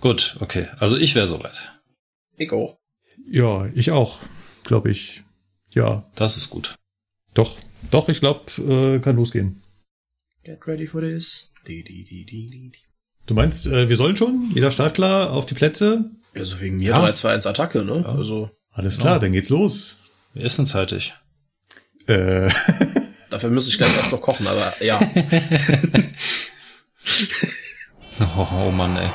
Gut, okay. Also ich wäre soweit. Ich auch. Ja, ich auch, glaube ich. Ja. Das ist gut. Doch, doch, ich glaube, äh, kann losgehen. Get ready for this. Di, di, di, di, di. Du meinst, äh, wir sollen schon? Jeder Startklar auf die Plätze? Ja, so wegen mir Ja. 3, 2, 1 Attacke, ne? Also, Alles klar, dann geht's los. Wir essen zeitig. Äh, dafür müsste ich gleich erst noch kochen, aber ja. Oh, oh Mann, ey.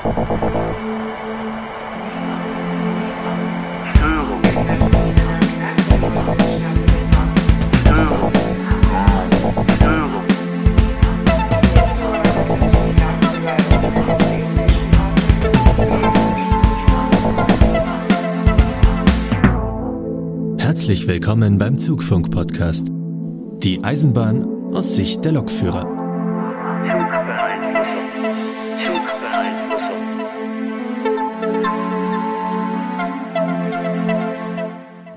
Herzlich willkommen beim Zugfunk-Podcast. Die Eisenbahn aus Sicht der Lokführer.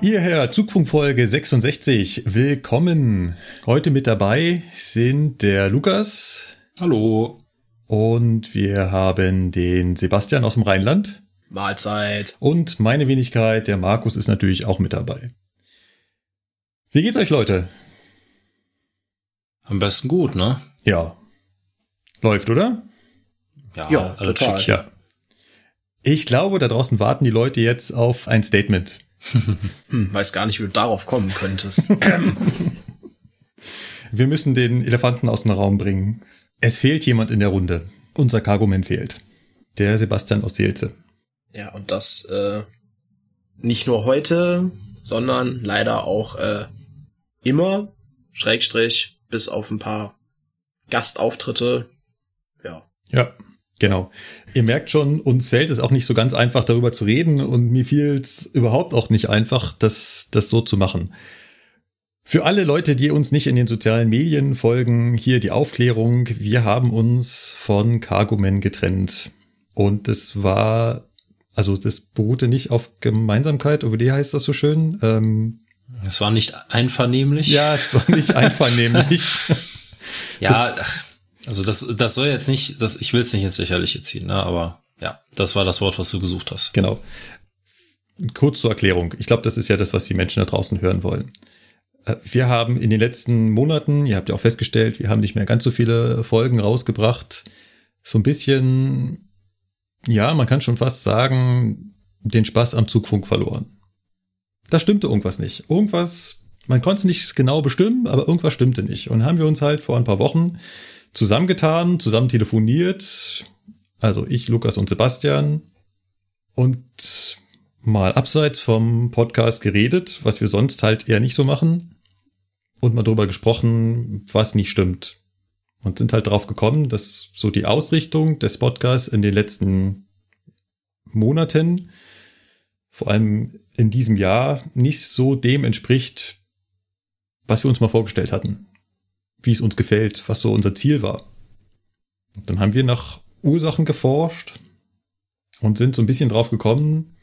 Hierher, Zugfunkfolge 66. Willkommen. Heute mit dabei sind der Lukas Hallo. und wir haben den Sebastian aus dem Rheinland Mahlzeit. und meine Wenigkeit, der Markus, ist natürlich auch mit dabei. Wie geht's euch, Leute? Am besten gut, ne? Ja. Läuft, oder? Ja, Ja, alles total. schick. Ja. Ich glaube, da draußen warten die Leute jetzt auf ein Statement. Hm, weiß gar nicht, wie du darauf kommen könntest. Wir müssen den Elefanten aus dem Raum bringen. Es fehlt jemand in der Runde. Unser Cargoman fehlt. Der Sebastian aus Seelze. ja, und das äh, nicht nur heute, sondern leider auch äh, immer, Schrägstrich, bis auf ein paar Gastauftritte. Ja. Ja, genau. Ihr merkt schon, uns fällt es auch nicht so ganz einfach, darüber zu reden und mir fiel es überhaupt auch nicht einfach, das, das so zu machen. Für alle Leute, die uns nicht in den sozialen Medien folgen, hier die Aufklärung. Wir haben uns von Cargoman getrennt. Und das war, also das beruhte nicht auf Gemeinsamkeit, oder wie heißt das so schön? Ähm, Es war nicht einvernehmlich. ja, es war nicht einvernehmlich. ja das- also das, das soll jetzt nicht, das, ich will es nicht ins Lächerliche ziehen, ne? aber ja, das war das Wort, was du gesucht hast. Genau. Kurz zur Erklärung. Ich glaube, das ist ja das, was die Menschen da draußen hören wollen. Äh, Wir haben in den letzten Monaten, ihr habt ja auch festgestellt, wir haben nicht mehr ganz so viele Folgen rausgebracht. So ein bisschen, ja, man kann schon fast sagen, den Spaß am Zugfunk verloren. Da stimmte irgendwas nicht. Irgendwas, man konnte es nicht genau bestimmen, aber irgendwas stimmte nicht. Und haben wir uns halt vor ein paar Wochen zusammengetan, zusammen telefoniert. Also ich, Lukas und Sebastian und mal abseits vom Podcast geredet, was wir sonst halt eher nicht so machen und mal drüber gesprochen, was nicht stimmt. Und sind halt drauf gekommen, dass so die Ausrichtung des Podcasts in den letzten Monaten, vor allem in diesem Jahr, nicht so dem entspricht, was wir uns mal vorgestellt hatten. Wie es uns gefällt, was so unser Ziel war. Und dann haben wir nach Ursachen geforscht, und sind so ein bisschen drauf gekommen,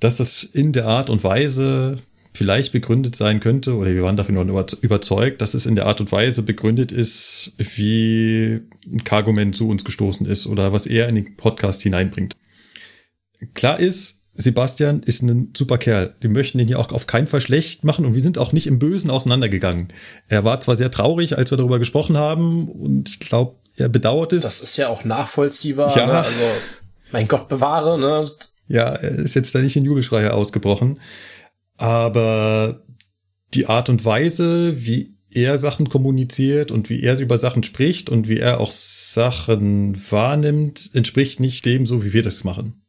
dass das in der Art und Weise vielleicht begründet sein könnte, oder wir waren davon über- überzeugt, dass es in der Art und Weise begründet ist, wie ein Cargoman zu uns gestoßen ist oder was er in den Podcast hineinbringt. Klar ist, Sebastian ist ein super Kerl. Wir möchten ihn ja auch auf keinen Fall schlecht machen und wir sind auch nicht im Bösen auseinandergegangen. Er war zwar sehr traurig, als wir darüber gesprochen haben und ich glaube, er bedauert es. Das ist ja auch nachvollziehbar. Ja. Ne? Also, mein Gott bewahre, ne? Ja, er ist jetzt da nicht in Jubelschreie ausgebrochen. Aber die Art und Weise, wie er Sachen kommuniziert und wie er über Sachen spricht und wie er auch Sachen wahrnimmt, entspricht nicht dem, so wie wir das machen.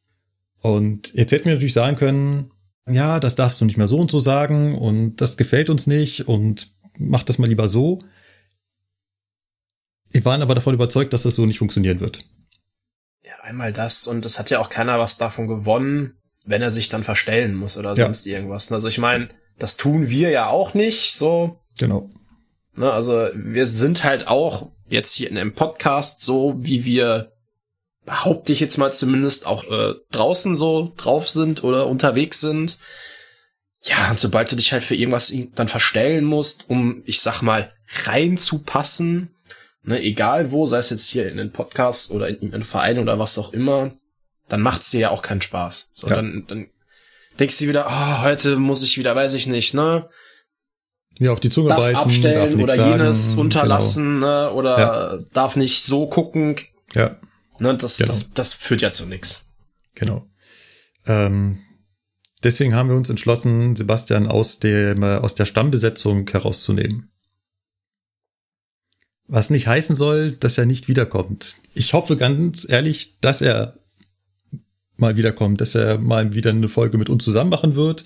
Und jetzt hätten wir natürlich sagen können, ja, das darfst du nicht mehr so und so sagen und das gefällt uns nicht und mach das mal lieber so. Wir waren aber davon überzeugt, dass das so nicht funktionieren wird. Ja, einmal das und es hat ja auch keiner was davon gewonnen, wenn er sich dann verstellen muss oder Ja. sonst irgendwas. Also ich meine, das tun wir ja auch nicht, so. Genau. Ne? Also wir sind halt auch jetzt hier in einem Podcast so, wie wir behaupte ich jetzt mal zumindest auch äh, draußen so drauf sind oder unterwegs sind. Ja, und sobald du dich halt für irgendwas dann verstellen musst, um, ich sag mal, reinzupassen, ne, egal wo, sei es jetzt hier in den Podcast oder in einen Verein oder was auch immer, dann macht's dir ja auch keinen Spaß. So, Ja. dann, dann denkst du wieder, oh, heute muss ich wieder, weiß ich nicht, ne, Mir auf die Zunge das beißen, abstellen oder sagen, jenes unterlassen, ne, oder Ja. darf nicht so gucken, Genau. Ja, ne, das, Genau. das, das führt ja zu nix. genau. Ähm, deswegen haben wir uns entschlossen, Sebastian aus dem äh, aus der Stammbesetzung herauszunehmen. Was nicht heißen soll, dass er nicht wiederkommt. Ich hoffe ganz ehrlich, dass er mal wiederkommt, dass er mal wieder eine Folge mit uns zusammen machen wird,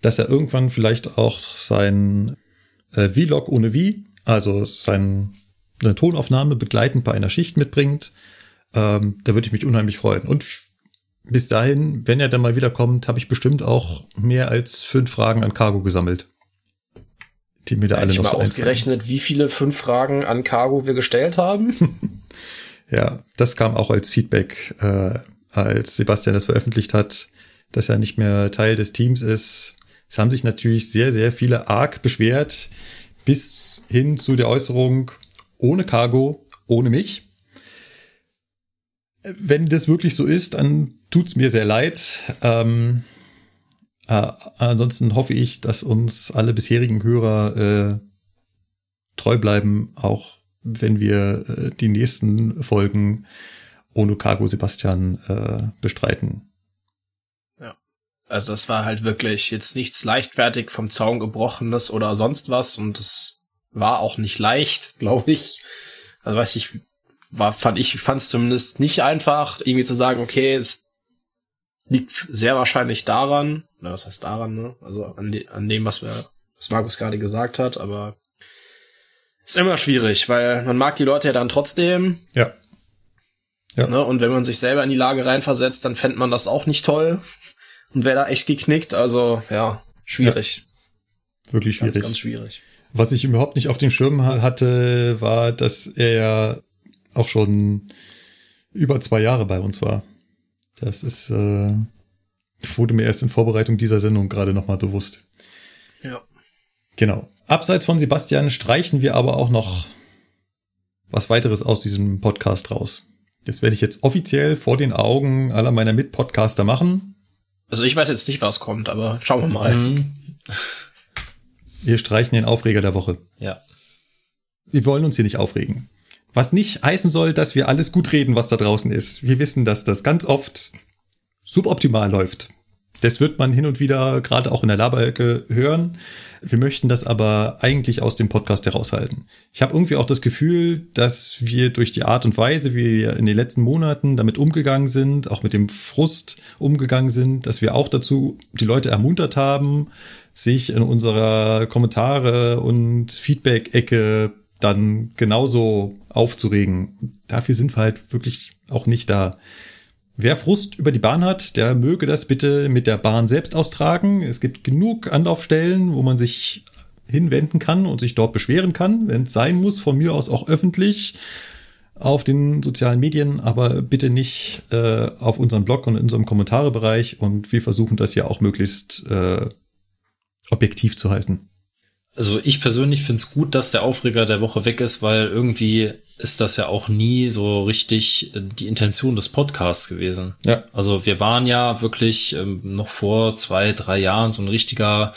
dass er irgendwann vielleicht auch sein äh, Vlog ohne Wie, also seine Tonaufnahme begleitend bei einer Schicht mitbringt. Ähm, da würde ich mich unheimlich freuen. Und bis dahin, wenn er dann mal wiederkommt, habe ich bestimmt auch mehr als fünf Fragen an Cargo gesammelt. Die mir da alle ich noch mal so einfallen. ausgerechnet, wie viele fünf Fragen an Cargo wir gestellt haben. Ja, das kam auch als Feedback, äh, als Sebastian das veröffentlicht hat, dass er nicht mehr Teil des Teams ist. Es haben sich natürlich sehr, sehr viele arg beschwert, bis hin zu der Äußerung, ohne Cargo, ohne mich. Wenn das wirklich so ist, dann tut's mir sehr leid. Ähm, äh, ansonsten hoffe ich, dass uns alle bisherigen Hörer äh, treu bleiben, auch wenn wir äh, die nächsten Folgen ohne Cargo Sebastian äh, bestreiten. Also das war halt wirklich jetzt nichts leichtfertig vom Zaun gebrochenes oder sonst was und das war auch nicht leicht, glaube ich. Also weiß ich, war fand ich fand es zumindest nicht einfach irgendwie zu sagen, okay, es liegt sehr wahrscheinlich daran, oder was heißt daran, ne? Also an, de an dem, was wir, was Markus gerade gesagt hat, aber ist immer schwierig, weil man mag die Leute ja dann trotzdem, Ja. Ja. Ne? Und wenn man sich selber in die Lage reinversetzt, dann fände man das auch nicht toll und wäre da echt geknickt. Also ja, schwierig. Wirklich schwierig. Ganz, ganz schwierig. Was ich überhaupt nicht auf dem Schirm ha- hatte, war, dass er ja auch schon über zwei Jahre bei uns war. Das ist, äh, wurde mir erst in Vorbereitung dieser Sendung gerade nochmal bewusst. Ja. Genau. Abseits von Sebastian streichen wir aber auch noch was weiteres aus diesem Podcast raus. Das werde ich jetzt offiziell vor den Augen aller meiner Mitpodcaster machen. Also ich weiß jetzt nicht, was kommt, aber schauen wir mal. Mhm. Wir streichen den Aufreger der Woche. Ja. Wir wollen uns hier nicht aufregen. Was nicht heißen soll, dass wir alles gut reden, was da draußen ist. Wir wissen, dass das ganz oft suboptimal läuft. Das wird man hin und wieder gerade auch in der Laberecke hören. Wir möchten das aber eigentlich aus dem Podcast heraushalten. Ich habe irgendwie auch das Gefühl, dass wir durch die Art und Weise, wie wir in den letzten Monaten damit umgegangen sind, auch mit dem Frust umgegangen sind, dass wir auch dazu die Leute ermuntert haben, sich in unserer Kommentare und Feedback-Ecke dann genauso aufzuregen. Dafür sind wir halt wirklich auch nicht da. Wer Frust über die Bahn hat, der möge das bitte mit der Bahn selbst austragen. Es gibt genug Anlaufstellen, wo man sich hinwenden kann und sich dort beschweren kann, wenn es sein muss, von mir aus auch öffentlich auf den sozialen Medien, aber bitte nicht äh, auf unserem Blog und in unserem Kommentarebereich. Und wir versuchen das ja auch möglichst äh, objektiv zu halten. Also ich persönlich finde es gut, dass der Aufreger der Woche weg ist, weil irgendwie ist das ja auch nie so richtig äh, die Intention des Podcasts gewesen. Ja. Also wir waren ja wirklich ähm, noch vor zwei, drei Jahren so ein richtiger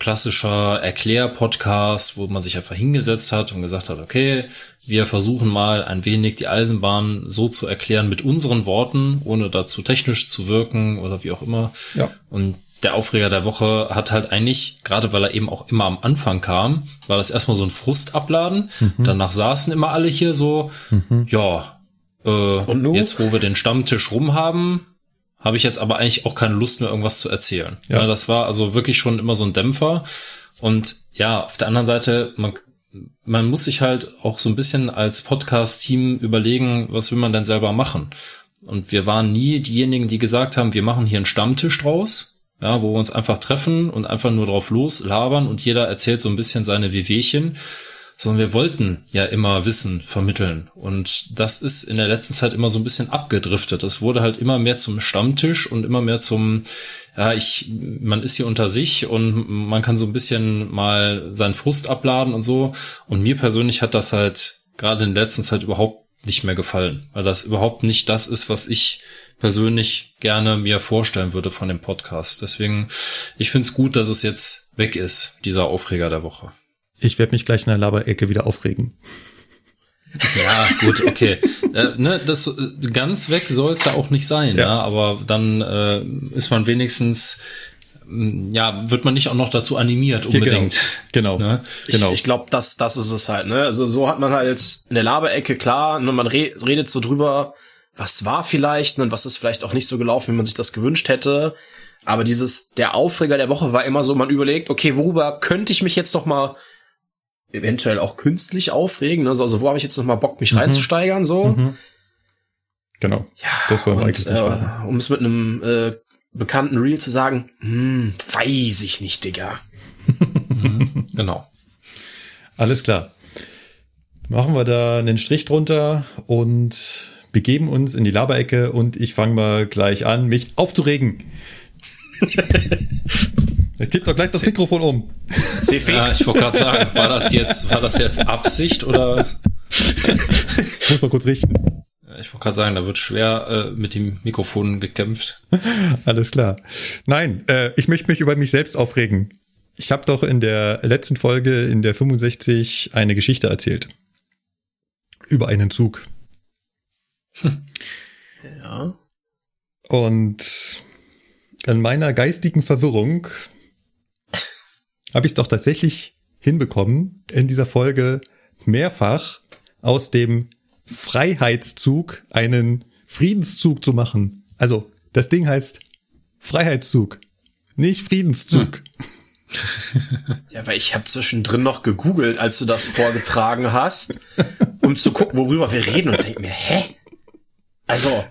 klassischer Erklär-Podcast, wo man sich einfach hingesetzt hat und gesagt hat, okay, wir versuchen mal ein wenig die Eisenbahn so zu erklären mit unseren Worten, ohne dazu technisch zu wirken oder wie auch immer. Ja. Und der Aufreger der Woche hat halt eigentlich, gerade weil er eben auch immer am Anfang kam, war das erstmal so ein Frustabladen. Danach saßen immer alle hier so, ja, äh, jetzt wo wir den Stammtisch rum haben, habe ich jetzt aber eigentlich auch keine Lust mehr, irgendwas zu erzählen. Ja. Ja. das war also wirklich schon immer so ein Dämpfer. Und ja, auf der anderen Seite, man, man muss sich halt auch so ein bisschen als Podcast-Team überlegen, was will man denn selber machen. Und wir waren nie diejenigen, die gesagt haben, wir machen hier einen Stammtisch draus, ja, wo wir uns einfach treffen und einfach nur drauf loslabern und jeder erzählt so ein bisschen seine Wehwehchen, sondern wir wollten ja immer Wissen vermitteln. Und das ist in der letzten Zeit immer so ein bisschen abgedriftet. Das wurde halt immer mehr zum Stammtisch und immer mehr zum, ja, ich, man ist hier unter sich und man kann so ein bisschen mal seinen Frust abladen und so. Und mir persönlich hat das halt gerade in der letzten Zeit überhaupt nicht mehr gefallen, weil das überhaupt nicht das ist, was ich persönlich gerne mir vorstellen würde von dem Podcast. Deswegen, ich finde es gut, dass es jetzt weg ist, dieser Aufreger der Woche. Ich werde mich gleich in der Laberecke wieder aufregen. Ja, gut, okay. äh, ne, das äh, ganz weg soll es ja auch nicht sein, ja. ja aber dann äh, ist man wenigstens mm, ja, wird man nicht auch noch dazu animiert unbedingt. Genau. genau. Ne? genau. Ich, ich glaube, das, das ist es halt. Ne? Also so hat man halt in der Laberecke klar, ne, man re redet so drüber, was war vielleicht ne, und was ist vielleicht auch nicht so gelaufen, wie man sich das gewünscht hätte. Aber dieses der Aufreger der Woche war immer so, man überlegt, okay, worüber könnte ich mich jetzt noch mal eventuell auch künstlich aufregen. Also, also wo habe ich jetzt noch mal Bock, mich mhm. reinzusteigern? So. Mhm. Genau. Ja, das war und, äh, um es mit einem äh, bekannten Reel zu sagen, hm, weiß ich nicht, Digga. mhm, genau. Alles klar. Machen wir da einen Strich drunter und begeben uns in die Laberecke und ich fange mal gleich an, mich aufzuregen. Er kippt doch gleich das Mikrofon um. C-Fix. Ja, ich wollte gerade sagen, war das jetzt, war das jetzt Absicht oder? Ich muss mal kurz richten. Ich wollte gerade sagen, da wird schwer äh, mit dem Mikrofon gekämpft. Alles klar. Nein, äh, ich möchte mich über mich selbst aufregen. Ich habe doch in der letzten Folge, in der 65, eine Geschichte erzählt. Über einen Zug. Ja. Und an meiner geistigen Verwirrung habe ich es doch tatsächlich hinbekommen, in dieser Folge mehrfach aus dem Freiheitszug einen Friedenszug zu machen. Also, das Ding heißt Freiheitszug, nicht Friedenszug. Hm. Ja, weil ich habe zwischendrin noch gegoogelt, als du das vorgetragen hast, um zu gucken, worüber wir reden und denk mir, hä? Also,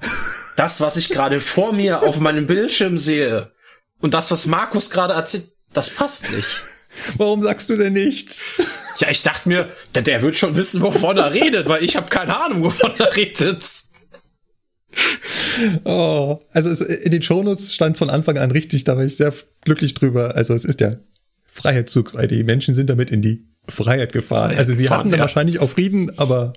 das, was ich gerade vor mir auf meinem Bildschirm sehe und das, was Markus gerade erzählt, das passt nicht. Warum sagst du denn nichts? Ja, ich dachte mir, der, der wird schon wissen, wovon er redet, weil ich habe keine Ahnung, wovon er redet. Oh, also es, in den Shownotes stand es von Anfang an richtig, da war ich sehr glücklich drüber. Also es ist ja Freiheitszug, weil die Menschen sind damit in die Freiheit gefahren. Freiheit also sie gefahren, hatten dann ja. wahrscheinlich auch Frieden, aber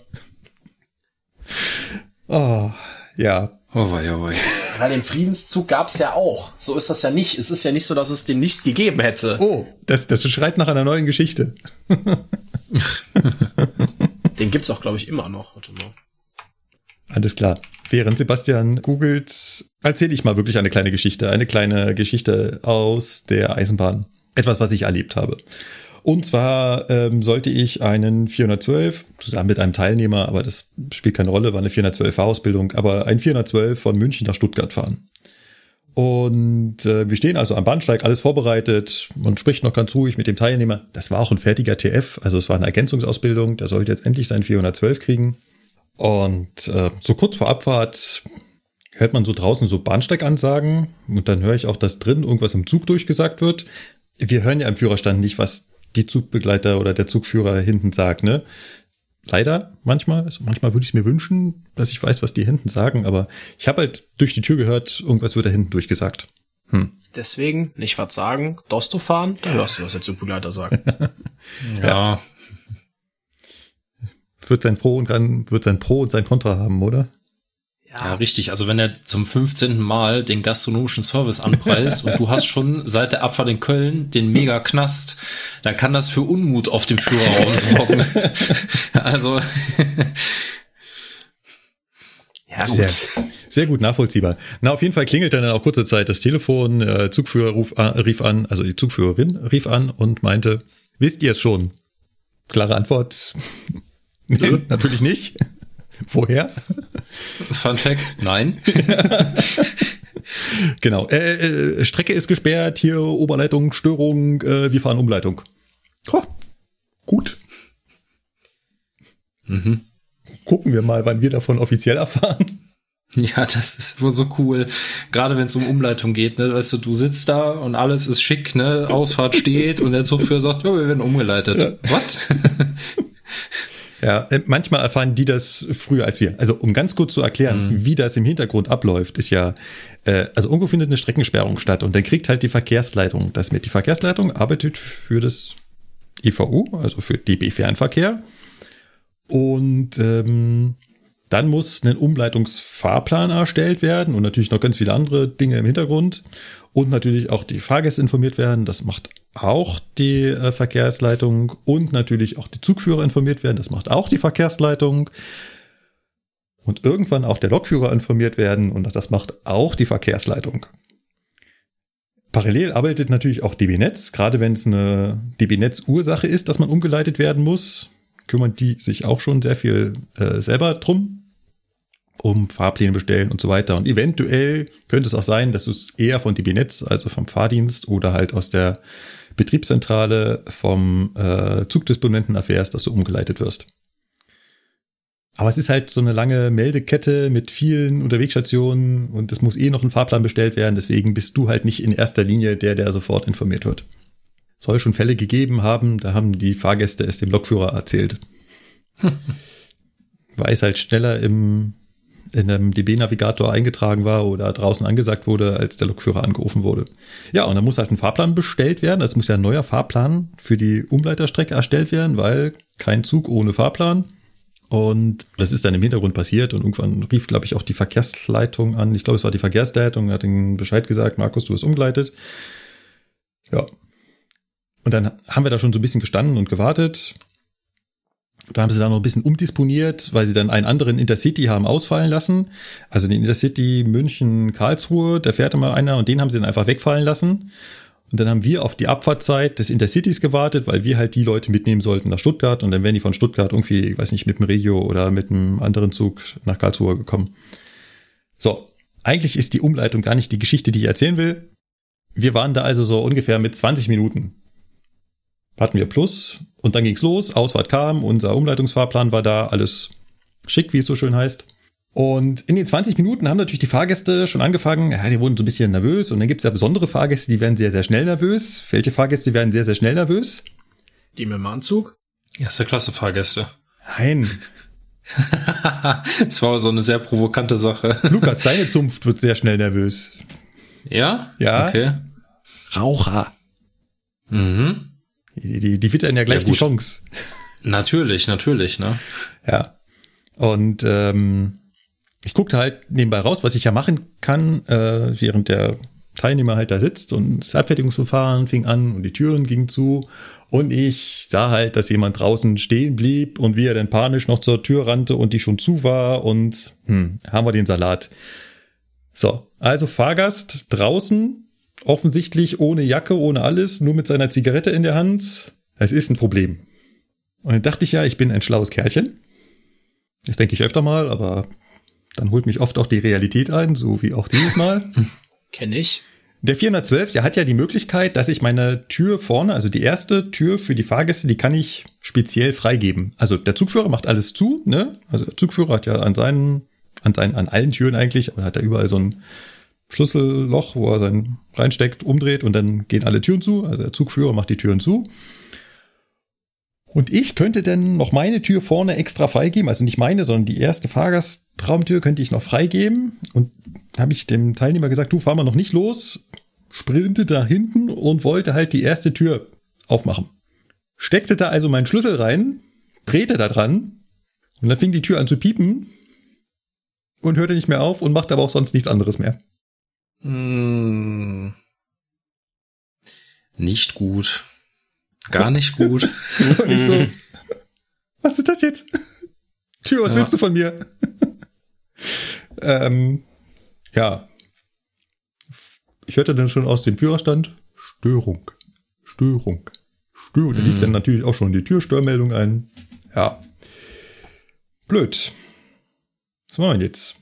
oh, ja. Oh wei, oh wei. Ja, den Friedenszug gab's ja auch. So ist das ja nicht. Es ist ja nicht so, dass es den nicht gegeben hätte. Oh, das, das schreit nach einer neuen Geschichte. den gibt's auch, glaube ich, immer noch. Warte mal. Alles klar. Während Sebastian googelt, erzähle ich mal wirklich eine kleine Geschichte. Eine kleine Geschichte aus der Eisenbahn. Etwas, was ich erlebt habe. Und zwar ähm, sollte ich einen 412 zusammen mit einem Teilnehmer, aber das spielt keine Rolle, war eine 412-Ausbildung, aber ein 412 von München nach Stuttgart fahren. Und äh, wir stehen also am Bahnsteig, alles vorbereitet. Man spricht noch ganz ruhig mit dem Teilnehmer. Das war auch ein fertiger TF, also es war eine Ergänzungsausbildung. Der sollte jetzt endlich sein 412 kriegen. Und äh, so kurz vor Abfahrt hört man so draußen so Bahnsteigansagen und dann höre ich auch, dass drin irgendwas im Zug durchgesagt wird. Wir hören ja im Führerstand nicht, was die Zugbegleiter oder der Zugführer hinten sagt, ne? Leider manchmal, also manchmal würde ich mir wünschen, dass ich weiß, was die hinten sagen, aber ich habe halt durch die Tür gehört, irgendwas wird da hinten durchgesagt. Hm. Deswegen nicht was sagen, Dosto fahren, da hörst du, was der Zugbegleiter sagt. ja. ja. Wird sein Pro und dann wird sein Pro und sein Contra haben, oder? Ja. ja, richtig. Also wenn er zum 15. Mal den gastronomischen Service anpreist und du hast schon seit der Abfahrt in Köln den mega Knast, dann kann das für Unmut auf dem Führerraum sorgen. also Ja, gut. Sehr, sehr, gut nachvollziehbar. Na, auf jeden Fall klingelt dann auch kurze Zeit das Telefon. Äh, Zugführer ruf, äh, rief an, also die Zugführerin rief an und meinte, wisst ihr es schon? Klare Antwort. nee, natürlich nicht. Woher? Fun Fact, nein. genau. Äh, äh, Strecke ist gesperrt, hier Oberleitung, Störung, äh, wir fahren Umleitung. Oh, gut. Mhm. Gucken wir mal, wann wir davon offiziell erfahren. Ja, das ist wohl so cool. Gerade wenn es um Umleitung geht, ne? Weißt du, du sitzt da und alles ist schick, ne? Ausfahrt steht und der Zugführer sagt, ja, wir werden umgeleitet. Ja. What? Ja, äh, manchmal erfahren die das früher als wir. Also um ganz kurz zu erklären, mhm. wie das im Hintergrund abläuft, ist ja, äh, also irgendwo findet eine Streckensperrung statt und dann kriegt halt die Verkehrsleitung das mit. Die Verkehrsleitung arbeitet für das EVU, also für DB Fernverkehr. Und ähm, Dann muss ein Umleitungsfahrplan erstellt werden und natürlich noch ganz viele andere Dinge im Hintergrund. Und natürlich auch die Fahrgäste informiert werden. Das macht auch die äh, Verkehrsleitung. Und natürlich auch die Zugführer informiert werden. Das macht auch die Verkehrsleitung. Und irgendwann auch der Lokführer informiert werden. Und das macht auch die Verkehrsleitung. Parallel arbeitet natürlich auch DB Netz, gerade wenn es eine DB Netz Ursache ist, dass man umgeleitet werden muss, kümmern die sich auch schon sehr viel äh, selber drum, um Fahrpläne bestellen und so weiter. Und eventuell könnte es auch sein, dass du es eher von DB Netz, also vom Fahrdienst oder halt aus der Betriebszentrale vom äh, Zugdisponenten erfährst, dass du umgeleitet wirst. Aber es ist halt so eine lange Meldekette mit vielen Unterwegsstationen und es muss eh noch ein Fahrplan bestellt werden. Deswegen bist du halt nicht in erster Linie der, der sofort informiert wird. Soll schon Fälle gegeben haben, da haben die Fahrgäste es dem Lokführer erzählt. Weil es halt schneller im, in einem DB-Navigator eingetragen war oder draußen angesagt wurde, als der Lokführer angerufen wurde. Ja, und dann muss halt ein Fahrplan bestellt werden. Es muss ja ein neuer Fahrplan für die Umleiterstrecke erstellt werden, weil kein Zug ohne Fahrplan. Und das ist dann im Hintergrund passiert und irgendwann rief, glaube ich, auch die Verkehrsleitung an. Ich glaube, es war die Verkehrsleitung, hat ihnen Bescheid gesagt, Markus, du hast umgeleitet. Ja. Und dann haben wir da schon so ein bisschen gestanden und gewartet. Da haben sie dann noch ein bisschen umdisponiert, weil sie dann einen anderen Intercity haben ausfallen lassen. Also den Intercity München-Karlsruhe, da fährt immer einer und den haben sie dann einfach wegfallen lassen. Und dann haben wir auf die Abfahrtzeit des Intercities gewartet, weil wir halt die Leute mitnehmen sollten nach Stuttgart. Und dann wären die von Stuttgart irgendwie, ich weiß nicht, mit dem Regio oder mit einem anderen Zug nach Karlsruhe gekommen. So, eigentlich ist die Umleitung gar nicht die Geschichte, die ich erzählen will. Wir waren da also so ungefähr mit 20 Minuten. Hatten wir Plus und dann ging's los, Ausfahrt kam, unser Umleitungsfahrplan war da, alles schick, wie es so schön heißt. Und in den 20 Minuten haben natürlich die Fahrgäste schon angefangen, ja, die wurden so ein bisschen nervös. Und dann gibt es ja besondere Fahrgäste, die werden sehr, sehr schnell nervös. Welche Fahrgäste werden sehr, sehr schnell nervös? Die mit dem Anzug? Erste Klasse Fahrgäste. Nein. das war so eine sehr provokante Sache. Lukas, deine Zunft wird sehr schnell nervös. Ja? Ja. Okay. Raucher. Mhm. Die, die, die wittern ja gleich Ja, die. Chance. Natürlich, natürlich, ne? Ja. Und ähm, ich guckte halt nebenbei raus, was ich ja machen kann, äh, während der Teilnehmer halt da sitzt und das Abfertigungsverfahren fing an und die Türen gingen zu und ich sah halt, dass jemand draußen stehen blieb und wie er dann panisch noch zur Tür rannte und die schon zu war und hm, haben wir den Salat. So, also Fahrgast draußen, offensichtlich ohne Jacke, ohne alles, nur mit seiner Zigarette in der Hand. Es ist ein Problem. Und dann dachte ich ja, ich bin ein schlaues Kerlchen. Das denke ich öfter mal, aber dann holt mich oft auch die Realität ein, so wie auch dieses Mal. Kenn ich. Der 412, der hat ja die Möglichkeit, dass ich meine Tür vorne, also die erste Tür für die Fahrgäste, die kann ich speziell freigeben. Also der Zugführer macht alles zu, ne? Also der Zugführer hat ja an seinen, an seinen, an allen Türen eigentlich, aber hat er überall so ein Schlüsselloch, wo er dann reinsteckt, umdreht und dann gehen alle Türen zu. Also der Zugführer macht die Türen zu. Und ich könnte dann noch meine Tür vorne extra freigeben, also nicht meine, sondern die erste Fahrgastraumtür könnte ich noch freigeben. Und habe ich dem Teilnehmer gesagt, du fahr mal noch nicht los, sprinte da hinten und wollte halt die erste Tür aufmachen. Steckte da also meinen Schlüssel rein, drehte da dran und dann fing die Tür an zu piepen und hörte nicht mehr auf und machte aber auch sonst nichts anderes mehr. Hm. Nicht gut. Gar nicht gut. Und so, was ist das jetzt? Tür, was Ja. willst du von mir? ähm, ja. Ich hörte dann schon aus dem Führerstand Störung, Störung, Störung. Da lief dann natürlich auch schon die Türstörmeldung ein. Ja. Blöd. Was machen wir jetzt?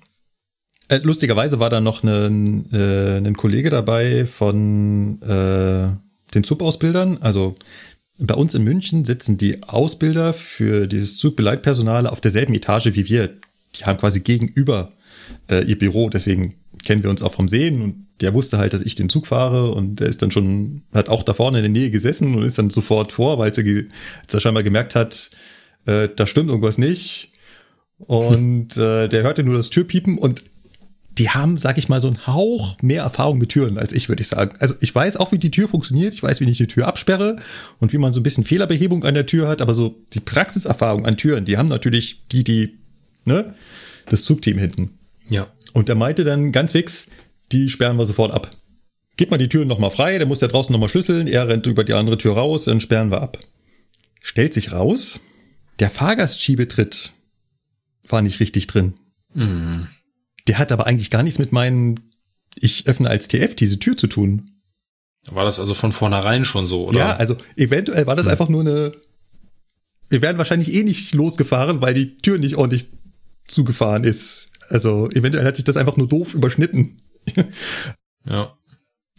Äh, lustigerweise war da noch ein, äh, ein Kollege dabei von äh, den Zubausbildern. Also bei uns in München sitzen die Ausbilder für dieses Zugbeleitpersonal auf derselben Etage wie wir. Die haben quasi gegenüber äh, ihr Büro, deswegen kennen wir uns auch vom Sehen und der wusste halt, dass ich den Zug fahre und der ist dann schon, hat auch da vorne in der Nähe gesessen und ist dann sofort vor, weil er, als er scheinbar gemerkt hat, äh, da stimmt irgendwas nicht. Und äh, der hörte nur das Türpiepen und die haben, sag ich mal, so einen Hauch mehr Erfahrung mit Türen als ich, würde ich sagen. Also ich weiß auch, wie die Tür funktioniert, ich weiß, wie ich die Tür absperre und wie man so ein bisschen Fehlerbehebung an der Tür hat, aber so die Praxiserfahrung an Türen, die haben natürlich die, die, ne, das Zugteam hinten. Ja. Und er meinte dann ganz fix, die sperren wir sofort ab. Gib mal die Türen nochmal frei, der muss ja draußen nochmal schlüsseln, er rennt über die andere Tür raus, dann sperren wir ab. Stellt sich raus, der Fahrgastsschiebetritt war nicht richtig drin. Mhm. Der hat aber eigentlich gar nichts mit meinen, ich öffne als TF diese Tür zu tun. War das also von vornherein schon so, oder? Ja, also eventuell war das einfach nur eine. Wir wären wahrscheinlich eh nicht losgefahren, weil die Tür nicht ordentlich zugefahren ist. Also eventuell hat sich das einfach nur doof überschnitten. Ja.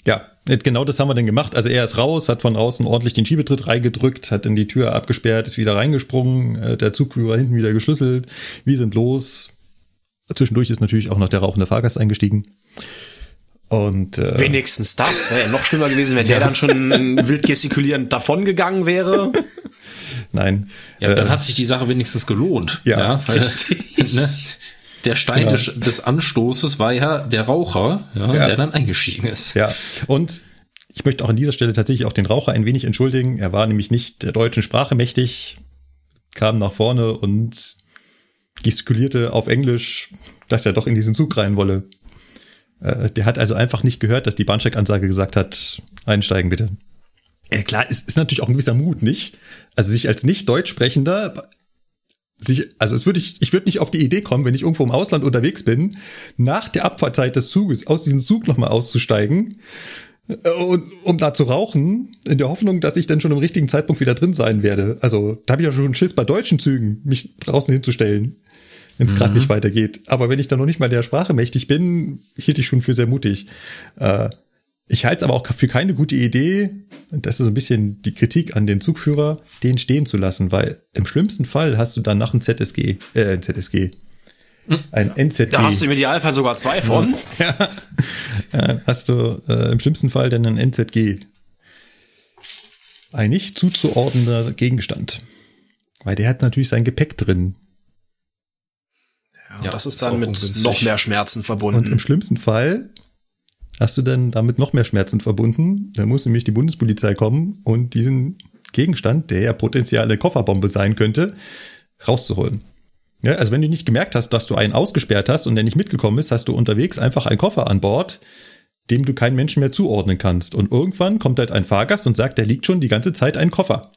Ja, genau das haben wir dann gemacht. Also er ist raus, hat von außen ordentlich den Schiebetritt reingedrückt, hat dann die Tür abgesperrt, ist wieder reingesprungen, äh, der Zugführer hinten wieder geschlüsselt. Wir sind los. Zwischendurch ist natürlich auch noch der rauchende Fahrgast eingestiegen. Und äh, Wenigstens das. Wäre ja noch schlimmer gewesen, wenn der dann schon wild gestikulierend davongegangen wäre. nein. Ja, dann Äh, hat sich die Sache wenigstens gelohnt. Ja, weil, richtig. ne, der Stein Genau. des, des Anstoßes war ja der Raucher, ja, Ja. der dann eingestiegen ist. Ja, und ich möchte auch an dieser Stelle tatsächlich auch den Raucher ein wenig entschuldigen. Er war nämlich nicht der deutschen Sprache mächtig, kam nach vorne und gestikulierte auf Englisch, dass er doch in diesen Zug rein wolle. Äh, Der hat also einfach nicht gehört, dass die Bahnsteigansage gesagt hat, einsteigen bitte. Ja, klar, es ist natürlich auch ein gewisser Mut, nicht? Also sich als nicht Deutsch sprechender sich, also es würde ich, ich würde nicht auf die Idee kommen, wenn ich irgendwo im Ausland unterwegs bin, nach der Abfahrtzeit des Zuges aus diesem Zug nochmal auszusteigen äh, und um da zu rauchen, in der Hoffnung, dass ich dann schon im richtigen Zeitpunkt wieder drin sein werde. Also da habe ich ja schon Schiss bei deutschen Zügen, mich draußen hinzustellen, wenn es gerade nicht weitergeht. Aber wenn ich dann noch nicht mal der Sprache mächtig bin, hielt ich schon für sehr mutig. Äh, ich halte es aber auch für keine gute Idee, und das ist so ein bisschen die Kritik an den Zugführer, den stehen zu lassen, weil im schlimmsten Fall hast du dann nach ein ZSG, äh, ein ZSG, ein NZG. Da hast du im Idealfall sogar zwei von. Ja, hast du äh, im schlimmsten Fall dann ein NZG. Ein nicht zuzuordnender Gegenstand. Weil der hat natürlich sein Gepäck drin. Ja, das ist dann mit ungünstig. noch mehr Schmerzen verbunden. Und im schlimmsten Fall hast du dann damit noch mehr Schmerzen verbunden. Da muss nämlich die Bundespolizei kommen und diesen Gegenstand, der ja potenziell eine Kofferbombe sein könnte, rauszuholen. Ja, also wenn du nicht gemerkt hast, dass du einen ausgesperrt hast und der nicht mitgekommen ist, hast du unterwegs einfach einen Koffer an Bord, dem du keinen Menschen mehr zuordnen kannst. Und irgendwann kommt halt ein Fahrgast und sagt, da liegt schon die ganze Zeit ein Koffer.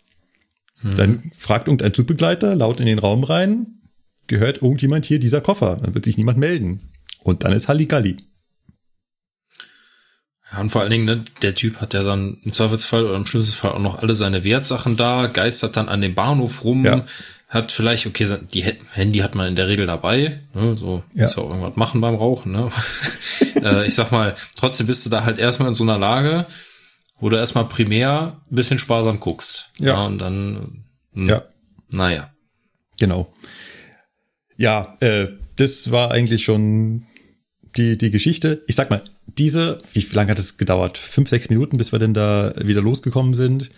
Dann fragt irgendein Zugbegleiter laut in den Raum rein, gehört irgendjemand hier dieser Koffer? Dann wird sich niemand melden. Und dann ist Halligalli. Ja, und vor allen Dingen, ne, der Typ hat ja dann im Zweifelsfall oder im schlimmsten Fall auch noch alle seine Wertsachen da, geistert dann an dem Bahnhof rum, Ja. hat vielleicht, okay, die Handy hat man in der Regel dabei, ne, so Ja. muss ja auch irgendwas machen beim Rauchen, ne? äh, ich sag mal, trotzdem bist du da halt erstmal in so einer Lage, wo du erstmal primär ein bisschen sparsam guckst. Ja. und dann, hm, Ja. naja. Genau. Ja, äh, das war eigentlich schon die, die Geschichte. Ich sag mal, diese, wie lange hat es gedauert? Fünf, sechs Minuten, bis wir denn da wieder losgekommen sind,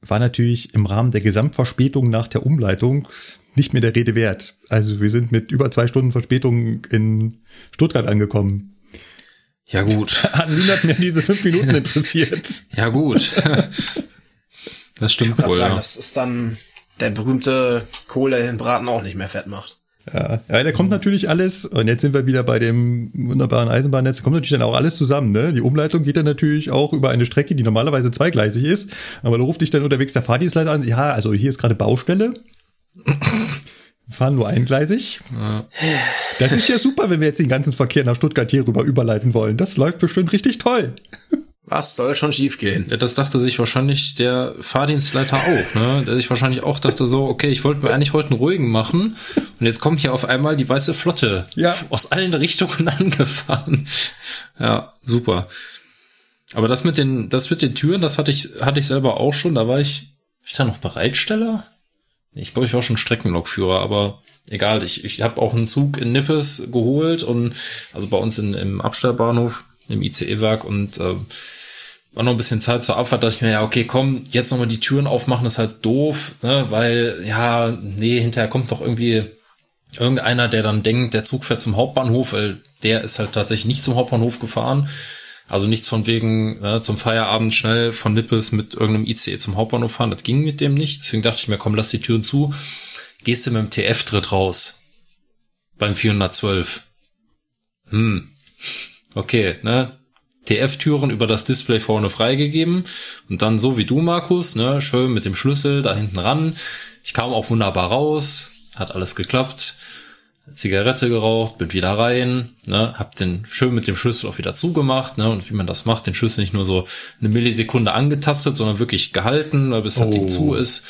war natürlich im Rahmen der Gesamtverspätung nach der Umleitung nicht mehr der Rede wert. Also wir sind mit über zwei Stunden Verspätung in Stuttgart angekommen. Ja, gut. Hat niemand mehr diese fünf Minuten interessiert. ja, gut. das stimmt wohl, sagen, ja. das ist dann der berühmte Kohle, der den Braten auch nicht mehr fett macht. Ja, ja, da kommt natürlich alles, und jetzt sind wir wieder bei dem wunderbaren Eisenbahnnetz, da kommt natürlich dann auch alles zusammen. Ne? Die Umleitung geht dann natürlich auch über eine Strecke, die normalerweise zweigleisig ist, aber da ruft dich dann unterwegs der Fahrdienstleiter an, ja, also hier ist gerade Baustelle. Wir fahren nur eingleisig. Das ist ja super, wenn wir jetzt den ganzen Verkehr nach Stuttgart hier rüber überleiten wollen. Das läuft bestimmt richtig toll. Was soll schon schiefgehen? Ja, das dachte sich wahrscheinlich der Fahrdienstleiter auch, ne? Der sich wahrscheinlich auch dachte so, okay, ich wollte mir eigentlich heute einen ruhigen machen und jetzt kommt hier auf einmal die weiße Flotte Ja. aus allen Richtungen angefahren. Ja, super. Aber das mit den, das mit den Türen, das hatte ich, hatte ich selber auch schon. Da war ich, war ich da noch Bereitsteller? Ich glaube, ich war schon Streckenlokführer, aber egal. Ich, ich habe auch einen Zug in Nippes geholt und also bei uns in, im Abstellbahnhof, im ICE-Werk und äh, war noch ein bisschen Zeit zur Abfahrt, dachte ich mir, ja, okay, komm, jetzt nochmal die Türen aufmachen, ist halt doof, ne, weil, ja, nee, hinterher kommt doch irgendwie irgendeiner, der dann denkt, der Zug fährt zum Hauptbahnhof, weil der ist halt tatsächlich nicht zum Hauptbahnhof gefahren. Also nichts von wegen ja, zum Feierabend schnell von Nippes mit irgendeinem ICE zum Hauptbahnhof fahren, das ging mit dem nicht. Deswegen dachte ich mir, komm, lass die Türen zu, gehst du mit dem TF-Tritt raus. beim 412. Hm. Okay, ne? TF-Türen über das Display vorne freigegeben und dann so wie du, Markus, ne, schön mit dem Schlüssel da hinten ran. Ich kam auch wunderbar raus, hat alles geklappt. Zigarette geraucht, bin wieder rein, ne, hab den schön mit dem Schlüssel auch wieder zugemacht, ne, und wie man das macht, den Schlüssel nicht nur so eine Millisekunde angetastet, sondern wirklich gehalten, bis das oh. Ding zu ist.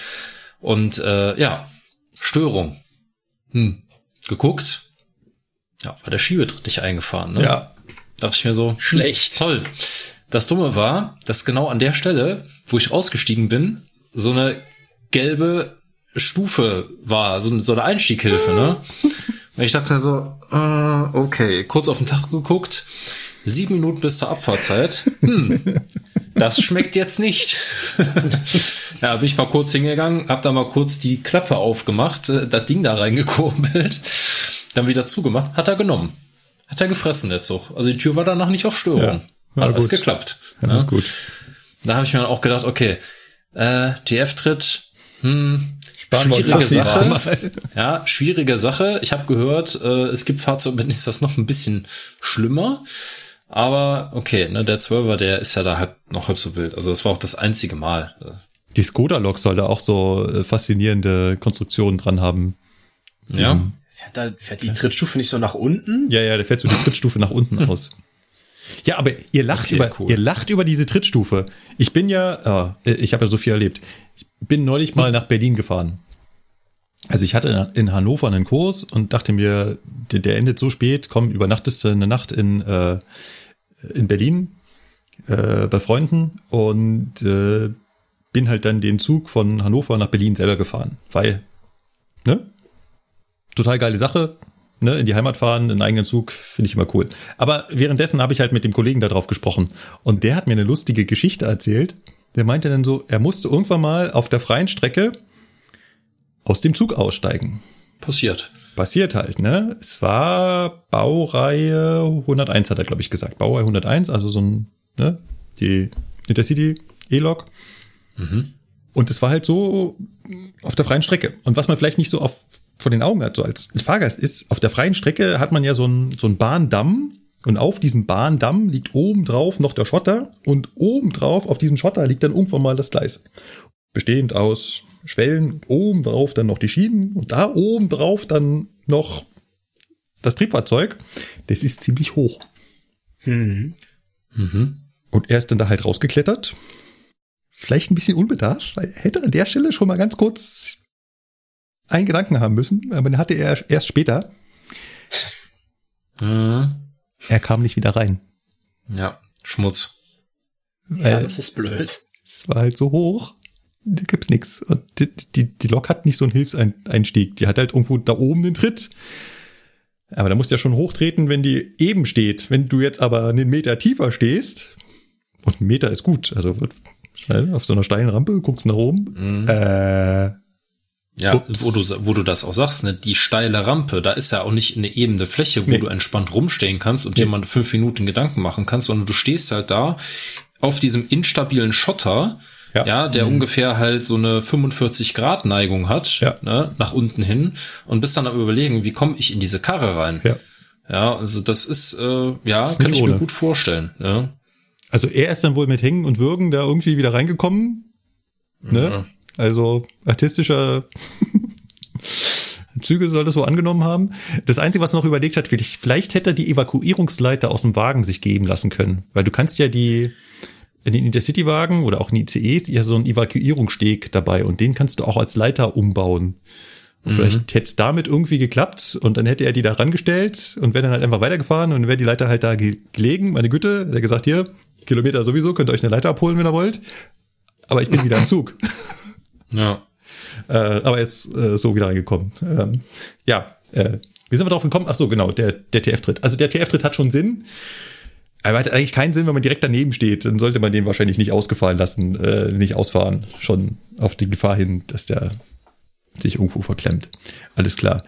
Und äh, ja, Störung. Hm. Geguckt, ja, war der Schiebetritt nicht eingefahren, ne? Ja. Dachte ich mir so, schlecht. Toll. Das Dumme war, dass genau an der Stelle, wo ich ausgestiegen bin, so eine gelbe Stufe war, so, so eine Einstieghilfe, ne? Und ich dachte mir so, äh, okay, kurz auf den Tag geguckt, sieben Minuten bis zur Abfahrtzeit. Hm, das schmeckt jetzt nicht. ja, bin ich mal kurz hingegangen, hab da mal kurz die Klappe aufgemacht, äh, das Ding da reingekurbelt, dann wieder zugemacht, hat er genommen. Hat er gefressen, der Zug. Also die Tür war danach nicht auf Störung. Ja, hat alles geklappt. Ja, ja. gut. Da habe ich mir dann auch gedacht, okay, äh, TF-Tritt, hm, schwierige Sache. Ja, schwierige Sache. Ich habe gehört, äh, es gibt Fahrzeuge, mit denen ist das noch ein bisschen schlimmer. Aber okay, ne, der Zwölfer, der ist ja da halt noch halb so wild. Also das war auch das einzige Mal. Die Skoda-Lok soll da auch so äh, faszinierende Konstruktionen dran haben. Ja. Da, fährt die Trittstufe nicht so nach unten? Ja, ja, der fährt so die Trittstufe nach unten aus. Ja, aber ihr lacht okay, über, cool. ihr lacht über diese Trittstufe. Ich bin ja, oh, ich habe ja so viel erlebt. Ich bin neulich mal nach Berlin gefahren. Also ich hatte in Hannover einen Kurs und dachte mir, der, der endet so spät, komm, übernachtest du eine Nacht in, äh, in Berlin äh, bei Freunden und äh, bin halt dann den Zug von Hannover nach Berlin selber gefahren, weil, ne? Total geile Sache, ne? In die Heimat fahren, einen eigenen Zug, finde ich immer cool. Aber währenddessen habe ich halt mit dem Kollegen da drauf gesprochen und der hat mir eine lustige Geschichte erzählt. Der meinte dann so, er musste irgendwann mal auf der freien Strecke aus dem Zug aussteigen. Passiert. Passiert halt, ne? Es war Baureihe 101, hat er, glaube ich, gesagt. Baureihe 101, also so ein, ne? Die Intercity E-Log. Mhm. Und es war halt so auf der freien Strecke. Und was man vielleicht nicht so auf, vor den Augen hat, so als Fahrgast, ist, auf der freien Strecke hat man ja so einen so einen Bahndamm. Und auf diesem Bahndamm liegt oben drauf noch der Schotter. Und oben drauf auf diesem Schotter liegt dann irgendwann mal das Gleis. Bestehend aus Schwellen, oben drauf dann noch die Schienen und da oben drauf dann noch das Triebfahrzeug. Das ist ziemlich hoch. Mhm. Mhm. Und er ist dann da halt rausgeklettert. Vielleicht ein bisschen unbedarft, weil hätte an der Stelle schon mal ganz kurz einen Gedanken haben müssen, aber den hatte er erst später. Mhm. Er kam nicht wieder rein. Ja, Schmutz. Ja, das ist blöd. Es war halt so hoch da gibt's nix. Und die, die, die Lok hat nicht so einen Hilfseinstieg. Die hat halt irgendwo da oben den Tritt. Aber da musst du ja schon hochtreten, wenn die eben steht. Wenn du jetzt aber einen Meter tiefer stehst, und ein Meter ist gut, also auf so einer steilen Rampe, guckst nach oben. Mhm. Äh, ja, wo du, wo du das auch sagst, ne, die steile Rampe, da ist ja auch nicht eine ebene Fläche, wo nee. du entspannt rumstehen kannst und nee. dir mal fünf Minuten Gedanken machen kannst, sondern du stehst halt da auf diesem instabilen Schotter, ja, ja der mhm. ungefähr halt so eine 45 Grad Neigung hat, ja. ne, nach unten hin und bist dann am überlegen, wie komme ich in diese Karre rein? Ja. Ja, also das ist, äh, ja, ist kann ich ohne. mir gut vorstellen. Ja. Also er ist dann wohl mit Hängen und Würgen da irgendwie wieder reingekommen. Ne? Ja. Also artistischer Züge soll das so angenommen haben. Das Einzige, was er noch überlegt hat, vielleicht, hätte er die Evakuierungsleiter aus dem Wagen sich geben lassen können. Weil du kannst ja die, in den Intercity-Wagen oder auch in die ICEs ja so einen Evakuierungssteg dabei und den kannst du auch als Leiter umbauen. Und mhm. vielleicht hätte es damit irgendwie geklappt und dann hätte er die da rangestellt und wäre dann halt einfach weitergefahren und wäre die Leiter halt da gelegen, meine Güte, hätte er gesagt, hier, Kilometer sowieso, könnt ihr euch eine Leiter abholen, wenn ihr wollt. Aber ich bin wieder im Zug. Ja. äh, aber er ist äh, so wieder reingekommen. Ähm, ja, äh, wie sind wir drauf gekommen? Ach so, genau, der, der TF-Tritt. Also der TF-Tritt hat schon Sinn. Aber hat eigentlich keinen Sinn, wenn man direkt daneben steht. Dann sollte man den wahrscheinlich nicht ausgefallen lassen, äh, nicht ausfahren. Schon auf die Gefahr hin, dass der sich irgendwo verklemmt. Alles klar.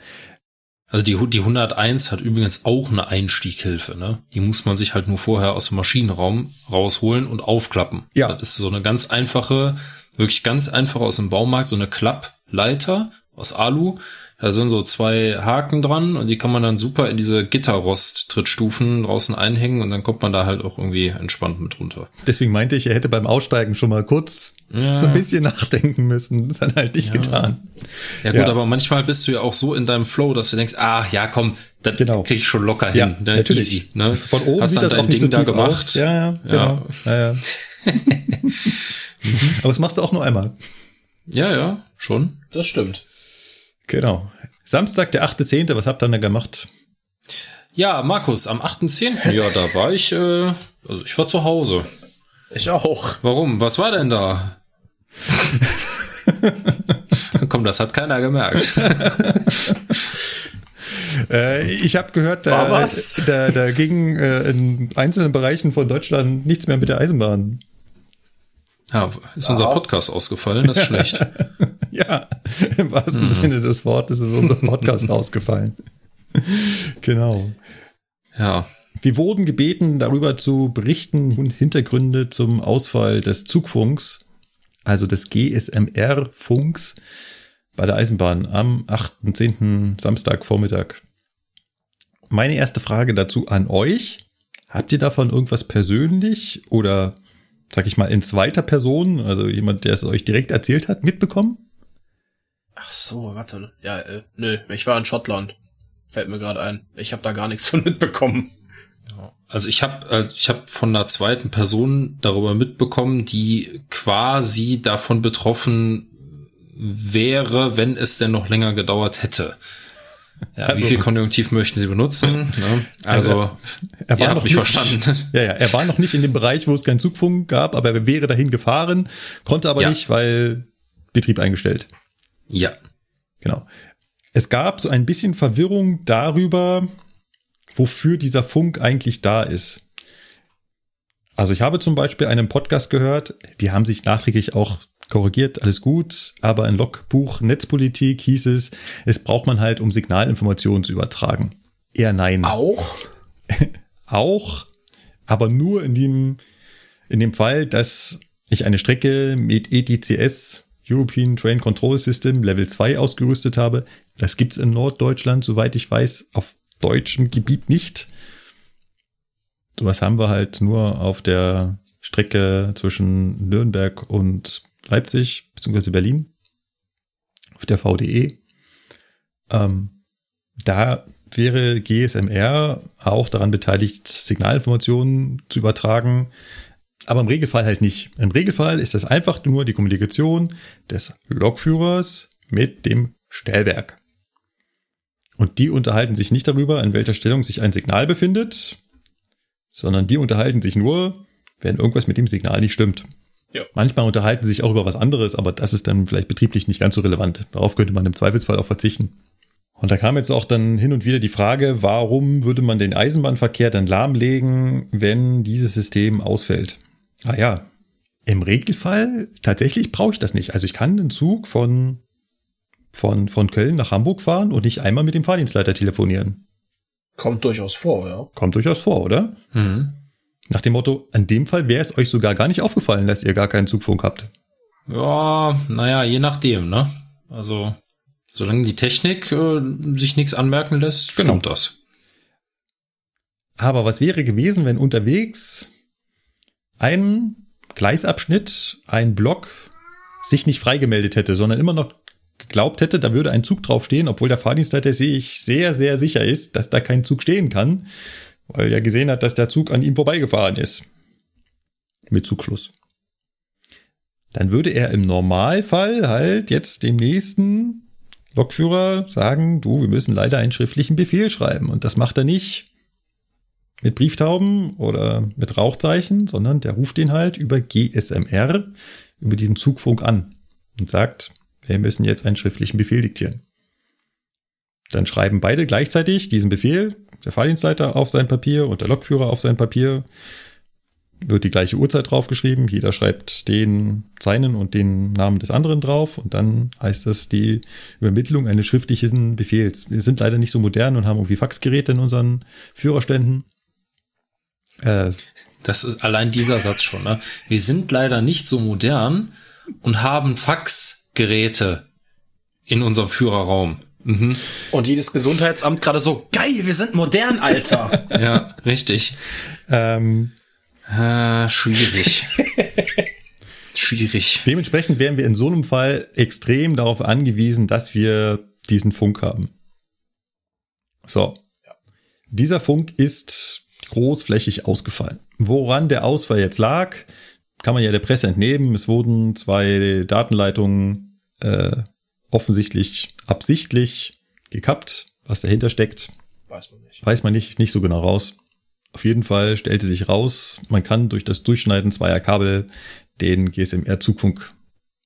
Also die, die 101 hat übrigens auch eine Einstieghilfe, ne? Die muss man sich halt nur vorher aus dem Maschinenraum rausholen und aufklappen. Ja. Das ist so eine ganz einfache, wirklich ganz einfache aus dem Baumarkt, so eine Klappleiter aus Alu, Da sind so zwei Haken dran und die kann man dann super in diese Gitterrost-Trittstufen draußen einhängen und dann kommt man da halt auch irgendwie entspannt mit runter. Deswegen meinte ich, er hätte beim Aussteigen schon mal kurz Ja. so ein bisschen nachdenken müssen. Das hat er halt nicht Ja. getan. Ja gut, Ja. aber manchmal bist du ja auch so in deinem Flow, dass du denkst, ah, ja komm, das Genau. krieg ich schon locker Ja, hin. Ne? natürlich. Easy, ne? Von oben Hast sieht das dein auch nicht Ding so da gemacht. aus. Ja, ja, genau. Ja. Ja, Aber das machst du auch nur einmal. ja, ja, schon. Das stimmt. Genau. Samstag, der 8.10., was habt ihr denn gemacht? Ja, Markus, am 8.10. ja, da war ich, äh, also ich war zu Hause. Ich auch. Warum? Was war denn da? Komm, das hat keiner gemerkt. Äh, ich habe gehört, da, was? da, da ging äh, in einzelnen Bereichen von Deutschland nichts mehr mit der Eisenbahn. Ja, ist unser Ja. Podcast ausgefallen, das ist schlecht. Ja, im wahrsten Mhm. Sinne des Wortes ist unser Podcast ausgefallen. Genau. Ja, Wir wurden gebeten, darüber zu berichten und Hintergründe zum Ausfall des Zugfunks, also des GSMR-Funks bei der Eisenbahn am 8.10. Samstagvormittag. Meine erste Frage dazu an euch. Habt ihr davon irgendwas persönlich oder, sag ich mal, in zweiter Person, also jemand, der es euch direkt erzählt hat, mitbekommen? Ach so, warte. Ja, äh, nö, ich war in Schottland. Fällt mir gerade ein. Ich habe da gar nichts von mitbekommen. also ich habe äh, ich habe von einer zweiten Person darüber mitbekommen, die quasi davon betroffen wäre, wenn es denn noch länger gedauert hätte. Ja, Also- wie viel Konjunktiv möchten Sie benutzen? Ne? Also, Er ihr habt mich nicht, verstanden. Ja, ja, er war noch nicht in dem Bereich, wo es keinen Zugfunk gab, aber er wäre dahin gefahren, konnte aber Ja. nicht, weil Betrieb eingestellt. Ja. Genau. Es gab so ein bisschen Verwirrung darüber, wofür dieser Funk eigentlich da ist. Also ich habe zum Beispiel einen Podcast gehört, die haben sich nachträglich auch korrigiert, alles gut, aber in Logbuch Netzpolitik hieß es, es braucht man halt, um Signalinformationen zu übertragen. Eher nein. Auch? Auch, aber nur in dem, in dem Fall, dass ich eine Strecke mit ETCS, European Train Control System, Level 2 ausgerüstet habe. Das gibt's in Norddeutschland, soweit ich weiß, auf deutschem Gebiet nicht. Sowas haben wir halt nur auf der Strecke zwischen Nürnberg und Leipzig, beziehungsweise Berlin, auf der VDE. Ähm, da wäre GSMR auch daran beteiligt, Signalinformationen zu übertragen, aber im Regelfall halt nicht. Im Regelfall ist das einfach nur die Kommunikation des Lokführers mit dem Stellwerk. Und die unterhalten sich nicht darüber, in welcher Stellung sich ein Signal befindet, sondern die unterhalten sich nur, wenn irgendwas mit dem Signal nicht stimmt. Ja. Manchmal unterhalten sie sich auch über was anderes, aber das ist dann vielleicht betrieblich nicht ganz so relevant. Darauf könnte man im Zweifelsfall auch verzichten. Und da kam jetzt auch dann hin und wieder die Frage, warum würde man den Eisenbahnverkehr dann lahmlegen, wenn dieses System ausfällt? Ah ja, im Regelfall tatsächlich brauche ich das nicht. Also ich kann den Zug von, von, von Köln nach Hamburg fahren und nicht einmal mit dem Fahrdienstleiter telefonieren. Kommt durchaus vor, ja. Kommt durchaus vor, oder? Mhm. Nach dem Motto, an dem Fall wäre es euch sogar gar nicht aufgefallen, dass ihr gar keinen Zugfunk habt. Ja, naja, je nachdem, ne? Also, solange die Technik äh, sich nichts anmerken lässt, Genau. stimmt das. Aber was wäre gewesen, wenn unterwegs ein Gleisabschnitt, ein Block sich nicht freigemeldet hätte, sondern immer noch geglaubt hätte, da würde ein Zug draufstehen, obwohl der Fahrdienstleiter sich sehr, sehr sicher ist, dass da kein Zug stehen kann, weil er gesehen hat, dass der Zug an ihm vorbeigefahren ist. Mit Zugschluss. Dann würde er im Normalfall halt jetzt dem nächsten Lokführer sagen, du, wir müssen leider einen schriftlichen Befehl schreiben. Und das macht er nicht mit Brieftauben oder mit Rauchzeichen, sondern der ruft den halt über GSMR, über diesen Zugfunk an und sagt, wir müssen jetzt einen schriftlichen Befehl diktieren. Dann schreiben beide gleichzeitig diesen Befehl, der Fahrdienstleiter auf sein Papier und der Lokführer auf sein Papier. Wird die gleiche Uhrzeit draufgeschrieben, jeder schreibt den seinen und den Namen des anderen drauf und dann heißt das die Übermittlung eines schriftlichen Befehls. Wir sind leider nicht so modern und haben irgendwie Faxgeräte in unseren Führerständen. Äh, Das ist allein dieser Satz schon, ne? Wir sind leider nicht so modern und haben Faxgeräte in unserem Führerraum. Mhm. Und jedes Gesundheitsamt gerade so, geil, wir sind modern, Alter. ja, richtig. Ähm, äh, schwierig. schwierig. Dementsprechend wären wir in so einem Fall extrem darauf angewiesen, dass wir diesen Funk haben. So. Dieser Funk ist großflächig ausgefallen. Woran der Ausfall jetzt lag, kann man ja der Presse entnehmen. Es wurden zwei Datenleitungen äh, offensichtlich absichtlich gekappt. Was dahinter steckt, weiß man nicht. Weiß man nicht, nicht so genau raus. Auf jeden Fall stellte sich raus, man kann durch das Durchschneiden zweier Kabel den GSMR-Zugfunk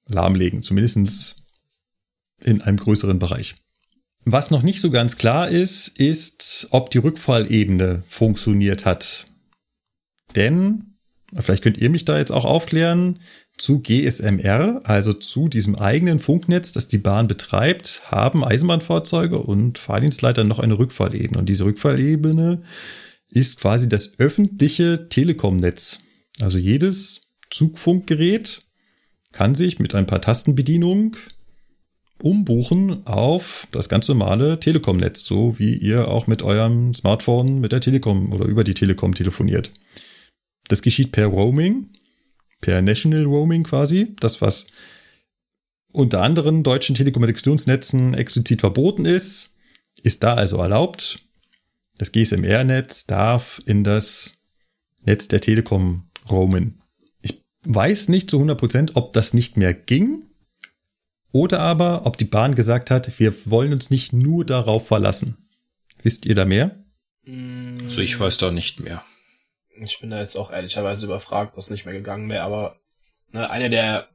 lahmlegen, zumindestens in einem größeren Bereich. Was noch nicht so ganz klar ist, ist, ob die Rückfallebene funktioniert hat. Denn, vielleicht könnt ihr mich da jetzt auch aufklären, zu GSMR, also zu diesem eigenen Funknetz, das die Bahn betreibt, haben Eisenbahnfahrzeuge und Fahrdienstleiter noch eine Rückfallebene. Und diese Rückfallebene ist quasi das öffentliche Telekomnetz. Also jedes Zugfunkgerät kann sich mit ein paar Tastenbedienungen umbuchen auf das ganz normale Telekom-Netz, so wie ihr auch mit eurem Smartphone mit der Telekom oder über die Telekom telefoniert. Das geschieht per Roaming, per National Roaming quasi, das was unter anderen deutschen Telekommunikationsnetzen explizit verboten ist, ist da also erlaubt. Das GSMR-Netz darf in das Netz der Telekom roamen. Ich weiß nicht zu 100 Prozent, ob das nicht mehr ging oder aber, ob die Bahn gesagt hat, wir wollen uns nicht nur darauf verlassen. Wisst ihr da mehr? Also ich weiß da nicht mehr. Ich bin da jetzt auch ehrlicherweise überfragt, was nicht mehr gegangen wäre, aber ne, eine der,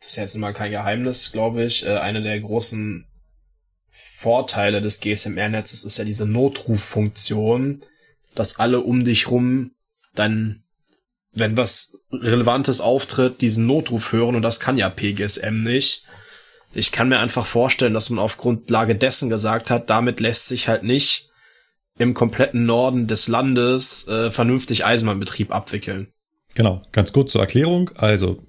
das ist jetzt mal kein Geheimnis, glaube ich, äh, eine der großen Vorteile des GSMR-Netzes ist ja diese Notruffunktion, dass alle um dich rum dann, wenn was Relevantes auftritt, diesen Notruf hören und das kann ja PGSM nicht. Ich kann mir einfach vorstellen, dass man auf Grundlage dessen gesagt hat, damit lässt sich halt nicht im kompletten Norden des Landes äh, vernünftig Eisenbahnbetrieb abwickeln. Genau, ganz kurz zur Erklärung. Also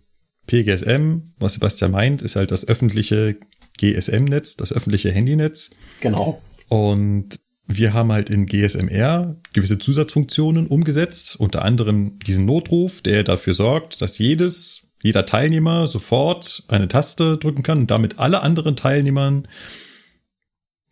PGSM, was Sebastian meint, ist halt das öffentliche GSM-Netz, das öffentliche Handynetz. Genau. Und wir haben halt in GSMR gewisse Zusatzfunktionen umgesetzt, unter anderem diesen Notruf, der dafür sorgt, dass jedes jeder Teilnehmer sofort eine Taste drücken kann und damit alle anderen Teilnehmern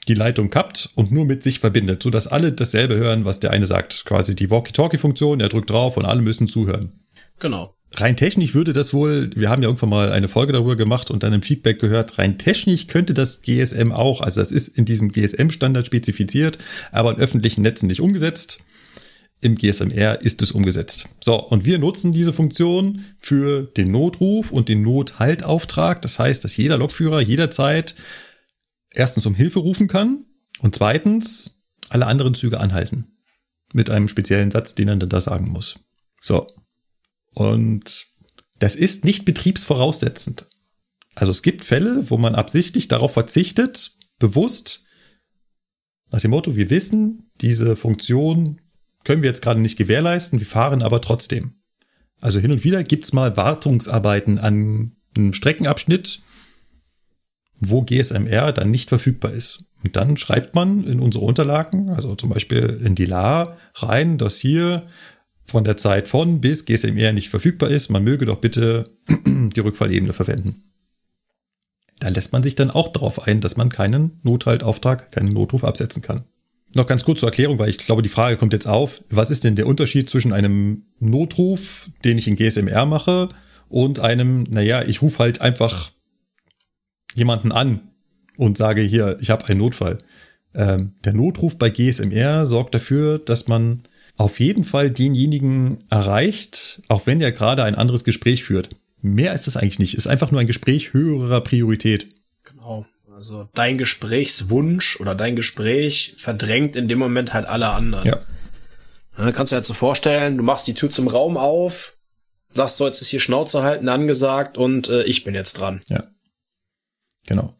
die Leitung kappt und nur mit sich verbindet, so dass alle dasselbe hören, was der eine sagt. Quasi die Walkie-Talkie-Funktion, er drückt drauf und alle müssen zuhören. Genau. Rein technisch würde das wohl, wir haben ja irgendwann mal eine Folge darüber gemacht und dann im Feedback gehört, rein technisch könnte das GSM auch, also das ist in diesem GSM-Standard spezifiziert, aber in öffentlichen Netzen nicht umgesetzt. Im GSMR ist es umgesetzt. So, und wir nutzen diese Funktion für den Notruf und den Nothaltauftrag. Das heißt, dass jeder Lokführer jederzeit erstens um Hilfe rufen kann und zweitens alle anderen Züge anhalten. Mit einem speziellen Satz, den er dann da sagen muss. So. Und das ist nicht betriebsvoraussetzend. Also es gibt Fälle, wo man absichtlich darauf verzichtet, bewusst, nach dem Motto, wir wissen, diese Funktion können wir jetzt gerade nicht gewährleisten, wir fahren aber trotzdem. Also hin und wieder gibt's mal Wartungsarbeiten an einem Streckenabschnitt, wo GSMR dann nicht verfügbar ist. Und dann schreibt man in unsere Unterlagen, also zum Beispiel in die LA rein, dass hier von der Zeit von bis GSMR nicht verfügbar ist, man möge doch bitte die Rückfallebene verwenden. Da lässt man sich dann auch darauf ein, dass man keinen Nothaltauftrag, keinen Notruf absetzen kann. Noch ganz kurz zur Erklärung, weil ich glaube, die Frage kommt jetzt auf. Was ist denn der Unterschied zwischen einem Notruf, den ich in GSMR mache, und einem, naja, ich rufe halt einfach jemanden an und sage hier, ich habe einen Notfall. Ähm, der Notruf bei GSMR sorgt dafür, dass man auf jeden Fall denjenigen erreicht, auch wenn er gerade ein anderes Gespräch führt. Mehr ist es eigentlich nicht. Ist einfach nur ein Gespräch höherer Priorität. Genau. Also dein Gesprächswunsch oder dein Gespräch verdrängt in dem Moment halt alle anderen. Ja. ja kannst du dir halt so vorstellen, du machst die Tür zum Raum auf, sagst so, jetzt ist hier Schnauze halten angesagt und äh, ich bin jetzt dran. Ja. Genau.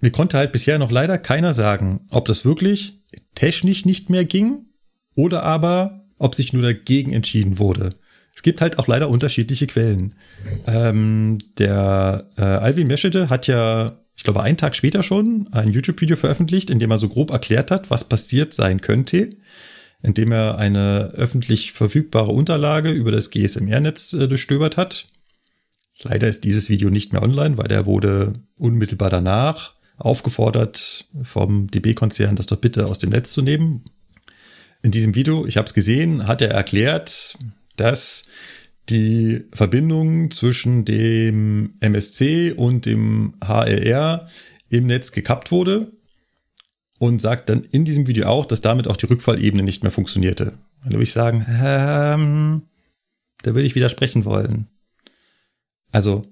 Mir konnte halt bisher noch leider keiner sagen, ob das wirklich technisch nicht mehr ging oder aber ob sich nur dagegen entschieden wurde. Es gibt halt auch leider unterschiedliche Quellen. Ähm, der äh, Alvin Meschede hat ja ich glaube, einen Tag später schon ein YouTube-Video veröffentlicht, in dem er so grob erklärt hat, was passiert sein könnte, indem er eine öffentlich verfügbare Unterlage über das GSMR-Netz äh, durchstöbert hat. Leider ist dieses Video nicht mehr online, weil er wurde unmittelbar danach aufgefordert vom DB-Konzern, das doch bitte aus dem Netz zu nehmen. In diesem Video, ich habe es gesehen, hat er erklärt, dass die Verbindung zwischen dem MSC und dem HLR im Netz gekappt wurde und sagt dann in diesem Video auch, dass damit auch die Rückfallebene nicht mehr funktionierte. Da würde ich sagen, ähm, da würde ich widersprechen wollen. Also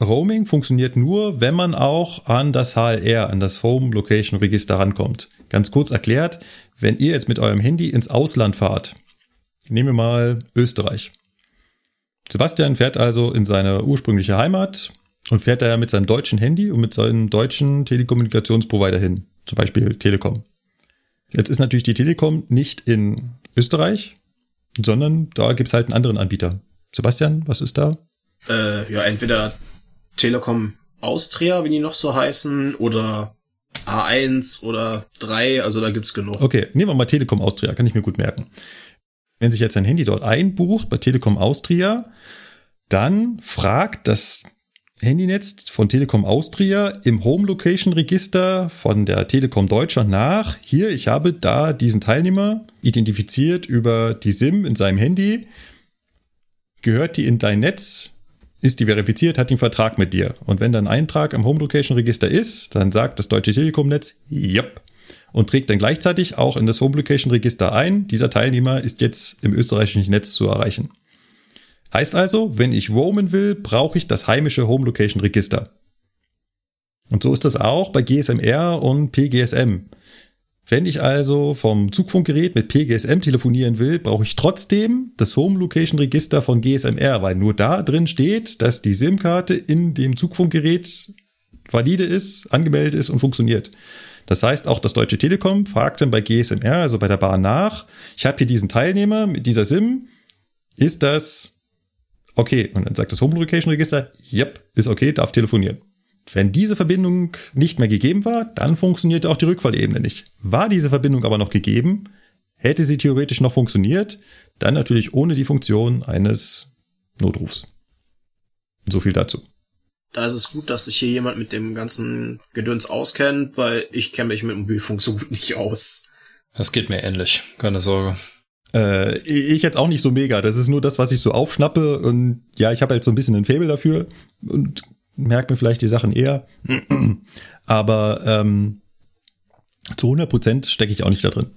Roaming funktioniert nur, wenn man auch an das HLR, an das Home Location Register rankommt. Ganz kurz erklärt, wenn ihr jetzt mit eurem Handy ins Ausland fahrt, nehmen wir mal Österreich. Sebastian fährt also in seine ursprüngliche Heimat und fährt da mit seinem deutschen Handy und mit seinem deutschen Telekommunikationsprovider hin, zum Beispiel Telekom. Jetzt ist natürlich die Telekom nicht in Österreich, sondern da gibt's halt einen anderen Anbieter. Sebastian, was ist da? Äh, ja, entweder Telekom Austria, wie die noch so heißen, oder A1 oder 3, also da gibt's genug. Okay, nehmen wir mal Telekom Austria, kann ich mir gut merken. Wenn sich jetzt ein Handy dort einbucht bei Telekom Austria, dann fragt das Handynetz von Telekom Austria im Home Location Register von der Telekom Deutschland nach. Hier, ich habe da diesen Teilnehmer identifiziert über die SIM in seinem Handy. Gehört die in dein Netz? Ist die verifiziert? Hat einen Vertrag mit dir? Und wenn dann ein Eintrag im Home Location Register ist, dann sagt das Deutsche Telekom Netz, yep, und trägt dann gleichzeitig auch in das Home Location Register ein. Dieser Teilnehmer ist jetzt im österreichischen Netz zu erreichen. Heißt also, wenn ich roamen will, brauche ich das heimische Home Location Register. Und so ist das auch bei GSMR und PGSM. Wenn ich also vom Zugfunkgerät mit PGSM telefonieren will, brauche ich trotzdem das Home Location Register von GSMR, weil nur da drin steht, dass die SIM-Karte in dem Zugfunkgerät valide ist, angemeldet ist und funktioniert. Das heißt, auch das Deutsche Telekom fragt dann bei GSMR, also bei der Bahn nach, ich habe hier diesen Teilnehmer mit dieser SIM, ist das okay? Und dann sagt das Home Location Register, yep, ist okay, darf telefonieren. Wenn diese Verbindung nicht mehr gegeben war, dann funktionierte auch die Rückfallebene nicht. War diese Verbindung aber noch gegeben, hätte sie theoretisch noch funktioniert, dann natürlich ohne die Funktion eines Notrufs. So viel dazu da ist es gut, dass sich hier jemand mit dem ganzen Gedöns auskennt, weil ich kenne mich mit Mobilfunk so gut nicht aus. Das geht mir ähnlich, keine Sorge. Äh, ich jetzt auch nicht so mega. Das ist nur das, was ich so aufschnappe und ja, ich habe halt so ein bisschen ein Faible dafür und merke mir vielleicht die Sachen eher. Aber ähm, zu 100 Prozent stecke ich auch nicht da drin.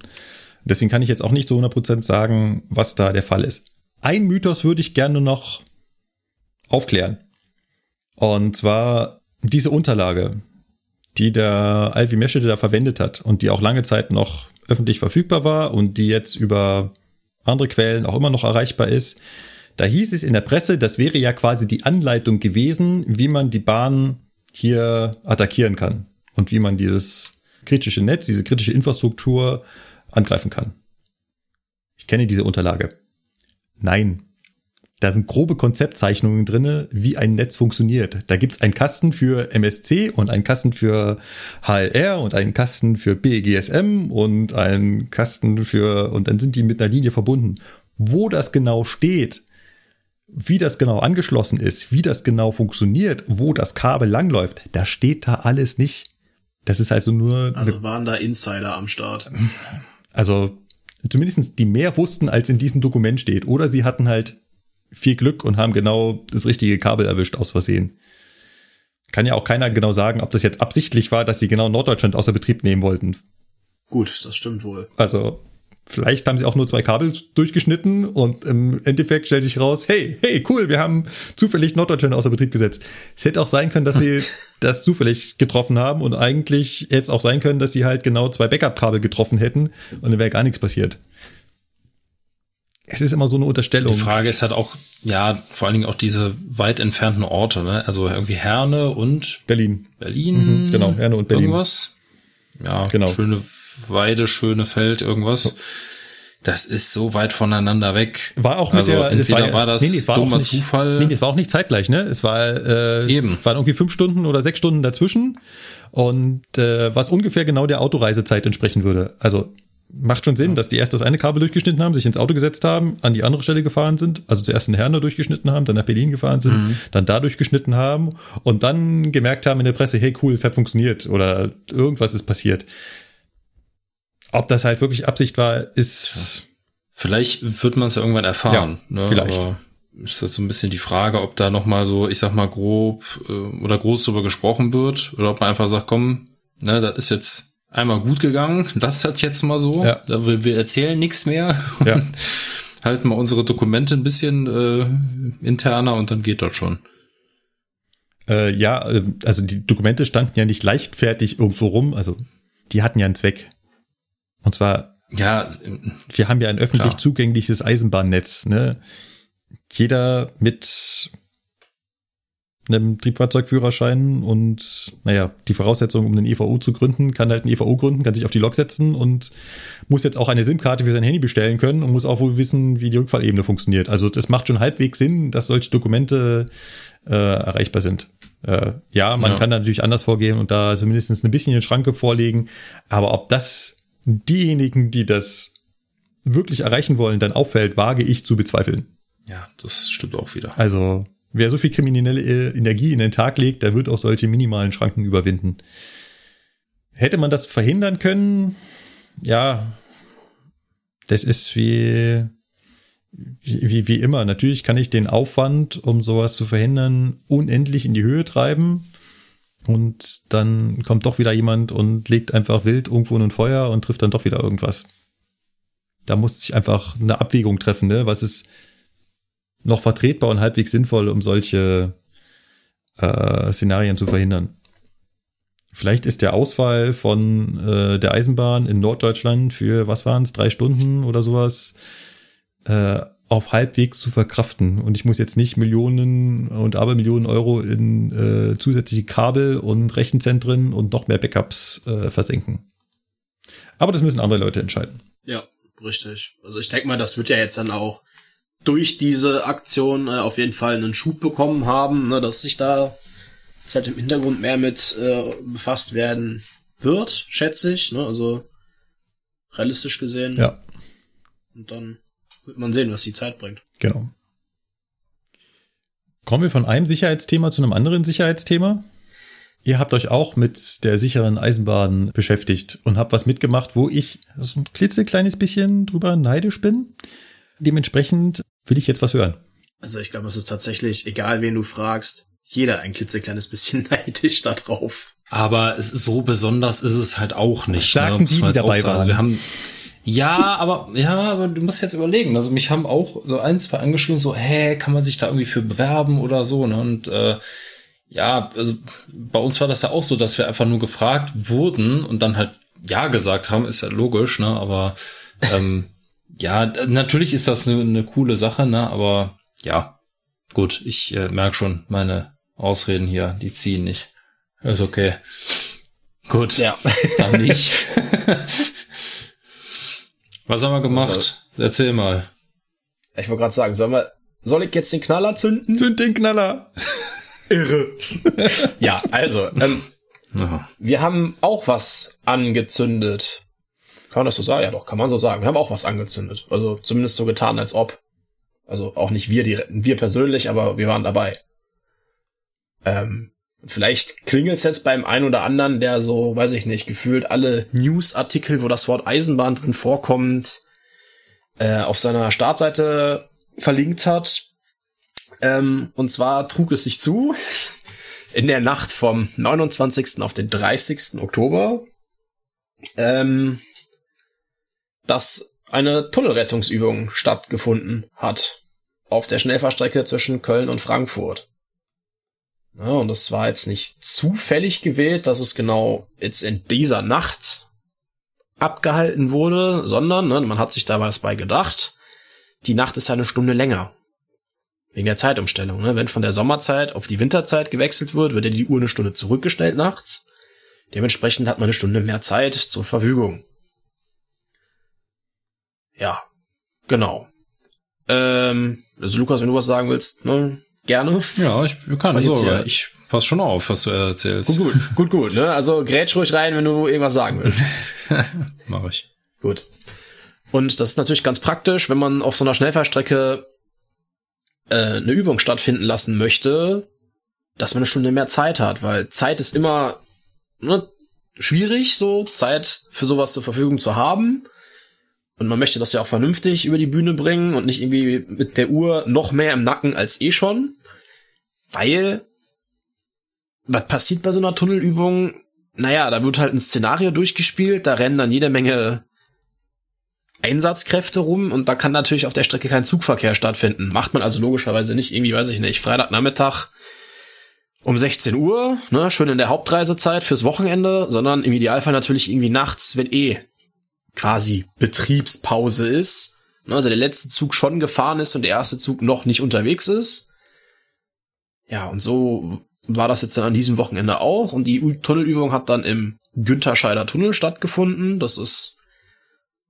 Deswegen kann ich jetzt auch nicht zu 100 Prozent sagen, was da der Fall ist. Ein Mythos würde ich gerne noch aufklären. Und zwar diese Unterlage, die der Alvi Meschede da verwendet hat und die auch lange Zeit noch öffentlich verfügbar war und die jetzt über andere Quellen auch immer noch erreichbar ist. Da hieß es in der Presse, das wäre ja quasi die Anleitung gewesen, wie man die Bahn hier attackieren kann und wie man dieses kritische Netz, diese kritische Infrastruktur angreifen kann. Ich kenne diese Unterlage. Nein, da sind grobe Konzeptzeichnungen drinne, wie ein Netz funktioniert. Da gibt's einen Kasten für MSC und einen Kasten für HLR und einen Kasten für BGSM und einen Kasten für, und dann sind die mit einer Linie verbunden. Wo das genau steht, wie das genau angeschlossen ist, wie das genau funktioniert, wo das Kabel langläuft, da steht da alles nicht. Das ist also nur. Also waren da Insider am Start. Also zumindestens die mehr wussten, als in diesem Dokument steht. Oder sie hatten halt viel Glück und haben genau das richtige Kabel erwischt aus Versehen. Kann ja auch keiner genau sagen, ob das jetzt absichtlich war, dass sie genau Norddeutschland außer Betrieb nehmen wollten. Gut, das stimmt wohl. Also, vielleicht haben sie auch nur zwei Kabel durchgeschnitten und im Endeffekt stellt sich raus, hey, hey, cool, wir haben zufällig Norddeutschland außer Betrieb gesetzt. Es hätte auch sein können, dass sie das zufällig getroffen haben und eigentlich hätte es auch sein können, dass sie halt genau zwei Backup-Kabel getroffen hätten und dann wäre gar nichts passiert es ist immer so eine Unterstellung. Die Frage ist halt auch, ja, vor allen Dingen auch diese weit entfernten Orte, ne? Also irgendwie Herne und Berlin. Berlin. Mhm, genau, Herne und Berlin. Irgendwas. Ja, genau. schöne Weide, schöne Feld, irgendwas. das ist so weit voneinander weg. War auch mit also der, entweder war, ja- war, das nee, nee, es war dummer auch nicht, Zufall. Nee, es war auch nicht zeitgleich, ne? Es war, äh, Eben. waren irgendwie fünf Stunden oder sechs Stunden dazwischen und äh, was ungefähr genau der Autoreisezeit entsprechen würde. Also macht schon Sinn, dass die erst das eine Kabel durchgeschnitten haben, sich ins Auto gesetzt haben, an die andere Stelle gefahren sind, also zuerst in Herne durchgeschnitten haben, dann nach Berlin gefahren sind, Mhm. dann da durchgeschnitten haben und dann gemerkt haben in der Presse, hey cool, es hat funktioniert oder irgendwas ist passiert. Ob das halt wirklich Absicht war, ist Vielleicht wird man es ja irgendwann erfahren. Ja, ne? vielleicht. Aber ist jetzt so ein bisschen die Frage, ob da noch mal so, ich sag mal grob äh, oder groß drüber gesprochen wird oder ob man einfach sagt, komm, ne, das ist jetzt einmal gut gegangen, das hat jetzt mal so. Ja. Da wir, wir erzählen nichts mehr. Ja. Halten mal unsere Dokumente ein bisschen äh, interner und dann geht das schon. Äh, ja, äh, also die Dokumente standen ja nicht leichtfertig irgendwo rum, also die hatten ja einen Zweck. Und zwar, Ja, wir haben ja ein öffentlich Klar. zugängliches Eisenbahnnetz. Ne? Jeder mit einem Triebfahrzeugführerschein und naja, die Voraussetzung, um einen EVU zu gründen, kann halt einen EVU gründen, kann sich auf die Lok setzen und muss jetzt auch eine SIM-Karte für sein Handy bestellen können und muss auch wohl wissen, wie die Rückfallebene funktioniert. Also das macht schon halbwegs Sinn, dass solche Dokumente äh, erreichbar sind. Äh, ja, man Ja. kann da natürlich anders vorgehen und da zumindest ein bisschen eine Schranke vorlegen, aber ob das diejenigen, die das wirklich erreichen wollen, dann auffällt, wage ich zu bezweifeln. ja, das stimmt auch wieder. Also, wer so viel kriminelle äh, Energie in den Tag legt, der wird auch solche minimalen Schranken überwinden. Hätte man das verhindern können? Ja, das ist wie, wie, wie, wie immer. Natürlich kann ich den Aufwand, um sowas zu verhindern, unendlich in die Höhe treiben. Und dann kommt doch wieder jemand und legt einfach wild irgendwo in ein Feuer und trifft dann doch wieder irgendwas. Da muss sich einfach eine Abwägung treffen, ne? Was ist noch vertretbar und halbwegs sinnvoll, um solche äh, Szenarien zu verhindern. Vielleicht ist der Ausfall von äh, der Eisenbahn in Norddeutschland für, was waren es, drei Stunden oder sowas, äh, auf halbwegs zu verkraften. Und ich muss jetzt nicht Millionen und Abermillionen Euro in äh, zusätzliche Kabel und Rechenzentren und noch mehr Backups äh, versenken. Aber das müssen andere Leute entscheiden. Ja, richtig. Also ich denke mal, das wird ja jetzt dann auch durch diese Aktion äh, auf jeden Fall einen Schub bekommen haben, ne, dass sich da jetzt halt im Hintergrund mehr mit äh, befasst werden wird, schätze ich. Ne? Also realistisch gesehen. Ja, Und dann wird man sehen, was die Zeit bringt. genau. Kommen wir von einem Sicherheitsthema zu einem anderen Sicherheitsthema? Ihr habt euch auch mit der sicheren Eisenbahn beschäftigt und habt was mitgemacht, wo ich so ein klitzekleines bisschen drüber neidisch bin. Dementsprechend will ich jetzt was hören. Also ich glaube, es ist tatsächlich, egal wen du fragst, jeder ein klitzekleines bisschen neidisch da drauf. Aber es so besonders ist es halt auch nicht. Sagten muss die, man die auch dabei sagen. waren. Wir haben, ja, aber, ja, aber du musst jetzt überlegen. Also mich haben auch so ein, zwei angeschrieben, so, hä, kann man sich da irgendwie für bewerben oder so, ne? Und äh, ja, also bei uns war das ja auch so, dass wir einfach nur gefragt wurden und dann halt ja gesagt haben, ist ja logisch, ne? Aber ähm, ja, natürlich ist das eine, eine coole Sache, ne? Aber ja, gut, ich äh, merke schon, meine Ausreden hier, die ziehen nicht. Ist okay. Gut, Ja. dann nicht. Was haben wir gemacht? Also- Erzähl mal. Ich wollte gerade sagen, sollen wir, soll ich jetzt den Knaller zünden? Zünd den Knaller! Ja, also, ähm, Ja. wir haben auch was angezündet. Kann man das so sagen? Ja, doch, kann man so sagen. Wir haben auch was angezündet. Also zumindest so getan, als ob. Also auch nicht wir, direkt, wir persönlich, aber wir waren dabei. Ähm, vielleicht klingelt's jetzt beim einen oder anderen, der so, weiß ich nicht, gefühlt alle Newsartikel, wo das Wort Eisenbahn drin vorkommt, äh, auf seiner Startseite verlinkt hat. Ähm, und zwar trug es sich zu, in der Nacht vom 29. auf den 30. Oktober, ähm, dass eine Tunnelrettungsübung stattgefunden hat auf der Schnellfahrstrecke zwischen Köln und Frankfurt. Ja, und das war jetzt nicht zufällig gewählt, dass es genau jetzt in dieser Nacht abgehalten wurde, sondern ne, man hat sich da was bei gedacht. Die Nacht ist eine Stunde länger. Wegen der Zeitumstellung. Ne? Wenn von der Sommerzeit auf die Winterzeit gewechselt wird, wird ja die Uhr eine Stunde zurückgestellt nachts. Dementsprechend hat man eine Stunde mehr Zeit zur Verfügung. Ja, Genau. Ähm, also Lukas, wenn du was sagen willst, ne, gerne. Ja, ich Sorge. ja- Ich pass schon auf, was du erzählst. Gut, gut, gut, gut, ne? Also grätsch ruhig rein, wenn du irgendwas sagen willst. Mach ich. Gut. Und das ist natürlich ganz praktisch, wenn man auf so einer Schnellfahrstrecke äh, eine Übung stattfinden lassen möchte, dass man eine Stunde mehr Zeit hat, weil Zeit ist immer ne, schwierig, so Zeit für sowas zur Verfügung zu haben. Und man möchte das ja auch vernünftig über die Bühne bringen und nicht irgendwie mit der Uhr noch mehr im Nacken als eh schon. Weil, was passiert bei so einer Tunnelübung? Naja, da wird halt ein Szenario durchgespielt, da rennen dann jede Menge Einsatzkräfte rum und da kann natürlich auf der Strecke kein Zugverkehr stattfinden. Macht man also logischerweise nicht irgendwie, weiß ich nicht, Freitagnachmittag um 16 Uhr, ne, schön in der Hauptreisezeit fürs Wochenende, sondern im Idealfall natürlich irgendwie nachts, wenn eh quasi Betriebspause ist. Ne, also der letzte Zug schon gefahren ist und der erste Zug noch nicht unterwegs ist. Ja, und so war das jetzt dann an diesem Wochenende auch und die Tunnelübung hat dann im Güntherscheider Tunnel stattgefunden. Das ist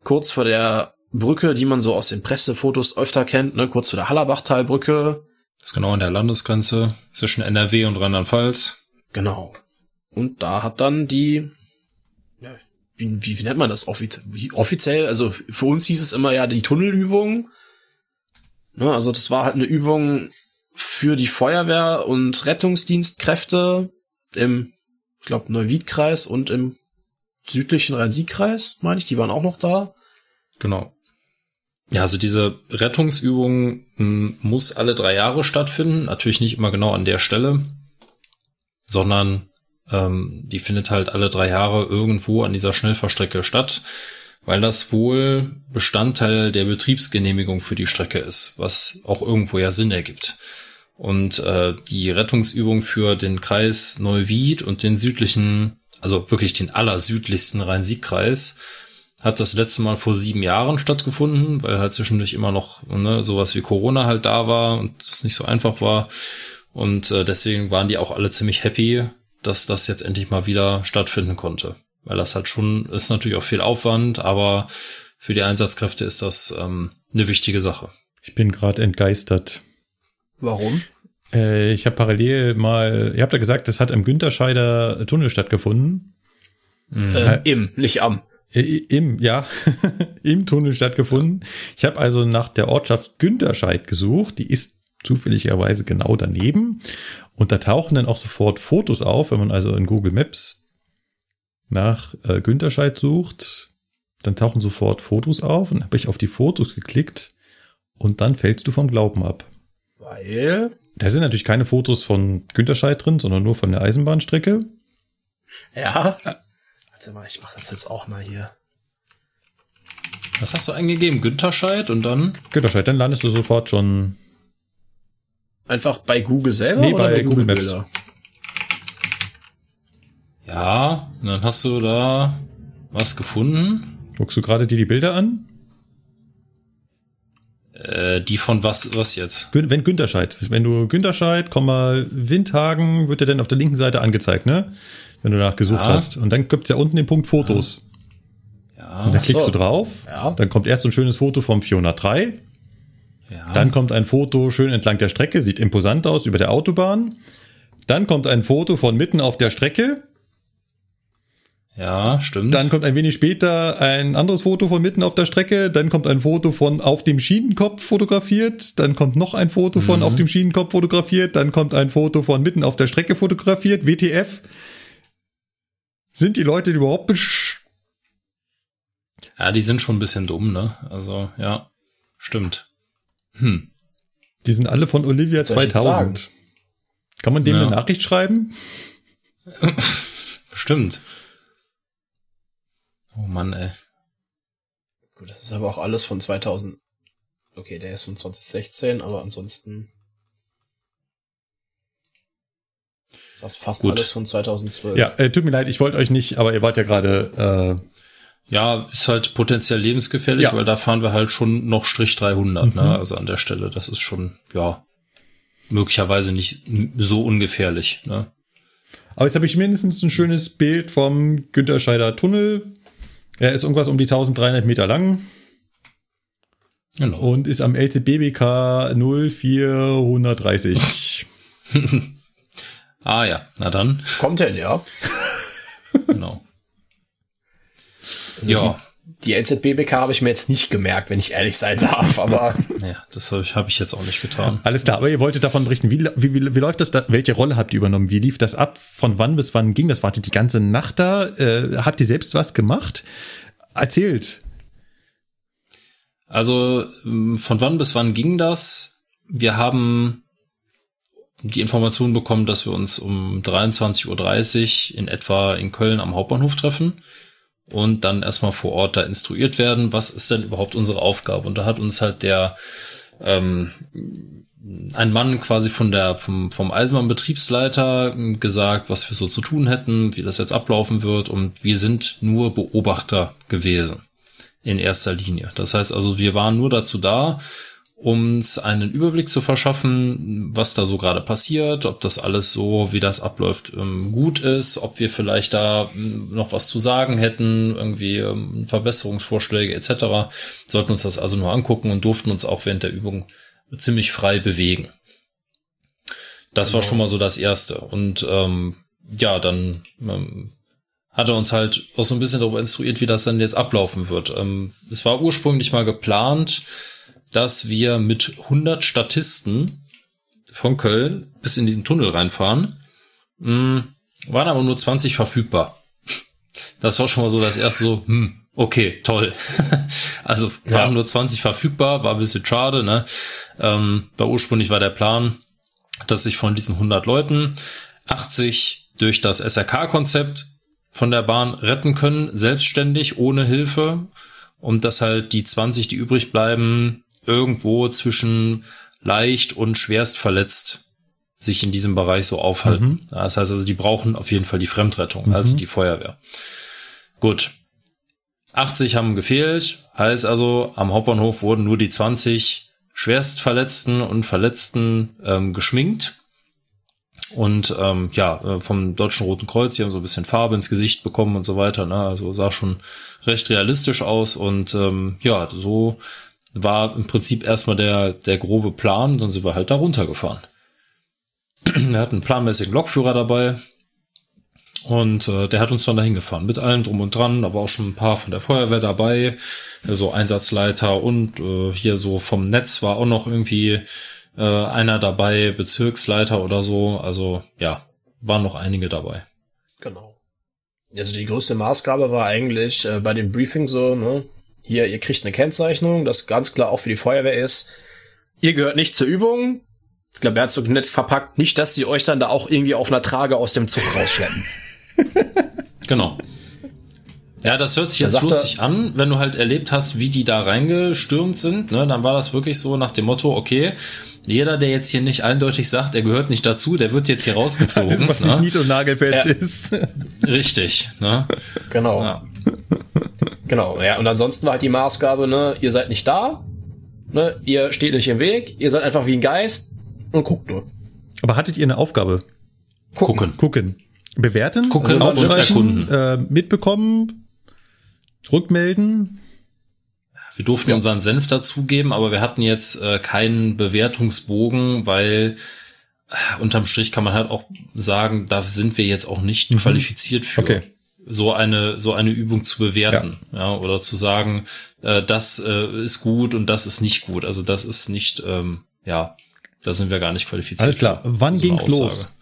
kurz vor der Brücke, die man so aus den Pressefotos öfter kennt, ne, kurz vor der Hallerbachtalbrücke. Das ist genau an der Landesgrenze zwischen NRW und Rheinland-Pfalz. Genau. Und da hat dann die, wie, wie, wie nennt man das offiziell? Wie, offiziell? Also für uns hieß es immer ja die Tunnelübung. Ne, also das war halt eine Übung für die Feuerwehr und Rettungsdienstkräfte im, ich glaube, Neuwiedkreis und im südlichen Rhein-Sieg-Kreis, meine ich, die waren auch noch da. Genau. Ja, also diese Rettungsübung muss alle drei Jahre stattfinden. Natürlich nicht immer genau an der Stelle, sondern ähm, die findet halt alle drei Jahre irgendwo an dieser Schnellfahrstrecke statt, weil das wohl Bestandteil der Betriebsgenehmigung für die Strecke ist, was auch irgendwo ja Sinn ergibt. Und äh, die Rettungsübung für den Kreis Neuwied und den südlichen, also wirklich den allersüdlichsten Rhein-Sieg-Kreis, hat das letzte Mal vor sieben Jahren stattgefunden, weil halt zwischendurch immer noch ne, sowas wie Corona halt da war und es nicht so einfach war. Und äh, deswegen waren die auch alle ziemlich happy, dass das jetzt endlich mal wieder stattfinden konnte. Weil das halt schon ist natürlich auch viel Aufwand, aber für die Einsatzkräfte ist das ähm, eine wichtige Sache. Ich bin gerade entgeistert. Warum? Äh, ich habe parallel mal, ihr habt ja gesagt, das hat am Güntherscheider Tunnel stattgefunden. Äh, Im, nicht am. Äh, Im, ja, im Tunnel stattgefunden. Ich habe also nach der Ortschaft Günterscheid gesucht. Die ist zufälligerweise genau daneben. Und da tauchen dann auch sofort Fotos auf, wenn man also in Google Maps nach äh, Günterscheid sucht. Dann tauchen sofort Fotos auf und habe ich auf die Fotos geklickt und dann fällst du vom Glauben ab. Weil, Da sind natürlich keine Fotos von Günterscheid drin, sondern nur von der Eisenbahnstrecke. ja. Warte mal, ich mach das jetzt auch mal hier. Was hast du eingegeben? Güntherscheid und dann? Günterscheid, dann landest du sofort schon Einfach bei Google selber Nee, oder bei bei, Google Google Maps. Bilder? Ja, und dann hast du da was gefunden. Guckst du gerade dir die Bilder an? Äh, die von was, was jetzt? Wenn Günterscheid, wenn du Günterscheid, Komma, Windhagen, wird dir dann auf der linken Seite angezeigt, ne? Wenn du danach gesucht Ja. hast. Und dann gibt's ja unten den Punkt Fotos. Ja, Und da klickst so. du drauf. Ja. Dann kommt erst so ein schönes Foto vom 403. ja. Dann kommt ein Foto schön entlang der Strecke, sieht imposant aus über der Autobahn. Dann kommt ein Foto von mitten auf der Strecke. ja, stimmt. Dann kommt ein wenig später ein anderes Foto von mitten auf der Strecke. Dann kommt ein Foto von auf dem Schienenkopf fotografiert. Dann kommt noch ein Foto von Mhm. auf dem Schienenkopf fotografiert. Dann kommt ein Foto von mitten auf der Strecke fotografiert. WTF. Sind die Leute überhaupt besch ja, die sind schon ein bisschen dumm, ne? Also, ja, stimmt. Hm. Die sind alle von Olivia soll ich jetzt 2000. Kann man dem Ja. eine Nachricht schreiben? Stimmt. Oh Mann, ey. Gut, das ist aber auch alles von 2000. Okay, der ist von 2016, aber ansonsten. Das ist fast Gut. alles von 2012. Ja, äh, tut mir leid, ich wollte euch nicht, aber ihr wart ja gerade äh, Ja, ist halt potenziell lebensgefährlich, Ja. weil da fahren wir halt schon noch Strich 300, Mhm. ne? Also an der Stelle, das ist schon, ja, möglicherweise nicht so ungefährlich, ne? Aber jetzt habe ich mindestens ein schönes Bild vom Günterscheider Tunnel. Er ist irgendwas um die 1300 Meter lang. Genau. Und ist am LCBBK 0430. ah ja, na dann. Kommt hin, ja. genau. Also ja. Die, die LZBBK habe ich mir jetzt nicht gemerkt, wenn ich ehrlich sein darf, aber. Ja, das habe ich, hab ich jetzt auch nicht getan. Alles klar, aber ihr wolltet davon berichten. Wie, wie, wie, wie läuft das da? Welche Rolle habt ihr übernommen? Wie lief das ab? Von wann bis wann ging das? Wartet die ganze Nacht da? Äh, habt ihr selbst was gemacht? Erzählt. Also ähm, von wann bis wann ging das? Wir haben die Information bekommen, dass wir uns um 23.30 Uhr in etwa in Köln am Hauptbahnhof treffen und dann erstmal vor Ort da instruiert werden, was ist denn überhaupt unsere Aufgabe. Und da hat uns halt der ähm, ein Mann quasi von der vom, vom Eisenbahnbetriebsleiter gesagt, was wir so zu tun hätten, wie das jetzt ablaufen wird und wir sind nur Beobachter gewesen in erster Linie. Das heißt also, wir waren nur dazu da, uns einen Überblick zu verschaffen, was da so gerade passiert, ob das alles so, wie das abläuft, ähm, gut ist, ob wir vielleicht da ähm, noch was zu sagen hätten, irgendwie ähm, Verbesserungsvorschläge etc. Sollten uns das also nur angucken und durften uns auch während der Übung ziemlich frei bewegen. Das genau. war schon mal so das Erste. Und ähm, ja, dann ähm, hat er uns halt auch so ein bisschen darüber instruiert, wie das dann jetzt ablaufen wird. Ähm, es war ursprünglich mal geplant, dass wir mit 100 Statisten von Köln bis in diesen Tunnel reinfahren. Hm, waren aber nur 20 verfügbar. Das war schon mal so das erste so, hm, okay, toll. also waren ja. nur 20 verfügbar, war ein bisschen schade, ne? Ähm, weil ursprünglich war der Plan, dass sich von diesen 100 Leuten 80 durch das SRK-Konzept von der Bahn retten können, selbstständig, ohne Hilfe. Und dass halt die 20, die übrig bleiben, irgendwo zwischen leicht und schwerst verletzt sich in diesem Bereich so aufhalten. Mhm. Das heißt also, die brauchen auf jeden Fall die Fremdrettung, mhm. also die Feuerwehr. Gut. 80 haben gefehlt, heißt also, am Hauptbahnhof wurden nur die 20 Schwerstverletzten und Verletzten ähm, geschminkt und ähm, ja, äh, vom Deutschen Roten Kreuz, die haben so ein bisschen Farbe ins Gesicht bekommen und so weiter. Ne? Also sah schon recht realistisch aus. Und ähm, ja, so war im Prinzip erstmal der, der grobe Plan. Dann sind wir halt da runtergefahren. wir hatten einen planmäßigen Lokführer dabei. Und äh, der hat uns dann dahin gefahren mit allem drum und dran. War auch schon ein paar von der Feuerwehr dabei, so also Einsatzleiter und äh, hier so vom Netz war auch noch irgendwie äh, einer dabei, Bezirksleiter oder so. Also ja, waren noch einige dabei. Genau. Also die größte Maßgabe war eigentlich äh, bei dem Briefing so, ne, hier, ihr kriegt eine Kennzeichnung, das ganz klar auch für die Feuerwehr ist. Ihr gehört nicht zur Übung. Ich glaube, er hat so nett verpackt, nicht, dass sie euch dann da auch irgendwie auf einer Trage aus dem Zug rausschleppen. genau. Ja, das hört sich jetzt lustig an, wenn du halt erlebt hast, wie die da reingestürmt sind. Ne, dann war das wirklich so nach dem Motto, okay, jeder, der jetzt hier nicht eindeutig sagt, er gehört nicht dazu, der wird jetzt hier rausgezogen. Was ne? nicht nied- und nagelfest ja. ist. Richtig, ne? Genau. Ja. Genau, ja, und ansonsten war halt die Maßgabe, ne, ihr seid nicht da, ne, ihr steht nicht im Weg, ihr seid einfach wie ein Geist und guckt nur. Aber hattet ihr eine Aufgabe? Gucken. Gucken. Bewerten? Gucken also aufschreiben, äh, mitbekommen, rückmelden? Wir durften ja. unseren Senf dazugeben, aber wir hatten jetzt äh, keinen Bewertungsbogen, weil äh, unterm Strich kann man halt auch sagen, da sind wir jetzt auch nicht mhm. qualifiziert für. Okay. So eine, so eine Übung zu bewerten, ja, ja oder zu sagen, äh, das äh, ist gut und das ist nicht gut. Also das ist nicht, ähm, ja, da sind wir gar nicht qualifiziert. Alles klar. Wann so ging's los?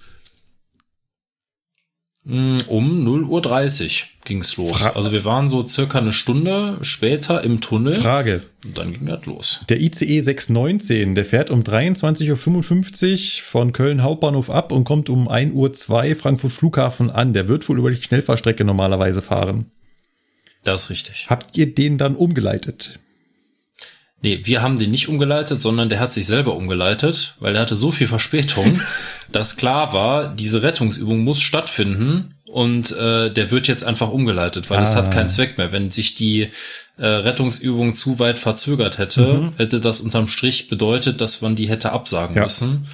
Mm, um 0.30 Uhr ging's los. Fra also wir waren so circa eine Stunde später im Tunnel. Frage. Und dann ging das los. Der ICE 619, der fährt um 23.55 Uhr von Köln Hauptbahnhof ab und kommt um 1.02 Uhr Frankfurt Flughafen an. Der wird wohl über die Schnellfahrstrecke normalerweise fahren. Das ist richtig. Habt ihr den dann umgeleitet? Nee, wir haben den nicht umgeleitet, sondern der hat sich selber umgeleitet, weil er hatte so viel Verspätung, dass klar war, diese Rettungsübung muss stattfinden und äh, der wird jetzt einfach umgeleitet, weil es hat ah. keinen Zweck mehr. Wenn sich die äh, Rettungsübung zu weit verzögert hätte, mhm. hätte das unterm Strich bedeutet, dass man die hätte absagen ja. müssen.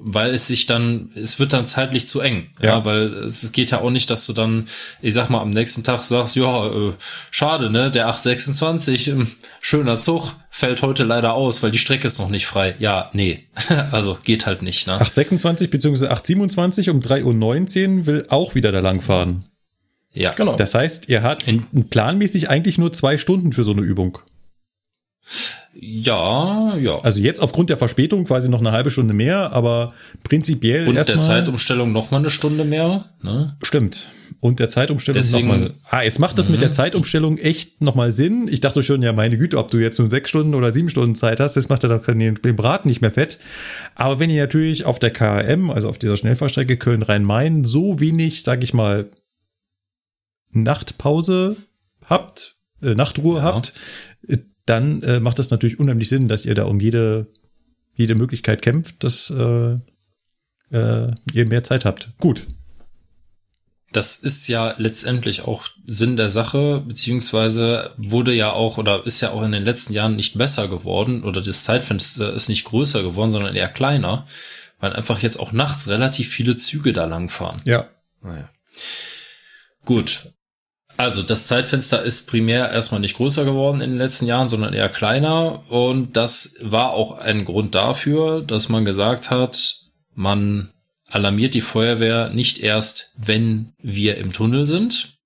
Weil es sich dann, es wird dann zeitlich zu eng. Ja, Ja. weil es geht ja auch nicht, dass du dann, ich sag mal, am nächsten Tag sagst, ja, äh, schade, ne, der 826, ähm, schöner Zug, fällt heute leider aus, weil die Strecke ist noch nicht frei. Ja, nee, also geht halt nicht, ne? 826 bzw. 827 um 3.19 Uhr will auch wieder da lang fahren. Ja, Genau. Das heißt, ihr habt planmäßig eigentlich nur zwei Stunden für so eine Übung. Ja, ja. Also jetzt aufgrund der Verspätung quasi noch eine halbe Stunde mehr, aber prinzipiell Und der Zeitumstellung noch mal eine Stunde mehr, ne? stimmt. Und der Zeitumstellung Deswegen- nochmal. Ah, jetzt macht das mit der Zeitumstellung echt nochmal Sinn. Ich dachte schon, ja, meine Güte, ob du jetzt nur sechs Stunden oder sieben Stunden Zeit hast, das macht ja doch den, den Braten nicht mehr fett. Aber wenn ihr natürlich auf der KM, also auf dieser Schnellfahrstrecke Köln-Rhein-Main, so wenig, sag ich mal, Nachtpause habt, äh, Nachtruhe Ja. habt, äh, dann äh, macht das natürlich unheimlich Sinn, dass ihr da um jede, jede Möglichkeit kämpft, dass äh, äh, ihr mehr Zeit habt. Gut. Das ist ja letztendlich auch Sinn der Sache, beziehungsweise wurde ja auch oder ist ja auch in den letzten Jahren nicht besser geworden oder das Zeitfenster ist nicht größer geworden, sondern eher kleiner, weil einfach jetzt auch nachts relativ viele Züge da langfahren. Ja. Naja. Gut. Also das Zeitfenster ist primär erstmal nicht größer geworden in den letzten Jahren, sondern eher kleiner. Und das war auch ein Grund dafür, dass man gesagt hat, man alarmiert die Feuerwehr nicht erst, wenn wir im Tunnel sind.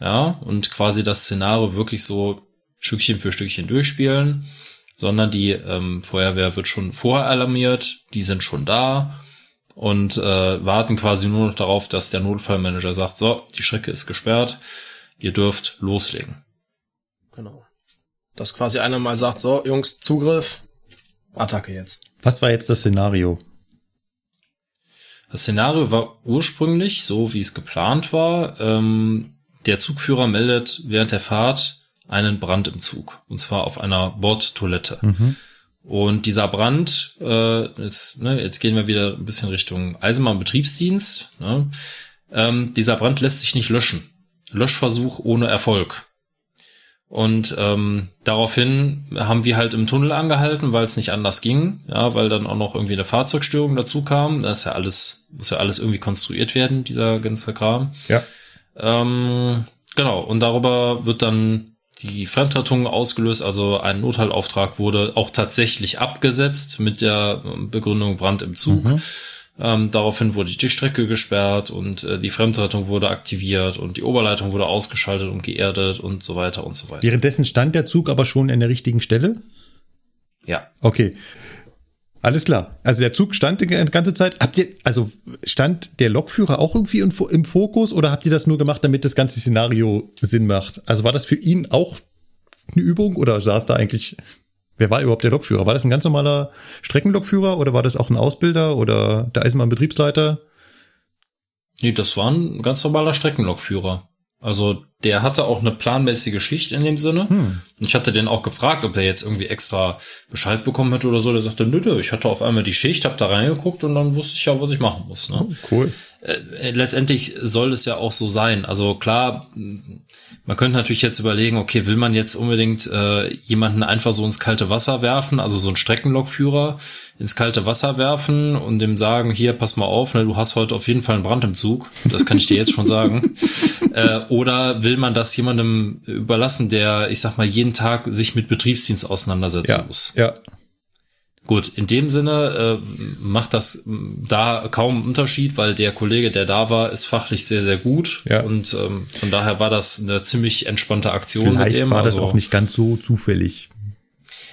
Ja, und quasi das Szenario wirklich so Stückchen für Stückchen durchspielen, sondern die ähm, Feuerwehr wird schon vorher alarmiert, die sind schon da und äh, warten quasi nur noch darauf, dass der Notfallmanager sagt, so, die Strecke ist gesperrt, ihr dürft loslegen. Genau. Dass quasi einer mal sagt, so, Jungs, Zugriff, Attacke jetzt. Was war jetzt das Szenario? Das Szenario war ursprünglich, so wie es geplant war, ähm, der Zugführer meldet während der Fahrt einen Brand im Zug. Und zwar auf einer Bordtoilette. Mhm. Und dieser Brand, äh, jetzt, ne, jetzt gehen wir wieder ein bisschen Richtung Eisenbahnbetriebsdienst. Ne? Ähm, dieser Brand lässt sich nicht löschen. Löschversuch ohne Erfolg. Und ähm, daraufhin haben wir halt im Tunnel angehalten, weil es nicht anders ging, ja, weil dann auch noch irgendwie eine Fahrzeugstörung dazu kam. Das ist ja alles, muss ja alles irgendwie konstruiert werden, dieser ganze Kram. Ja. Ähm, genau, und darüber wird dann die Fremdrettung ausgelöst, also ein Notfallauftrag wurde auch tatsächlich abgesetzt mit der Begründung Brand im Zug. Mhm. Ähm, daraufhin wurde die Strecke gesperrt und äh, die Fremdrettung wurde aktiviert und die Oberleitung wurde ausgeschaltet und geerdet und so weiter und so weiter. Währenddessen stand der Zug aber schon an der richtigen Stelle? Ja. Okay. Alles klar. Also der Zug stand die ganze Zeit. Habt ihr, also stand der Lokführer auch irgendwie im, Fo- im Fokus oder habt ihr das nur gemacht, damit das ganze Szenario Sinn macht? Also war das für ihn auch eine Übung oder saß da eigentlich, wer war überhaupt der Lokführer? War das ein ganz normaler Streckenlokführer oder war das auch ein Ausbilder oder der Eisenbahnbetriebsleiter? Nee, das war ein ganz normaler Streckenlokführer. Also der hatte auch eine planmäßige Schicht in dem Sinne. Hm. Und ich hatte den auch gefragt, ob er jetzt irgendwie extra Bescheid bekommen hätte oder so. Der sagte, nö, ich hatte auf einmal die Schicht, hab da reingeguckt und dann wusste ich ja, was ich machen muss. Ne? Cool. äh, letztendlich soll es ja auch so sein. Also klar, man könnte natürlich jetzt überlegen, okay, will man jetzt unbedingt äh, jemanden einfach so ins kalte Wasser werfen, also so einen Streckenlokführer ins kalte Wasser werfen und dem sagen, hier, pass mal auf, ne, du hast heute auf jeden Fall einen Brand im Zug. Das kann ich dir jetzt schon sagen. Äh, oder will man das jemandem überlassen, der, ich sag mal, jeden Tag sich mit Betriebsdienst auseinandersetzen Ja. muss? Ja. Gut, in dem Sinne äh, macht das da kaum Unterschied, weil der Kollege, der da war, ist fachlich sehr, sehr gut. Ja. Und ähm, von daher war das eine ziemlich entspannte Aktion Vielleicht mit dem. war das also, auch nicht ganz so zufällig.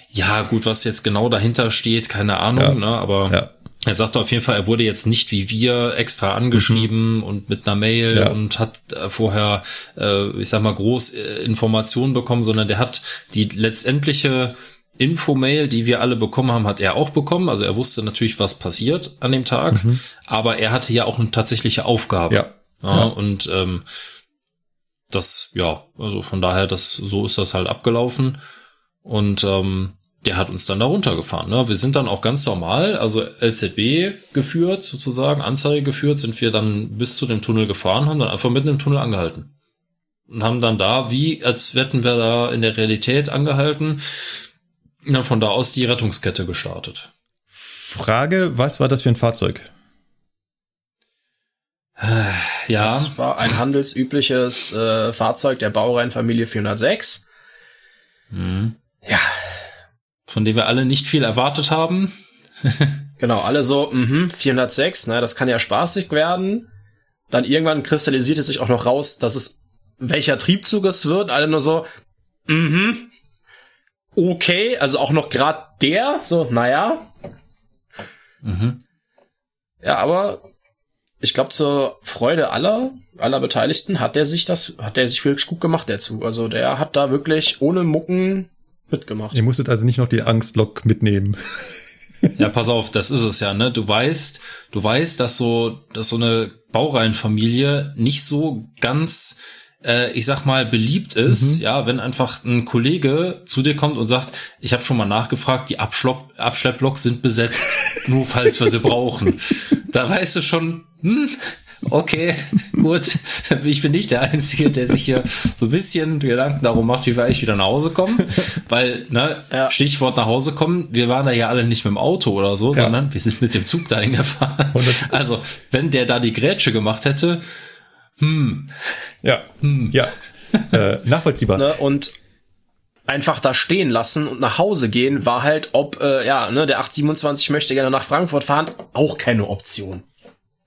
Ja, gut, was jetzt genau dahinter steht, keine Ahnung, Ja. ne? aber Ja. er sagte auf jeden Fall, er wurde jetzt nicht wie wir extra angeschrieben und mit einer Mail Mhm. Ja. und hat äh, vorher, äh, ich sag mal, groß äh, Informationen bekommen, sondern der hat die letztendliche Infomail, die wir alle bekommen haben, hat er auch bekommen. Also er wusste natürlich, was passiert an dem Tag, aber er hatte ja auch eine tatsächliche Aufgabe. Mhm. Ja. Ja, Ja. Und ähm, das, ja, also von daher, das, so ist das halt abgelaufen. Und ähm, der hat uns dann da runtergefahren. Ne? Wir sind dann auch ganz normal, also LZB geführt, sozusagen, Anzeige geführt, sind wir dann bis zu dem Tunnel gefahren, haben dann einfach mitten im Tunnel angehalten. Und haben dann da, wie als hätten wir da in der Realität angehalten, dann von da aus die Rettungskette gestartet. Frage, was war das für ein Fahrzeug? Ja, Das war ein handelsübliches äh, Fahrzeug der Baureihenfamilie 406. Mhm. Ja, von dem wir alle nicht viel erwartet haben. genau, alle so, mhm, 406, ne, das kann ja spaßig werden. Dann irgendwann kristallisierte sich auch noch raus, dass es welcher Triebzug es wird. Alle nur so, mhm, okay, also auch noch grad der, so, naja. Mhm. Ja, aber ich glaube, zur Freude aller, aller Beteiligten hat der sich das, hat der sich wirklich gut gemacht, der Zug. Also der hat da wirklich ohne Mucken mitgemacht. Ihr musstet also nicht noch die Angstlok mitnehmen. Ja, pass auf, das ist es ja, ne? Du weißt, du weißt, dass so, dass so eine Baureihenfamilie nicht so ganz, äh, ich sag mal, beliebt ist, ja, wenn einfach ein Kollege zu dir kommt und sagt, ich habe schon mal nachgefragt, die Abschlopp, Abschlepploks sind besetzt, nur falls wir sie brauchen. Da weißt du schon, hm, okay, gut, ich bin nicht der Einzige, der sich hier so ein bisschen Gedanken darum macht, wie wir eigentlich wieder nach Hause kommen. Weil, ne, Ja. Stichwort nach Hause kommen, wir waren da ja alle nicht mit dem Auto oder so, Ja. sondern wir sind mit dem Zug dahin gefahren. Also, wenn der da die Grätsche gemacht hätte, Ja, ja, äh, nachvollziehbar. ne? Und einfach da stehen lassen und nach Hause gehen war halt, ob, äh, ja, ne, der 827 möchte gerne nach Frankfurt fahren, auch keine Option.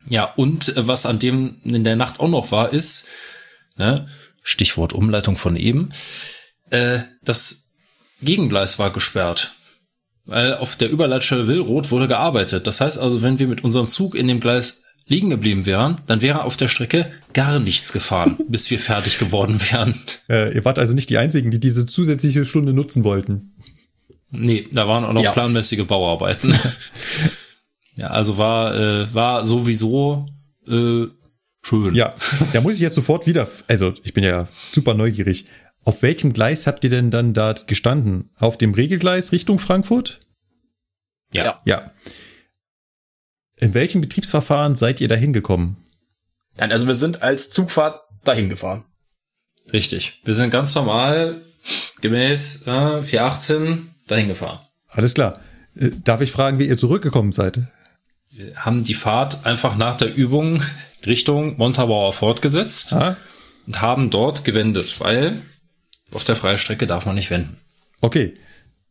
Ja, und äh, was an dem in der Nacht auch noch war, ist, ne, Stichwort Umleitung von eben, äh, das Gegengleis war gesperrt. Weil auf der Überleitstelle Willroth wurde gearbeitet. Das heißt also, wenn wir mit unserem Zug in dem Gleis liegen geblieben wären, dann wäre auf der Strecke gar nichts gefahren, bis wir fertig geworden wären. Äh, ihr wart also nicht die Einzigen, die diese zusätzliche Stunde nutzen wollten. Nee, da waren auch noch Ja. planmäßige Bauarbeiten. ja, also war, äh, war sowieso äh, schön. Ja, da muss ich jetzt sofort wieder, also ich bin ja super neugierig. Auf welchem Gleis habt ihr denn dann da gestanden? Auf dem Regelgleis Richtung Frankfurt? Ja. Ja. In welchem Betriebsverfahren seid ihr da hingekommen? Nein, also wir sind als Zugfahrt dahin gefahren. Richtig. Wir sind ganz normal gemäß äh, 418 dahin gefahren. Alles klar. Äh, Darf ich fragen, wie ihr zurückgekommen seid? Wir haben die Fahrt einfach nach der Übung Richtung Montabaur fortgesetzt Ah, und haben dort gewendet, weil auf der Freistrecke darf man nicht wenden. okay.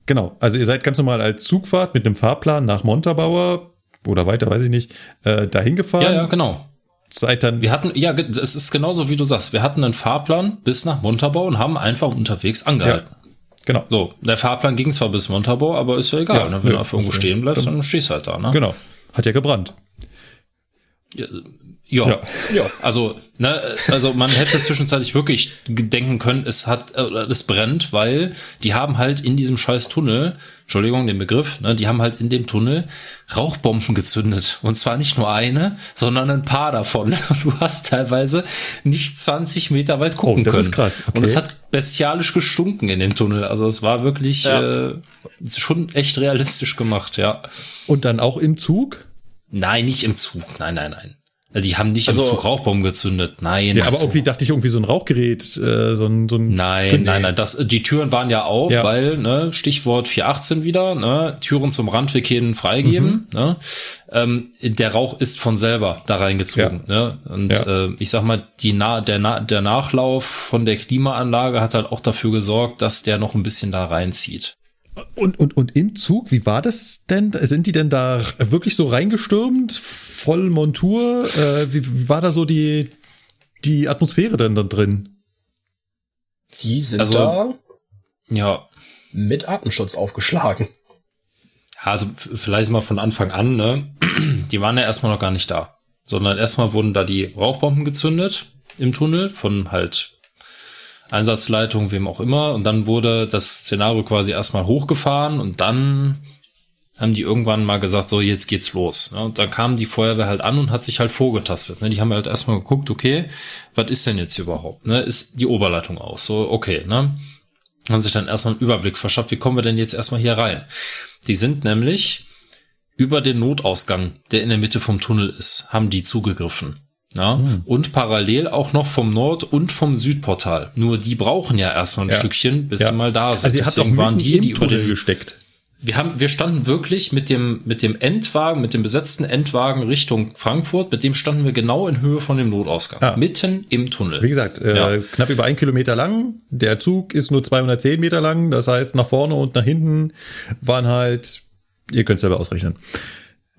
Genau. Also ihr seid ganz normal als Zugfahrt mit einem Fahrplan nach Montabaur oder weiter, weiß ich nicht, äh, dahin gefahren. Ja, ja, genau. Seid dann, Wir hatten, ja, es ist genauso wie du sagst. Wir hatten einen Fahrplan bis nach Montabaur und haben einfach unterwegs angehalten. genau. So, der Fahrplan ging zwar bis Montabaur, aber ist ja egal. Ja, ne? Wenn nö, du auf irgendwo ja- stehen bleibst, dann- dann stehst du halt da. Ne? Genau. Hat ja gebrannt. Ja, Ja. ja. Also, ne, also man hätte zwischenzeitlich wirklich denken können, es hat, äh, oder es brennt, weil die haben halt in diesem scheiß Tunnel, Entschuldigung, den Begriff, ne, die haben halt in dem Tunnel Rauchbomben gezündet. Und zwar nicht nur eine, sondern ein paar davon. Du hast teilweise nicht 20 Meter weit gucken Oh, das können. ist krass, okay. Und es hat bestialisch gestunken in dem Tunnel. Also es war wirklich Ja. äh, schon echt realistisch gemacht, ja. Und dann auch im Zug? Nein, nicht im Zug. Nein, nein, nein. Die haben nicht Also- im Zug Rauchbomben gezündet. Nein. Ja, aber so. irgendwie dachte ich irgendwie so ein Rauchgerät, äh, so ein, so ein Nein, nein, nein. Das, die Türen waren ja auf, Ja. weil, ne, Stichwort 418 wieder, ne, Türen zum Randweg hin freigeben. Mhm. Ne, ähm, der Rauch ist von selber da reingezogen. Ne, und Ja. äh, ich sag mal, die Na der, Na der Nachlauf von der Klimaanlage hat halt auch dafür gesorgt, dass der noch ein bisschen da reinzieht. Und, und, und im Zug, wie war das denn? Sind die denn da wirklich so reingestürmt? Voll Montur? Äh, wie, wie war da so die, die Atmosphäre denn da drin? Die sind Also- da Ja, mit Atemschutz aufgeschlagen. Also vielleicht mal von Anfang an, ne? Die waren ja erstmal noch gar nicht da. Sondern erstmal wurden da die Rauchbomben gezündet im Tunnel von halt Einsatzleitung, wem auch immer. Und dann wurde das Szenario quasi erstmal hochgefahren und dann haben die irgendwann mal gesagt, so jetzt geht's los. Und dann kam die Feuerwehr halt an und hat sich halt vorgetastet. Ne? Die haben halt erstmal geguckt, okay, was ist denn jetzt überhaupt? Ne? Ist die Oberleitung aus? So, okay, ne? Haben sich dann erstmal einen Überblick verschafft, wie kommen wir denn jetzt erstmal hier rein? Die sind nämlich über den Notausgang, der in der Mitte vom Tunnel ist, haben die zugegriffen. Ja, und parallel auch noch vom Nord- und vom Südportal. Nur die brauchen ja erstmal ein Ja. Stückchen, bis Ja. sie mal da sind. Also ihr habt Deswegen waren die, die über Tunnel den, gesteckt. wir haben, wir standen wirklich mit dem, mit dem Endwagen, mit dem besetzten Endwagen Richtung Frankfurt, mit dem standen wir genau in Höhe von dem Notausgang. Ah. Mitten im Tunnel. Wie gesagt, äh, Ja. knapp über ein Kilometer lang. Der Zug ist nur 210 Meter lang. Das heißt, nach vorne und nach hinten waren halt, ihr könnt selber ausrechnen,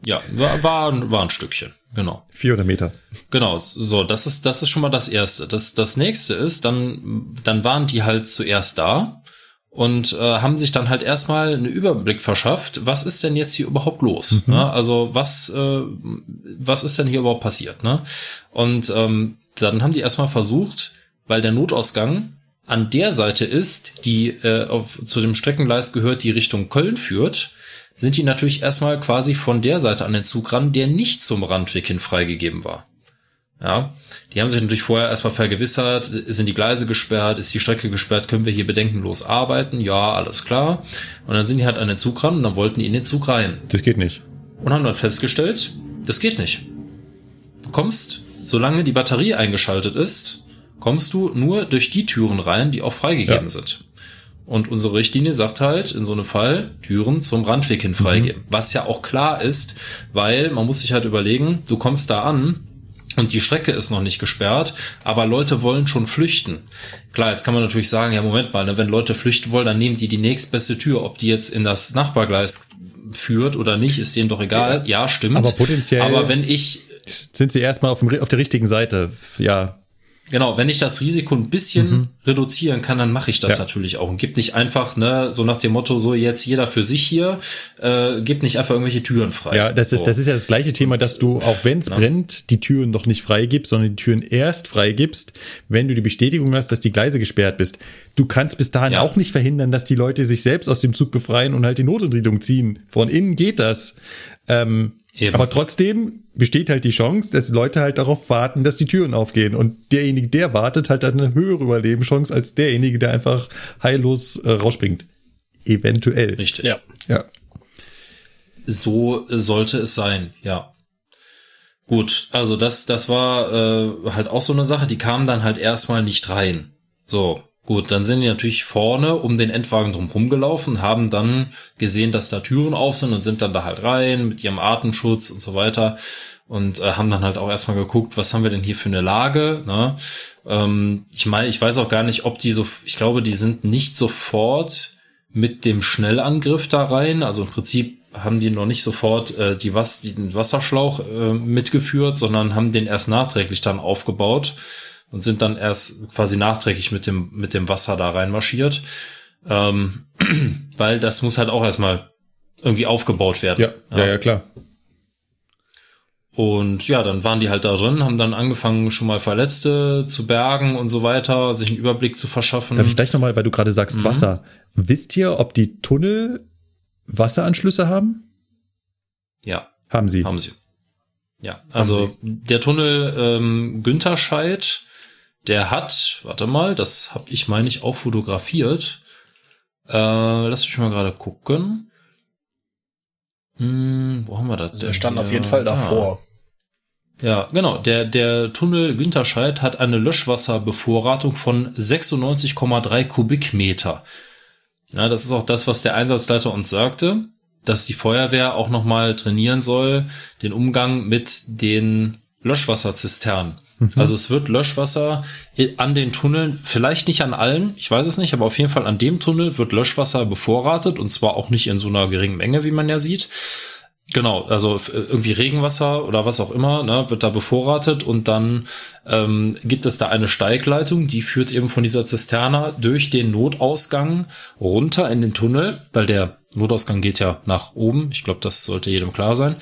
Ja, war, war, war ein Stückchen. Genau. 400 Meter. Genau, so, das ist, das ist schon mal das Erste. Das, das nächste ist, dann, dann waren die halt zuerst da und äh, haben sich dann halt erstmal einen Überblick verschafft, was ist denn jetzt hier überhaupt los? Ne? Also was, äh, was ist denn hier überhaupt passiert? Ne? Und ähm, dann haben die erstmal versucht, weil der Notausgang an der Seite ist, die äh, auf, zu dem Streckengleis gehört, die Richtung Köln führt, sind die natürlich erstmal quasi von der Seite an den Zug ran, der nicht zum Randweg hin freigegeben war. Ja, die haben sich natürlich vorher erstmal vergewissert, sind die Gleise gesperrt, ist die Strecke gesperrt, können wir hier bedenkenlos arbeiten? Ja, alles klar. Und dann sind die halt an den Zug ran und dann wollten die in den Zug rein Das geht nicht. und haben dann festgestellt, das geht nicht. Du kommst, solange die Batterie eingeschaltet ist, kommst du nur durch die Türen rein, die auch freigegeben Ja. sind. Und unsere Richtlinie sagt halt, in so einem Fall, Türen zum Randweg hin freigeben. Was ja auch klar ist, weil man muss sich halt überlegen, du kommst da an und die Strecke ist noch nicht gesperrt, aber Leute wollen schon flüchten. Klar, jetzt kann man natürlich sagen, ja, Moment mal, ne, wenn Leute flüchten wollen, dann nehmen die die nächstbeste Tür, ob die jetzt in das Nachbargleis führt oder nicht, ist denen doch egal. Ja, stimmt. Aber potenziell- Aber wenn ich, Sind sie erstmal auf, dem, auf der richtigen Seite. Ja, genau, wenn ich das Risiko ein bisschen reduzieren kann, dann mache ich das Ja. natürlich auch und gib nicht einfach, ne, so nach dem Motto, so jetzt jeder für sich hier, äh, gib nicht einfach irgendwelche Türen frei. ja, das ist, so. das ist ja das gleiche Thema, dass du, auch wenn es Na? brennt, die Türen noch nicht freigibst, sondern die Türen erst freigibst, wenn du die Bestätigung hast, dass die Gleise gesperrt bist. Du kannst bis dahin Ja. auch nicht verhindern, dass die Leute sich selbst aus dem Zug befreien und halt die Notentriebung ziehen. Von innen geht das. Ähm, Eben. aber trotzdem besteht halt die Chance, dass Leute halt darauf warten, dass die Türen aufgehen. Und derjenige, der wartet, hat dann eine höhere Überlebenschance als derjenige, der einfach heillos äh, rausspringt. Eventuell. Richtig. Ja. Ja. So sollte es sein, ja. Gut, also das, das war äh, halt auch so eine Sache, die kamen dann halt erstmal nicht rein. So, gut, dann sind die natürlich vorne um den Endwagen drum gelaufen, haben dann gesehen, dass da Türen auf sind und sind dann da halt rein mit ihrem Atemschutz und so weiter und äh, haben dann halt auch erstmal geguckt, was haben wir denn hier für eine Lage. Ne? Ähm, ich meine, ich weiß auch gar nicht, ob die so, ich glaube, die sind nicht sofort mit dem Schnellangriff da rein. Also im Prinzip haben die noch nicht sofort äh, die Was den Wasserschlauch äh, mitgeführt, sondern haben den erst nachträglich dann aufgebaut und sind dann erst quasi nachträglich mit dem mit dem Wasser da reinmarschiert, ähm, weil das muss halt auch erstmal irgendwie aufgebaut werden. Ja, ja, ja, klar. Und ja, dann waren die halt da drin, haben dann angefangen, schon mal Verletzte zu bergen und so weiter, sich einen Überblick zu verschaffen. Darf ich gleich nochmal, weil du gerade sagst Mhm. Wasser. Wisst ihr, ob die Tunnel Wasseranschlüsse haben? ja, Haben sie. haben sie. Ja, also der Tunnel ähm, Güntherscheid, der hat, warte mal, das habe ich, meine ich, auch fotografiert. Äh, lass mich mal gerade gucken. Hm, wo haben wir das? Der denn stand auf hier? jeden Fall Da. davor. Ja, genau. Der, der Tunnel Güntherscheid hat eine Löschwasserbevorratung von 96,3 Kubikmeter. Ja, das ist auch das, was der Einsatzleiter uns sagte, dass die Feuerwehr auch nochmal trainieren soll, den Umgang mit den Löschwasserzisternen. Also es wird Löschwasser an den Tunneln, vielleicht nicht an allen, ich weiß es nicht, aber auf jeden Fall an dem Tunnel wird Löschwasser bevorratet und zwar auch nicht in so einer geringen Menge, wie man ja sieht. Genau, also f- irgendwie Regenwasser oder was auch immer, ne, wird da bevorratet und dann ähm, gibt es da eine Steigleitung, die führt eben von dieser Zisterne durch den Notausgang runter in den Tunnel, weil der Notausgang geht ja nach oben. Ich glaube, das sollte jedem klar sein.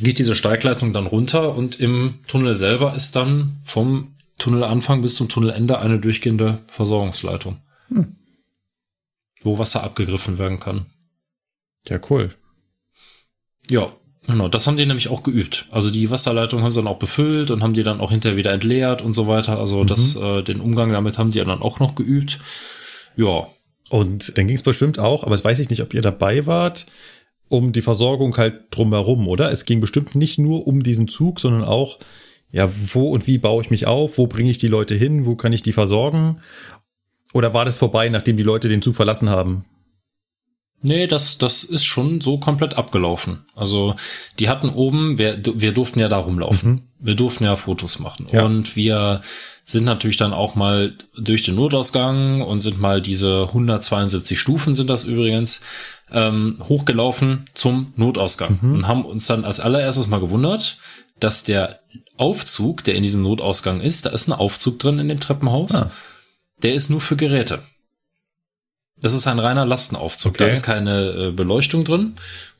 Geht diese Steigleitung dann runter und im Tunnel selber ist dann vom Tunnelanfang bis zum Tunnelende eine durchgehende Versorgungsleitung, wo Wasser abgegriffen werden kann. Ja, cool. Ja, genau. Das haben die nämlich auch geübt. Also die Wasserleitung haben sie dann auch befüllt und haben die dann auch hinterher wieder entleert und so weiter. Also das, äh, den Umgang damit haben die dann auch noch geübt. Ja, Und dann ging es bestimmt auch, aber das weiß ich nicht, ob ihr dabei wart, um die Versorgung halt drumherum, oder? Es ging bestimmt nicht nur um diesen Zug, sondern auch, ja, wo und wie baue ich mich auf? Wo bringe ich die Leute hin? Wo kann ich die versorgen? Oder war das vorbei, nachdem die Leute den Zug verlassen haben? Nee, das, das ist schon so komplett abgelaufen. Also die hatten oben, wir, wir durften ja da rumlaufen. Mhm. Wir durften ja Fotos machen. Ja. Und wir sind natürlich dann auch mal durch den Notausgang und sind mal diese 172 Stufen sind das übrigens, ähm, hochgelaufen zum Notausgang. Mhm. Und haben uns dann als allererstes mal gewundert, dass der Aufzug, der in diesem Notausgang ist, da ist ein Aufzug drin in dem Treppenhaus, Ah. der ist nur für Geräte. Das ist ein reiner Lastenaufzug. Da Okay. ist keine äh, Beleuchtung drin.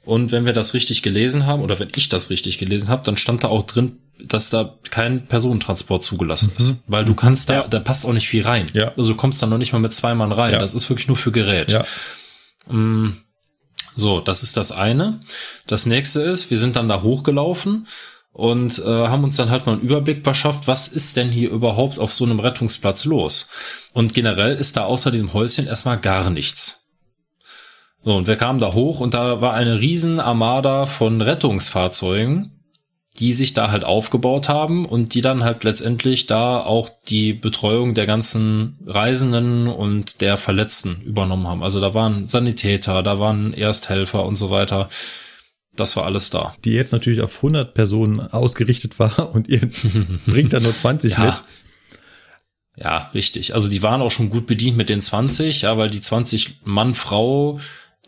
Und wenn wir das richtig gelesen haben, oder wenn ich das richtig gelesen habe, dann stand da auch drin, dass da kein Personentransport zugelassen ist. Weil du kannst da, Ja. da passt auch nicht viel rein. Ja. Also du kommst da noch nicht mal mit zwei Mann rein. Ja. Das ist wirklich nur für Gerät. Ja. Mm, So, das ist das eine. Das nächste ist, wir sind dann da hochgelaufen und äh, haben uns dann halt mal einen Überblick verschafft, was ist denn hier überhaupt auf so einem Rettungsplatz los? Und generell ist da außer diesem Häuschen erstmal gar nichts. So, und wir kamen da hoch und da war eine riesen Armada von Rettungsfahrzeugen, die sich da halt aufgebaut haben und die dann halt letztendlich da auch die Betreuung der ganzen Reisenden und der Verletzten übernommen haben. Also da waren Sanitäter, da waren Ersthelfer und so weiter. Das war alles da. Die jetzt natürlich auf 100 Personen ausgerichtet war und ihr bringt da nur 20 Ja. mit. Ja, richtig. Also die waren auch schon gut bedient mit den 20, ja, weil die 20 Mann, Frau,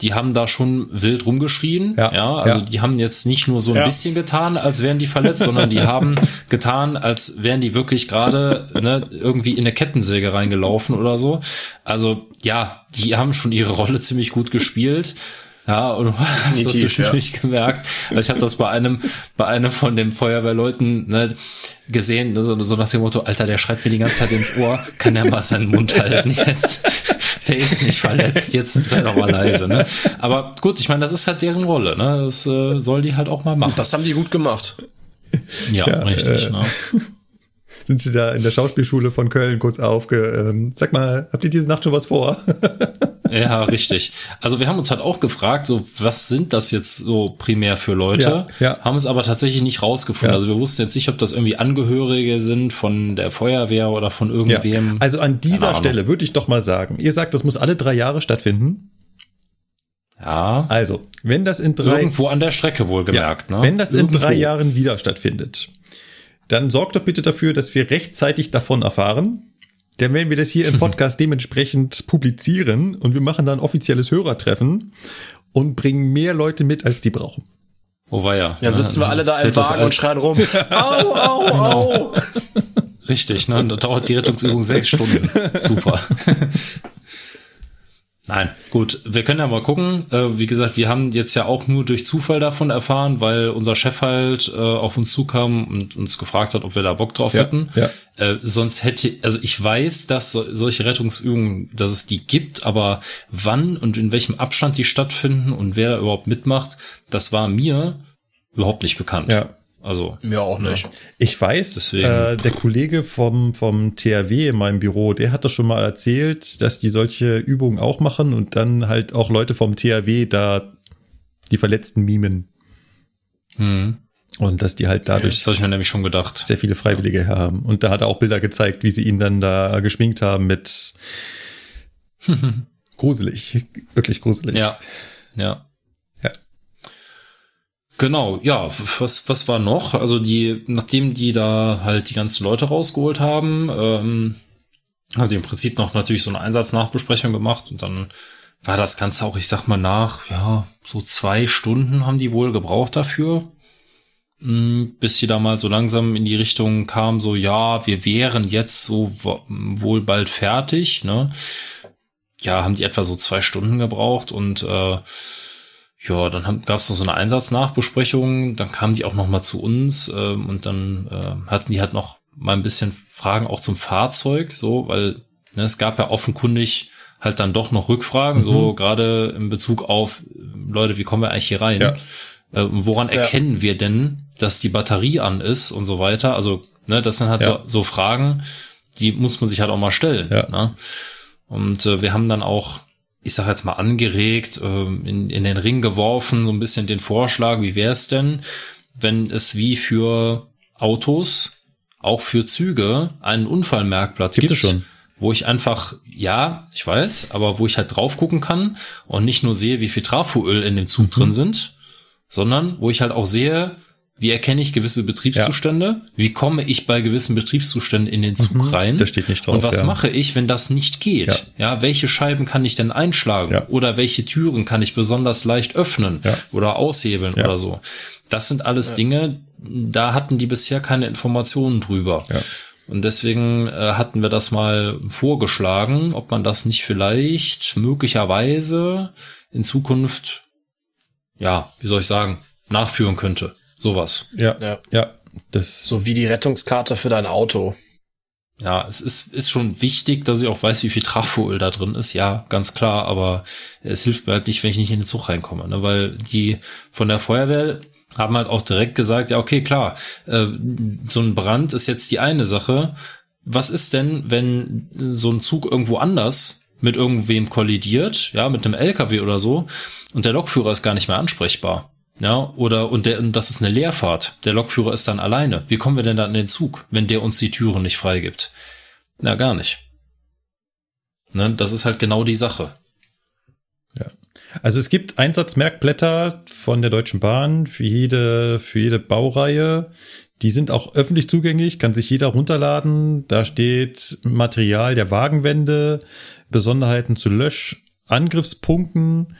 die haben da schon wild rumgeschrien. Ja, Ja, also ja. die haben jetzt nicht nur so ein Ja. bisschen getan, als wären die verletzt, sondern die haben getan, als wären die wirklich gerade ne, irgendwie in eine Kettensäge reingelaufen oder so. Also ja, die haben schon ihre Rolle ziemlich gut gespielt. Ja, und du hast das Definitiv, zwischendurch gemerkt. Also ich habe das bei einem, bei einem von den Feuerwehrleuten ne, gesehen, ne, so, so nach dem Motto, Alter, der schreit mir die ganze Zeit ins Ohr, kann der mal seinen Mund halten jetzt? Der ist nicht verletzt, jetzt sei doch mal leise. Ne? Aber gut, ich meine, das ist halt deren Rolle. Ne? Das äh, soll die halt auch mal machen. Das haben die gut gemacht. Ja, Ja, richtig. äh, ne? Sind sie da in der Schauspielschule von Köln kurz aufge... Ähm, sag mal, habt ihr diese Nacht schon was vor? Ja, richtig. Also wir haben uns halt auch gefragt, so was sind das jetzt so primär für Leute? Ja, ja. Haben es aber tatsächlich nicht rausgefunden. Ja. Also wir wussten jetzt nicht, ob das irgendwie Angehörige sind von der Feuerwehr oder von irgendwem. Also an dieser. Stelle würde ich doch mal sagen, ihr sagt, das muss alle drei Jahre stattfinden. Ja, Also, wenn das in drei, irgendwo an der Strecke wohlgemerkt. ja, ne? wenn das in Irgendwo. drei Jahren wieder stattfindet, dann sorgt doch bitte dafür, dass wir rechtzeitig davon erfahren. Dann werden wir das hier im Podcast dementsprechend publizieren und wir machen dann ein offizielles Hörertreffen und bringen mehr Leute mit, als die brauchen. Wo war ja? Dann sitzen wir alle da im Wagen und schreien rum. Au, au, au. Richtig, ne? Da dauert die Rettungsübung sechs Stunden. Super. Nein, gut, wir können ja mal gucken. Äh, wie gesagt, wir haben jetzt ja auch nur durch Zufall davon erfahren, weil unser Chef halt äh, auf uns zukam und uns gefragt hat, ob wir da Bock drauf Ja, hätten. ja. Äh, sonst hätte, also ich weiß, dass so, solche Rettungsübungen, dass es die gibt, aber wann und in welchem Abstand die stattfinden und wer da überhaupt mitmacht, das war mir überhaupt nicht bekannt. Ja. Also, Mir auch nicht. Ich weiß, Deswegen. äh, der Kollege vom, vom THW in meinem Büro, der hat das schon mal erzählt, dass die solche Übungen auch machen und dann halt auch Leute vom THW da die Verletzten mimen. hm, Und dass die halt dadurch das habe ich mir nämlich schon gedacht. sehr viele Freiwillige haben. Und da hat er auch Bilder gezeigt, wie sie ihn dann da geschminkt haben mit gruselig, wirklich gruselig. Ja, ja. Ja. Genau, ja, was, was war noch? Also die, nachdem die da halt die ganzen Leute rausgeholt haben, ähm, haben die im Prinzip noch natürlich so eine Einsatznachbesprechung gemacht und dann war das Ganze auch, ich sag mal, nach, ja, so zwei Stunden haben die wohl gebraucht dafür, mh, bis sie da mal so langsam in die Richtung kam, so, ja, wir wären jetzt so wo- wohl bald fertig, ne? Ja, haben die etwa so zwei Stunden gebraucht und äh, ja, dann gab es noch so eine Einsatznachbesprechung, dann kamen die auch noch mal zu uns ähm, und dann äh, hatten die halt noch mal ein bisschen Fragen auch zum Fahrzeug, so, weil ne, es gab ja offenkundig halt dann doch noch Rückfragen, so gerade in Bezug auf Leute, wie kommen wir eigentlich hier rein? Ja. Äh, woran Ja. erkennen wir denn, dass die Batterie an ist und so weiter? Also, ne, das sind halt Ja. so, so Fragen, die muss man sich halt auch mal stellen. Ja. Ne? Und äh, wir haben dann auch, ich sag jetzt mal, angeregt, ähm, in, in den Ring geworfen, so ein bisschen den Vorschlag, wie wäre es denn, wenn es wie für Autos, auch für Züge, einen Unfallmerkblatt Gibt gibt, es schon. wo ich einfach, ja, ich weiß, aber wo ich halt drauf gucken kann und nicht nur sehe, wie viel Trafoöl in dem Zug mhm. drin sind, sondern wo ich halt auch sehe, wie erkenne ich gewisse Betriebszustände? Ja. Wie komme ich bei gewissen Betriebszuständen in den Zug mhm, rein? Das steht nicht drauf. Und was ja. mache ich, wenn das nicht geht? Ja. ja, welche Scheiben kann ich denn einschlagen? Ja. Oder welche Türen kann ich besonders leicht öffnen ja. oder aushebeln oder so? Das sind alles Dinge, da hatten die bisher keine Informationen drüber. Ja. Und deswegen äh, hatten wir das mal vorgeschlagen, ob man das nicht vielleicht möglicherweise in Zukunft, ja, wie soll ich sagen, nachführen könnte. Sowas. Ja, ja, ja. Das so wie die Rettungskarte für dein Auto. Ja, es ist, ist schon wichtig, dass ich auch weiß, wie viel Trafoöl da drin ist. Ja, ganz klar, aber es hilft mir halt nicht, wenn ich nicht in den Zug reinkomme, ne? weil die von der Feuerwehr haben halt auch direkt gesagt, ja, okay, klar, äh, so ein Brand ist jetzt die eine Sache. Was ist denn, wenn so ein Zug irgendwo anders mit irgendwem kollidiert, ja, mit einem LKW oder so, und der Lokführer ist gar nicht mehr ansprechbar? Ja, oder, und, der, und das ist eine Leerfahrt. Der Lokführer ist dann alleine. Wie kommen wir denn dann in den Zug, wenn der uns die Türen nicht freigibt? Na, gar nicht. Ne, das ist halt genau die Sache. Ja. Also es gibt Einsatzmerkblätter von der Deutschen Bahn für jede, für jede Baureihe. Die sind auch öffentlich zugänglich, kann sich jeder runterladen. Da steht Material der Wagenwände, Besonderheiten zu Löschangriffspunkten,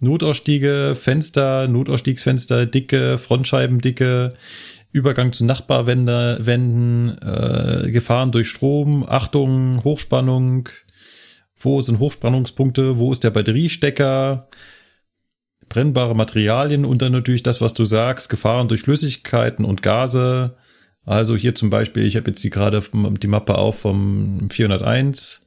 Notausstiege, Fenster, Notausstiegsfenster, dicke, Frontscheibendicke, Übergang zu Nachbarwänden, äh, Gefahren durch Strom, Achtung, Hochspannung, wo sind Hochspannungspunkte, wo ist der Batteriestecker, brennbare Materialien und dann natürlich das, was du sagst, Gefahren durch Flüssigkeiten und Gase. Also hier zum Beispiel, ich habe jetzt die gerade die Mappe auf vom 401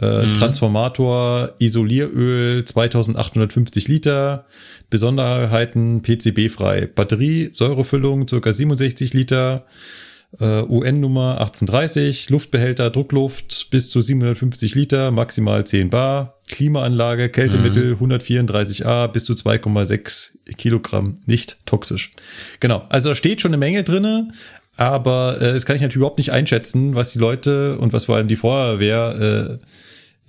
äh, mhm. Transformator, Isolieröl 2850 Liter, Besonderheiten PCB-frei, Batterie, Säurefüllung circa 67 Liter, äh, UN-Nummer 1830, Luftbehälter, Druckluft bis zu 750 Liter, maximal 10 Bar, Klimaanlage, Kältemittel mhm. 134a bis zu 2,6 Kilogramm, nicht toxisch. Genau, also da steht schon eine Menge drinne, aber äh, das kann ich natürlich überhaupt nicht einschätzen, was die Leute und was vor allem die Feuerwehr äh,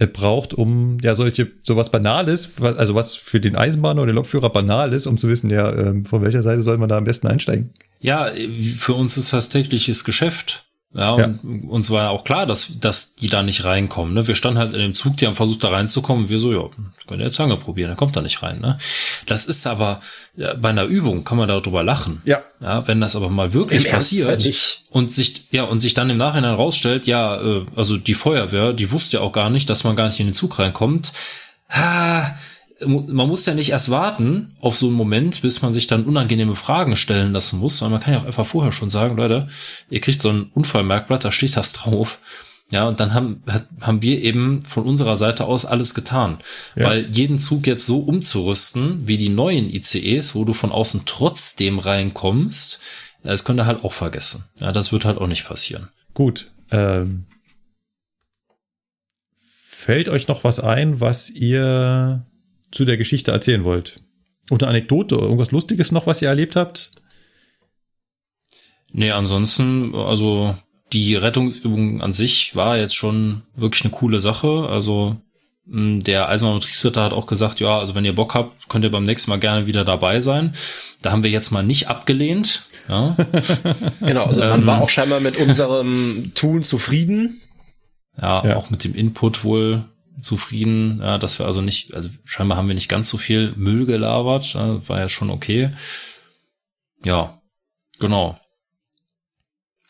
braucht, um ja solche sowas Banales, was, also was für den Eisenbahner oder den Lokführer banal ist, um zu wissen, ja, äh, von welcher Seite soll man da am besten einsteigen. Ja, für uns ist das tägliches Geschäft. Ja, und ja. uns war ja auch klar, dass, dass die da nicht reinkommen. Ne? Wir standen halt in dem Zug, die haben versucht, da reinzukommen. Wir so, ja, könnt ihr jetzt lange probieren, er kommt da nicht rein. Ne? Das ist aber, ja, bei einer Übung kann man darüber lachen. Ja. ja wenn das aber mal wirklich Im passiert und sich, ja, und sich dann im Nachhinein rausstellt, ja, äh, also die Feuerwehr, die wusste ja auch gar nicht, dass man gar nicht in den Zug reinkommt. Ha, man muss ja nicht erst warten auf so einen Moment, bis man sich dann unangenehme Fragen stellen lassen muss, weil man kann ja auch einfach vorher schon sagen, Leute, ihr kriegt so ein Unfallmerkblatt, da steht das drauf. Ja, und dann haben, haben wir eben von unserer Seite aus alles getan. Ja. Weil jeden Zug jetzt so umzurüsten, wie die neuen ICEs, wo du von außen trotzdem reinkommst, das könnt ihr halt auch vergessen. Ja, das wird halt auch nicht passieren. Gut. Ähm, fällt euch noch was ein, was ihr zu der Geschichte erzählen wollt. Und eine Anekdote oder irgendwas Lustiges noch, was ihr erlebt habt? Nee, ansonsten, also die Rettungsübung an sich war jetzt schon wirklich eine coole Sache. Also der Eisenbahnbetriebsritter hat auch gesagt, ja, also wenn ihr Bock habt, könnt ihr beim nächsten Mal gerne wieder dabei sein. Da haben wir jetzt mal nicht abgelehnt. Ja. genau, also man ähm, war auch scheinbar mit unserem Tun zufrieden. Ja, ja, auch mit dem Input wohl zufrieden, ja, dass wir also nicht, also scheinbar haben wir nicht ganz so viel Müll gelabert, ja, war ja schon okay. Ja, genau.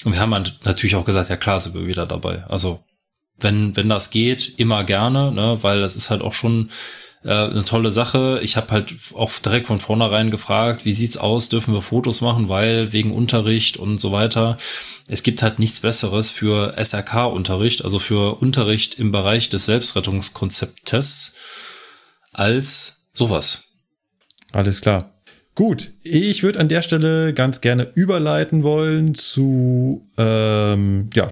Und wir haben natürlich auch gesagt, ja klar sind wir wieder dabei. Also wenn, wenn das geht, immer gerne, ne, weil das ist halt auch schon äh, eine tolle Sache. Ich habe halt auch direkt von vornherein gefragt, wie sieht's aus, dürfen wir Fotos machen, weil wegen Unterricht und so weiter. Es gibt halt nichts Besseres für SRK-Unterricht, also für Unterricht im Bereich des Selbstrettungskonzeptes als sowas. Alles klar. Gut, ich würde an der Stelle ganz gerne überleiten wollen zu, ähm, ja,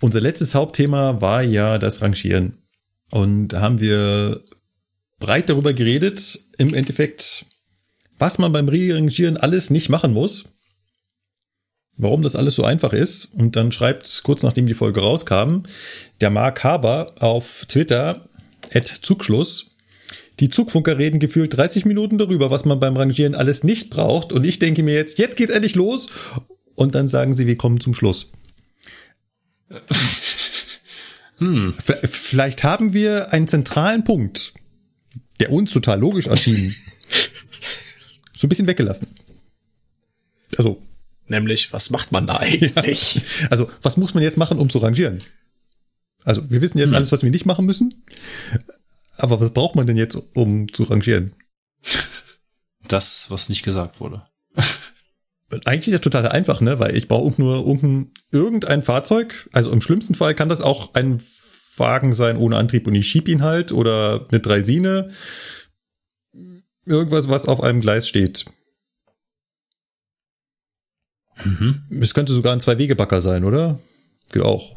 unser letztes Hauptthema war ja das Rangieren. Und da haben wir breit darüber geredet, im Endeffekt, was man beim Rangieren alles nicht machen muss. warum das alles so einfach ist. Und dann schreibt kurz nachdem die Folge rauskam, der Mark Haber auf Twitter, at Zugschluss, die Zugfunker reden gefühlt 30 Minuten darüber, was man beim Rangieren alles nicht braucht. Und ich denke mir jetzt, jetzt geht's endlich los. Und dann sagen sie, wir kommen zum Schluss. hm. Vielleicht haben wir einen zentralen Punkt, der uns total logisch erschien, so ein bisschen weggelassen. Also. Nämlich, was macht man da eigentlich? Ja. Also, was muss man jetzt machen, um zu rangieren? Also, wir wissen jetzt hm. alles, was wir nicht machen müssen. Aber was braucht man denn jetzt, um zu rangieren? Das, was nicht gesagt wurde. Eigentlich ist das total einfach, ne? Weil ich brauche nur irgendein, irgendein Fahrzeug. Also im schlimmsten Fall kann das auch ein Wagen sein ohne Antrieb und ich schieb ihn halt oder eine Dreisine. Irgendwas, was auf einem Gleis steht. Mhm. Es könnte sogar ein Zwei-Wege-Backer sein, oder? Geht auch.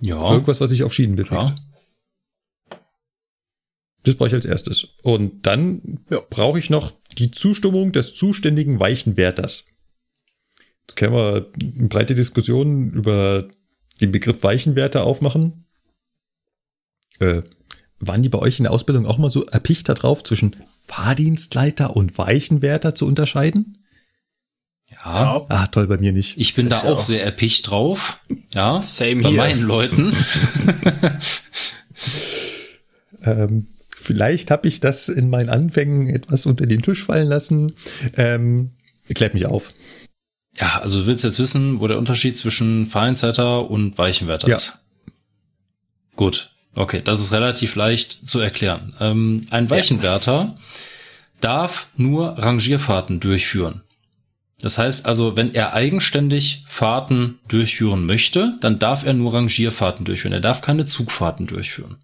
Ja. Irgendwas, was sich auf Schienen bewegt. Ja. Das brauche ich als erstes. Und dann ja. brauche ich noch die Zustimmung des zuständigen Weichenwärters. Jetzt können wir eine breite Diskussion über den Begriff Weichenwärter aufmachen. Äh, waren die bei euch in der Ausbildung auch mal so erpicht darauf, zwischen Fahrdienstleiter und Weichenwärter zu unterscheiden? Ja. Ah, toll, bei mir nicht. Ich bin das da auch, auch sehr erpicht drauf. Ja. Same bei hier. meinen Leuten. ähm, Vielleicht habe ich das in meinen Anfängen etwas unter den Tisch fallen lassen. Ähm, klärt mich auf. Ja, also du willst jetzt wissen, wo der Unterschied zwischen Feinzeiter und Weichenwärter ja. ist. Gut, okay, das ist relativ leicht zu erklären. Ähm, ein Weichenwärter ja. darf nur Rangierfahrten durchführen. Das heißt also, wenn er eigenständig Fahrten durchführen möchte, dann darf er nur Rangierfahrten durchführen. Er darf keine Zugfahrten durchführen.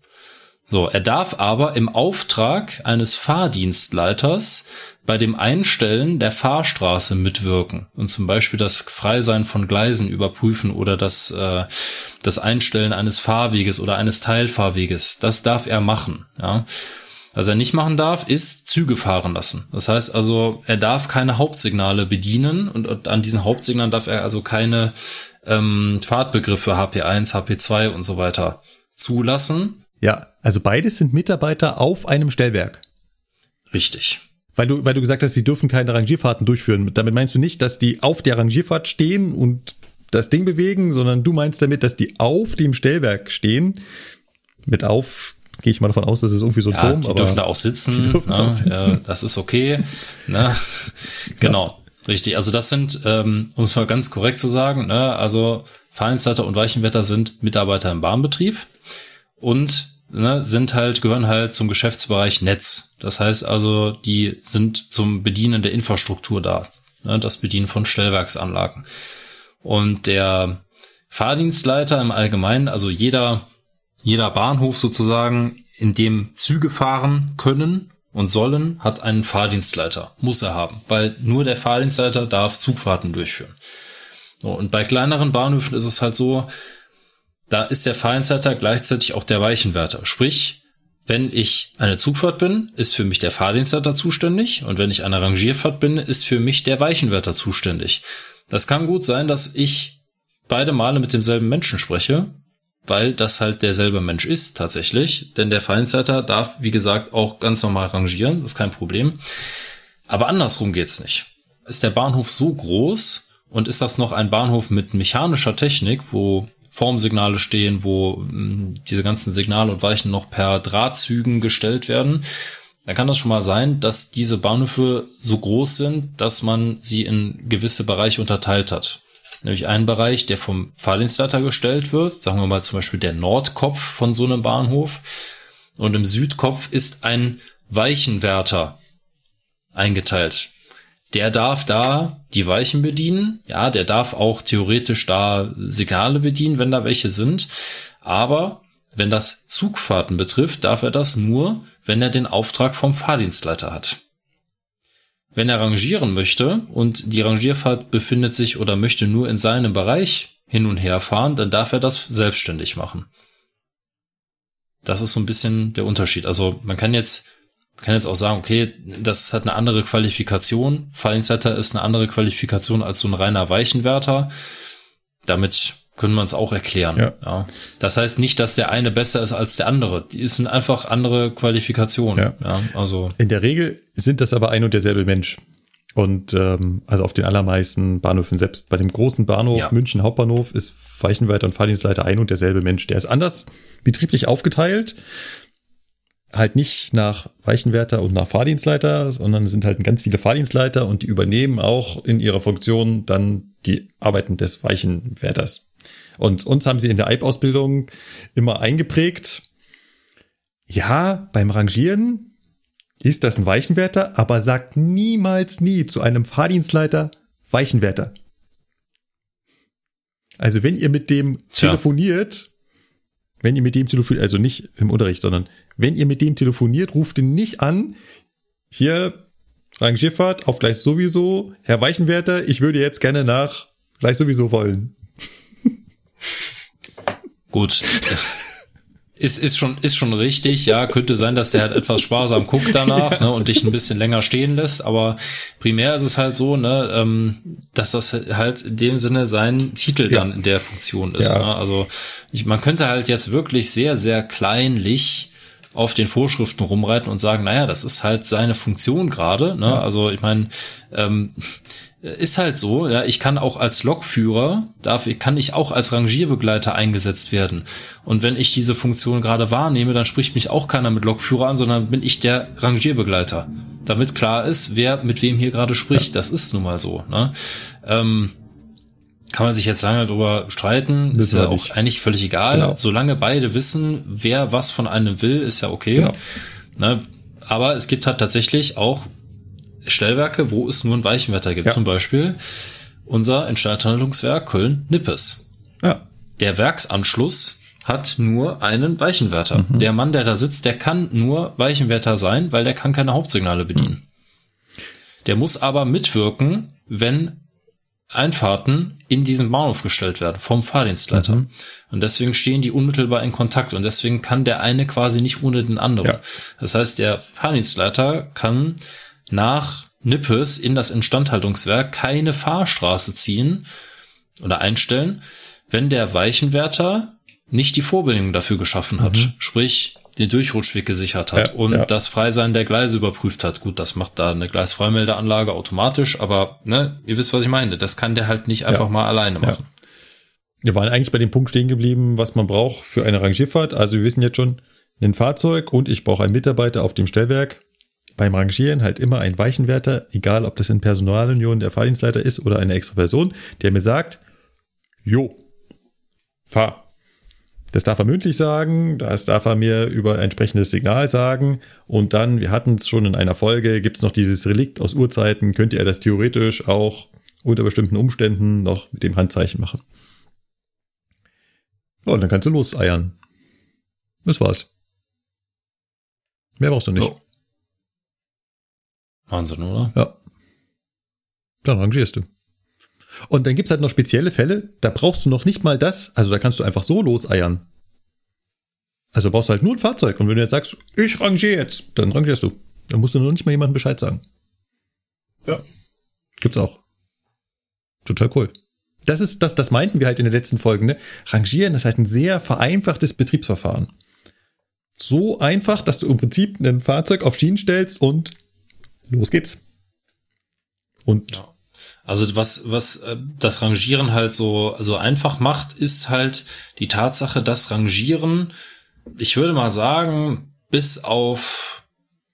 So, er darf aber im Auftrag eines Fahrdienstleiters bei dem Einstellen der Fahrstraße mitwirken und zum Beispiel das Freisein von Gleisen überprüfen oder das, äh, das Einstellen eines Fahrweges oder eines Teilfahrweges. Das darf er machen. Ja. Was er nicht machen darf, ist Züge fahren lassen. Das heißt also, er darf keine Hauptsignale bedienen und, an diesen Hauptsignalen darf er also keine ähm, Fahrtbegriffe HP1, HP2 und so weiter zulassen. Ja, also beides sind Mitarbeiter auf einem Stellwerk. Richtig. Weil du, weil du gesagt hast, sie dürfen keine Rangierfahrten durchführen. Damit meinst du nicht, dass die auf der Rangierfahrt stehen und das Ding bewegen, sondern du meinst damit, dass die auf dem Stellwerk stehen. Mit auf gehe ich mal davon aus, dass es irgendwie so ein ja, Turm. Die aber dürfen da auch sitzen. Ne? Auch sitzen. Ja, das ist okay. Ne? genau. Ja. Richtig. Also das sind, ähm, um es mal ganz korrekt zu sagen, ne? also Vereinsleiter und Weichenwetter sind Mitarbeiter im Bahnbetrieb und ne, sind halt, gehören halt zum Geschäftsbereich Netz. Das heißt also, die sind zum Bedienen der Infrastruktur da, ne, das Bedienen von Stellwerksanlagen. Und der Fahrdienstleiter im Allgemeinen, also jeder, jeder Bahnhof sozusagen, in dem Züge fahren können und sollen, hat einen Fahrdienstleiter. Muss er haben, weil nur der Fahrdienstleiter darf Zugfahrten durchführen. So, und bei kleineren Bahnhöfen ist es halt so, da ist der Fahrinsider gleichzeitig auch der Weichenwärter. Sprich, wenn ich eine Zugfahrt bin, ist für mich der Fahrdienstleiter zuständig und wenn ich eine Rangierfahrt bin, ist für mich der Weichenwärter zuständig. Das kann gut sein, dass ich beide Male mit demselben Menschen spreche, weil das halt derselbe Mensch ist tatsächlich, denn der Fahrdienstleiter darf, wie gesagt, auch ganz normal rangieren, das ist kein Problem. Aber andersrum geht's nicht. Ist der Bahnhof so groß und ist das noch ein Bahnhof mit mechanischer Technik, wo Formsignale stehen, wo hm, diese ganzen Signale und Weichen noch per Drahtzügen gestellt werden, dann kann das schon mal sein, dass diese Bahnhöfe so groß sind, dass man sie in gewisse Bereiche unterteilt hat. Nämlich einen Bereich, der vom Fahrdienstleiter gestellt wird, sagen wir mal zum Beispiel der Nordkopf von so einem Bahnhof. Und im Südkopf ist ein Weichenwärter eingeteilt der darf da die Weichen bedienen. Ja, der darf auch theoretisch da Signale bedienen, wenn da welche sind. Aber wenn das Zugfahrten betrifft, darf er das nur, wenn er den Auftrag vom Fahrdienstleiter hat. Wenn er rangieren möchte und die Rangierfahrt befindet sich oder möchte nur in seinem Bereich hin und her fahren, dann darf er das selbstständig machen. Das ist so ein bisschen der Unterschied. Also man kann jetzt man kann jetzt auch sagen, okay, das ist halt eine andere Qualifikation. Fahrdienstleiter ist eine andere Qualifikation als so ein reiner Weichenwärter. Damit können wir uns auch erklären. Ja. ja. Das heißt nicht, dass der eine besser ist als der andere. Die sind einfach andere Qualifikationen. Ja. ja. also in der Regel sind das aber ein und derselbe Mensch. Und ähm, also auf den allermeisten Bahnhöfen, selbst bei dem großen Bahnhof ja. München Hauptbahnhof, ist Weichenwärter und Fahrdienstleiter ein und derselbe Mensch. Der ist anders betrieblich aufgeteilt. Halt nicht nach Weichenwärter und nach Fahrdienstleiter, sondern es sind halt ganz viele Fahrdienstleiter und die übernehmen auch in ihrer Funktion dann die Arbeiten des Weichenwärters. Und uns haben sie in der EIB-Ausbildung immer eingeprägt, ja, beim Rangieren ist das ein Weichenwärter, aber sagt niemals nie zu einem Fahrdienstleiter Weichenwärter. Also wenn ihr mit dem Tja. telefoniert, wenn ihr mit dem telefoniert, also nicht im Unterricht, sondern wenn ihr mit dem telefoniert, ruft ihn nicht an, hier Rangierfahrt auf gleich sowieso, Herr Weichenwärter, ich würde jetzt gerne nach gleich sowieso wollen. Gut. Ist, ist schon, ist schon richtig, ja, könnte sein, dass der halt etwas sparsam guckt danach, ne, und dich ein bisschen länger stehen lässt, aber primär ist es halt so, ne, ähm, dass das halt in dem Sinne sein Titel ja. dann in der Funktion ist, ja. ne? also ich, man könnte halt jetzt wirklich sehr, sehr kleinlich auf den Vorschriften rumreiten und sagen, naja, das ist halt seine Funktion gerade, ne, ja. also ich meine, ähm, ist halt so, ja, ich kann auch als Lokführer, darf, kann ich auch als Rangierbegleiter eingesetzt werden. Und wenn ich diese Funktion gerade wahrnehme, dann spricht mich auch keiner mit Lokführer an, sondern bin ich der Rangierbegleiter. Damit klar ist, wer mit wem hier gerade spricht. Ja. Das ist nun mal so. Ne? Ähm, kann man sich jetzt lange darüber streiten, ist ja auch eigentlich völlig egal. Genau. Solange beide wissen, wer was von einem will, ist ja okay. Genau. Ne? Aber es gibt halt tatsächlich auch Stellwerke, wo es nur ein Weichenwetter gibt. Ja. Zum Beispiel unser Instandhaltungswerk Köln-Nippes. Ja. Der Werksanschluss hat nur einen Weichenwärter. Mhm. Der Mann, der da sitzt, der kann nur Weichenwärter sein, weil der kann keine Hauptsignale bedienen. Mhm. Der muss aber mitwirken, wenn Einfahrten in diesen Bahnhof gestellt werden vom Fahrdienstleiter. Mhm. Und deswegen stehen die unmittelbar in Kontakt und deswegen kann der eine quasi nicht ohne den anderen. Ja. Das heißt, der Fahrdienstleiter kann nach Nippes in das Instandhaltungswerk keine Fahrstraße ziehen oder einstellen, wenn der Weichenwärter nicht die Vorbedingungen dafür geschaffen hat. Mhm. Sprich, den Durchrutschweg gesichert hat ja, und ja. das Freisein der Gleise überprüft hat. Gut, das macht da eine Gleisfreimeldeanlage automatisch, aber ne, ihr wisst, was ich meine. Das kann der halt nicht einfach ja. mal alleine machen. Wir waren eigentlich bei dem Punkt stehen geblieben, was man braucht für eine Rangierfahrt. Also wir wissen jetzt schon, ein Fahrzeug und ich brauche einen Mitarbeiter auf dem Stellwerk beim Rangieren halt immer ein Weichenwärter, egal ob das in Personalunion der Fahrdienstleiter ist oder eine extra Person, der mir sagt, jo, fahr. Das darf er mündlich sagen, das darf er mir über ein entsprechendes Signal sagen. Und dann, wir hatten es schon in einer Folge, gibt es noch dieses Relikt aus Urzeiten, könnte er das theoretisch auch unter bestimmten Umständen noch mit dem Handzeichen machen. Ja, und dann kannst du loseiern. Das war's. Mehr brauchst du nicht. Oh. Wahnsinn, oder? Ja. Dann rangierst du. Und dann gibt's halt noch spezielle Fälle, da brauchst du noch nicht mal das, also da kannst du einfach so loseiern. Also brauchst du halt nur ein Fahrzeug und wenn du jetzt sagst, ich rangiere jetzt, dann rangierst du. Dann musst du noch nicht mal jemandem Bescheid sagen. Ja. Gibt's auch. Total cool. Das ist, das, das meinten wir halt in den letzten Folgen, ne? Rangieren ist halt ein sehr vereinfachtes Betriebsverfahren. So einfach, dass du im Prinzip ein Fahrzeug auf Schienen stellst und los geht's. Und ja. Also was, was äh, das Rangieren halt so, so einfach macht, ist halt die Tatsache, dass Rangieren, ich würde mal sagen, bis auf,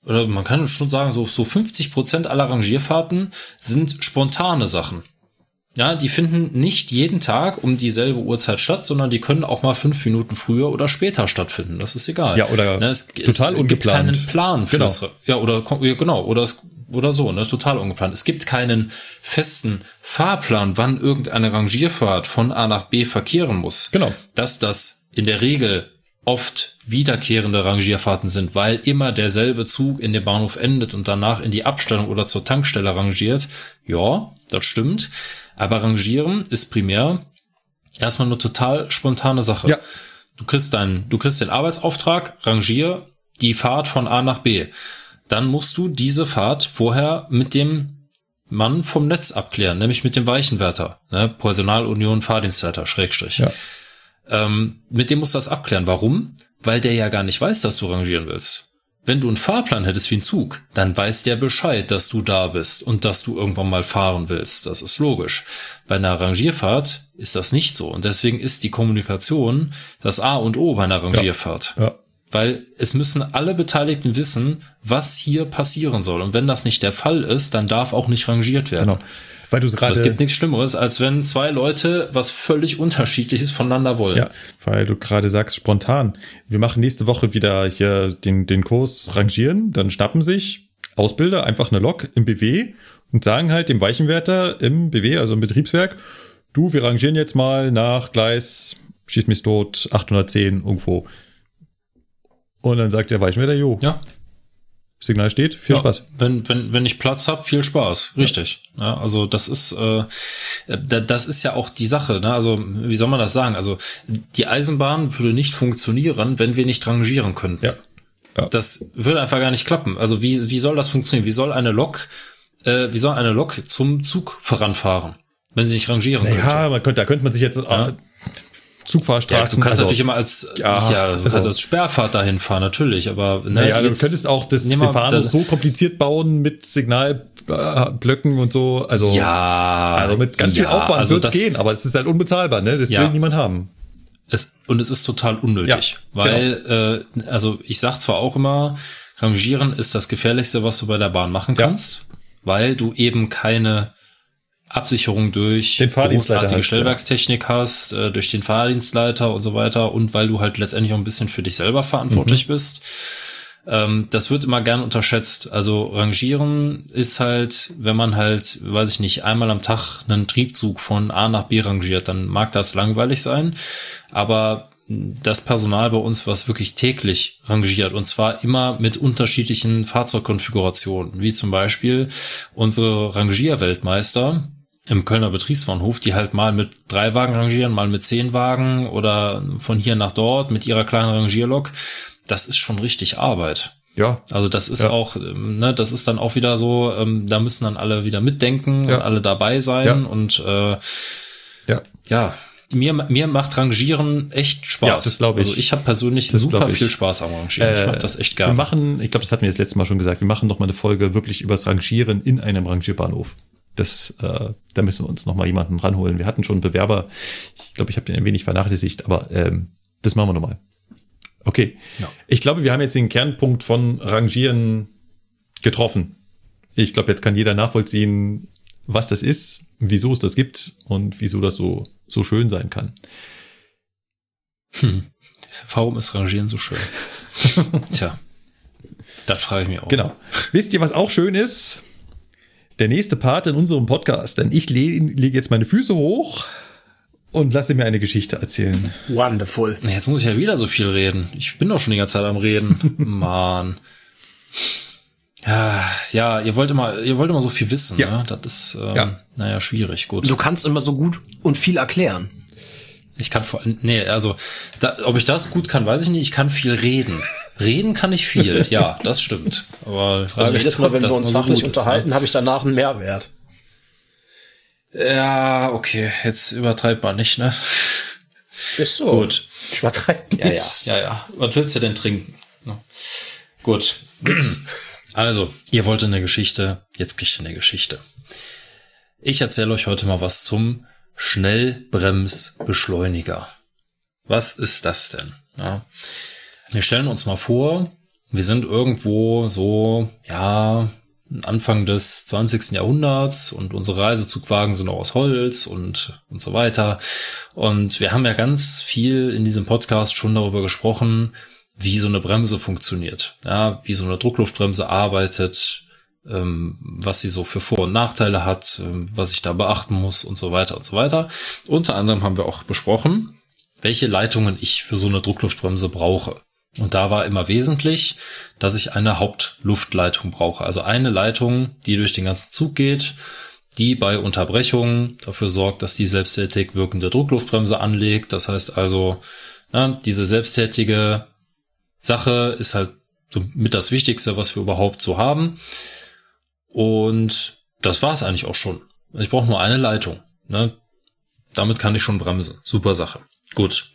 oder man kann schon sagen, so, so 50 Prozent aller Rangierfahrten sind spontane Sachen. Ja, die finden nicht jeden Tag um dieselbe Uhrzeit statt, sondern die können auch mal fünf Minuten früher oder später stattfinden. Das ist egal. Ja, oder ne, es, total es ungeplant. gibt keinen Plan fürs, genau. ja, oder, genau, oder es, oder so, ne, total ungeplant. Es gibt keinen festen Fahrplan, wann irgendeine Rangierfahrt von A nach B verkehren muss. Genau. Dass das in der Regel oft wiederkehrende Rangierfahrten sind, weil immer derselbe Zug in dem Bahnhof endet und danach in die Abstellung oder zur Tankstelle rangiert. Ja, das stimmt. Aber Rangieren ist primär erstmal eine total spontane Sache. Ja. Du kriegst deinen, du kriegst den Arbeitsauftrag, rangier die Fahrt von A nach B. dann musst du diese Fahrt vorher mit dem Mann vom Netz abklären, nämlich mit dem Weichenwärter, ne? Personalunion Fahrdienstleiter, Schrägstrich. Ja. Ähm, mit dem musst du das abklären. Warum? Weil der ja gar nicht weiß, dass du rangieren willst. Wenn du einen Fahrplan hättest wie ein Zug, dann weiß der Bescheid, dass du da bist und dass du irgendwann mal fahren willst. Das ist logisch. Bei einer Rangierfahrt ist das nicht so. Und deswegen ist die Kommunikation das A und O bei einer Rangierfahrt. Ja. Weil es müssen alle Beteiligten wissen, was hier passieren soll. Und wenn das nicht der Fall ist, dann darf auch nicht rangiert werden. Genau. Weil du es gerade. Es gibt nichts Schlimmeres, als wenn zwei Leute was völlig unterschiedliches voneinander wollen. Ja, weil du gerade sagst, spontan. Wir machen nächste Woche wieder hier den, den Kurs Rangieren, dann schnappen sich Ausbilder einfach eine Lok im BW und sagen halt dem Weichenwärter im BW, also im Betriebswerk, du, wir rangieren jetzt mal nach Gleis, schieß mich tot, 810 irgendwo. Und dann sagt der Weichenwärter, jo, Ja, Signal steht, viel ja, Spaß. Wenn, wenn, wenn ich Platz hab, viel Spaß. Richtig. Ja. also das ist, äh, da- das ist ja auch die Sache. Ne? Also wie soll man das sagen? Also die Eisenbahn würde nicht funktionieren, wenn wir nicht rangieren könnten. Ja. Das würde einfach gar nicht klappen. Also wie, wie soll das funktionieren? Wie soll eine Lok, äh, wie soll eine Lok zum Zug voranfahren, wenn sie nicht rangieren könnte? Ja, man könnte, da könnte man sich jetzt Ja. Zugfahrstraßen. Ja, du kannst also- natürlich immer als, Ja, ja, du kannst also- als Sperrfahrt dahin fahren, natürlich, aber ne, Naja, du jetzt- könntest auch das, den das- so kompliziert bauen mit Signalblöcken und so. Also, ja, also mit ganz ja, viel Aufwand also wird's das, gehen, aber es ist halt unbezahlbar, ne? Das Ja. will niemand haben. Es, und es ist total unnötig, Ja, weil, äh, also ich sag zwar auch immer, Rangieren ist das Gefährlichste, was du bei der Bahn machen Ja. kannst, weil du eben keine Absicherung durch Den großartige. Stellwerkstechnik hast, äh, durch den Fahrdienstleiter und so weiter und weil du halt letztendlich auch ein bisschen für dich selber verantwortlich Mhm. bist. Ähm, das wird immer gern unterschätzt. Also Rangieren ist halt, wenn man halt, weiß ich nicht, einmal am Tag einen Triebzug von A nach B rangiert, dann mag das langweilig sein. Aber das Personal bei uns, was wirklich täglich rangiert, und zwar immer mit unterschiedlichen Fahrzeugkonfigurationen, wie zum Beispiel unsere Rangierweltmeister im Kölner Betriebsbahnhof, die halt mal mit drei Wagen rangieren, mal mit zehn Wagen oder von hier nach dort mit ihrer kleinen Rangierlok. Das ist schon richtig Arbeit. Ja. Also das ist Ja. auch, ähm, ne, das ist dann auch wieder so, ähm, da müssen dann alle wieder mitdenken Ja. und alle dabei sein Ja. und äh, Ja. ja, mir, mir macht Rangieren echt Spaß. Ja, das glaub ich. Also ich habe persönlich Das super viel Spaß am Rangieren. ich mache das echt Äh, Wir gerne. machen, ich glaube, das hatten wir das letzte Mal schon gesagt, wir machen noch mal eine Folge wirklich übers Rangieren in einem Rangierbahnhof. Das, äh, da müssen wir uns noch mal jemanden ranholen. Wir hatten schon einen Bewerber. Ich glaube, ich habe den ein wenig vernachlässigt, aber ähm, das machen wir noch mal. Okay. Ja. Ich glaube, wir haben jetzt den Kernpunkt von Rangieren getroffen. Ich glaube, jetzt kann jeder nachvollziehen, was das ist, wieso es das gibt und wieso das so, so schön sein kann. Hm. Warum ist Rangieren so schön? Tja, das frage ich mich auch. Genau. Wisst ihr, was auch schön ist? Der nächste Part in unserem Podcast, denn ich le lege jetzt meine Füße hoch und lasse mir eine Geschichte erzählen. Wonderful. Jetzt muss ich ja wieder so viel reden. Ich bin doch schon die ganze Zeit am Reden. Mann. Ja, ja, ihr wollt immer, ihr wollt immer so viel wissen, Ja. ne? Das ist, ähm, Ja. naja, schwierig, gut. Du kannst immer so gut und viel erklären. Ich kann vor allem, nee, also, da, ob ich das gut kann, weiß ich nicht. Ich kann viel reden. Reden kann ich viel, ja, das stimmt. Aber Also jedes Mal, wenn wir uns fachlich ne? unterhalten, habe ich danach einen Mehrwert. Ja, okay, jetzt übertreibt man nicht, ne? Ist so. Gut. Ich übertreibe Ja, ja, ja, ja. Was willst du denn trinken? No. Gut. Also, ihr wollt eine Geschichte, jetzt kriegt ihr eine Geschichte. Ich erzähle euch heute mal was zum Schnellbremsbeschleuniger. Was ist das denn? Ja. Wir stellen uns mal vor, wir sind irgendwo so, ja, Anfang des 20. Jahrhunderts und unsere Reisezugwagen sind auch aus Holz und, und so weiter. Und wir haben ja ganz viel in diesem Podcast schon darüber gesprochen, wie so eine Bremse funktioniert, ja, wie so eine Druckluftbremse arbeitet, ähm, was sie so für Vor- und Nachteile hat, ähm, was ich da beachten muss und so weiter und so weiter. Unter anderem haben wir auch besprochen, welche Leitungen ich für so eine Druckluftbremse brauche. Und da war immer wesentlich, dass ich eine Hauptluftleitung brauche. Also eine Leitung, die durch den ganzen Zug geht, die bei Unterbrechungen dafür sorgt, dass die selbsttätig wirkende Druckluftbremse anlegt. Das heißt also, na, diese selbsttätige Sache ist halt so mit das Wichtigste, was wir überhaupt so haben. Und das war es eigentlich auch schon. Ich brauche nur eine Leitung. Ne? Damit kann ich schon bremsen. Super Sache. Gut.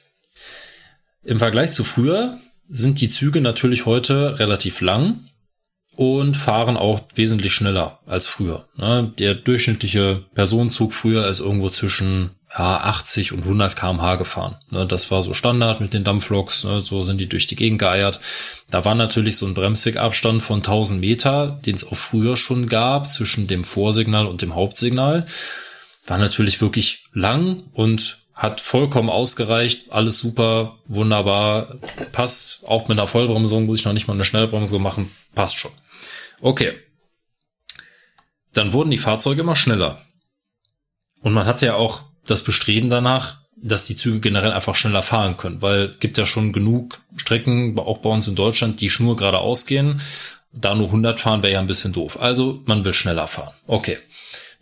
Im Vergleich zu früher sind die Züge natürlich heute relativ lang und fahren auch wesentlich schneller als früher. Ne? Der durchschnittliche Personenzug früher ist irgendwo zwischen ja, 80 und 100 kmh gefahren. Ne? Das war so Standard mit den Dampfloks, ne? so sind die durch die Gegend geeiert. Da war natürlich so ein Bremswegabstand von 1000 Meter, den es auch früher schon gab zwischen dem Vorsignal und dem Hauptsignal. War natürlich wirklich lang und hat vollkommen ausgereicht, alles super, wunderbar, passt. Auch mit einer Vollbremsung muss ich noch nicht mal eine Schnellbremsung machen, passt schon. Okay. Dann wurden die Fahrzeuge immer schneller. Und man hatte ja auch das Bestreben danach, dass die Züge generell einfach schneller fahren können, weil gibt ja schon genug Strecken, auch bei uns in Deutschland, die schnur geradeaus gehen. Da nur 100 fahren wäre ja ein bisschen doof. Also man will schneller fahren. Okay.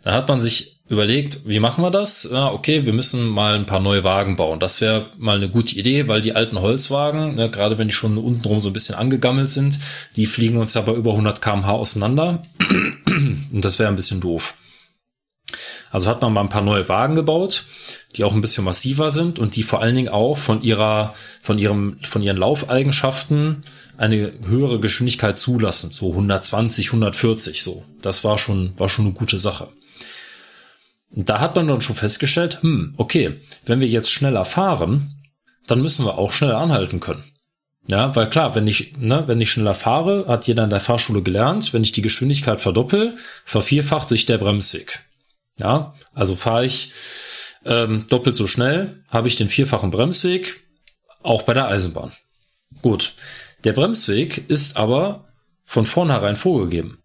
Dann hat man sich überlegt, wie machen wir das? Ja, okay, wir müssen mal ein paar neue Wagen bauen. Das wäre mal eine gute Idee, weil die alten Holzwagen, ne, gerade wenn die schon untenrum so ein bisschen angegammelt sind, die fliegen uns ja bei über 100 kmh auseinander. Und das wäre ein bisschen doof. Also hat man mal ein paar neue Wagen gebaut, die auch ein bisschen massiver sind und die vor allen Dingen auch von ihrer, von ihrem, von ihren Laufeigenschaften eine höhere Geschwindigkeit zulassen. So 120, 140, so. Das war schon, war schon eine gute Sache. Und da hat man dann schon festgestellt, hm, okay, wenn wir jetzt schneller fahren, dann müssen wir auch schneller anhalten können. Ja, weil klar, wenn ich, ne, wenn ich schneller fahre, hat jeder in der Fahrschule gelernt, wenn ich die Geschwindigkeit verdoppel, vervierfacht sich der Bremsweg. Ja, also fahre ich ähm, doppelt so schnell, habe ich den vierfachen Bremsweg, auch bei der Eisenbahn. Gut, der Bremsweg ist aber von vornherein vorgegeben.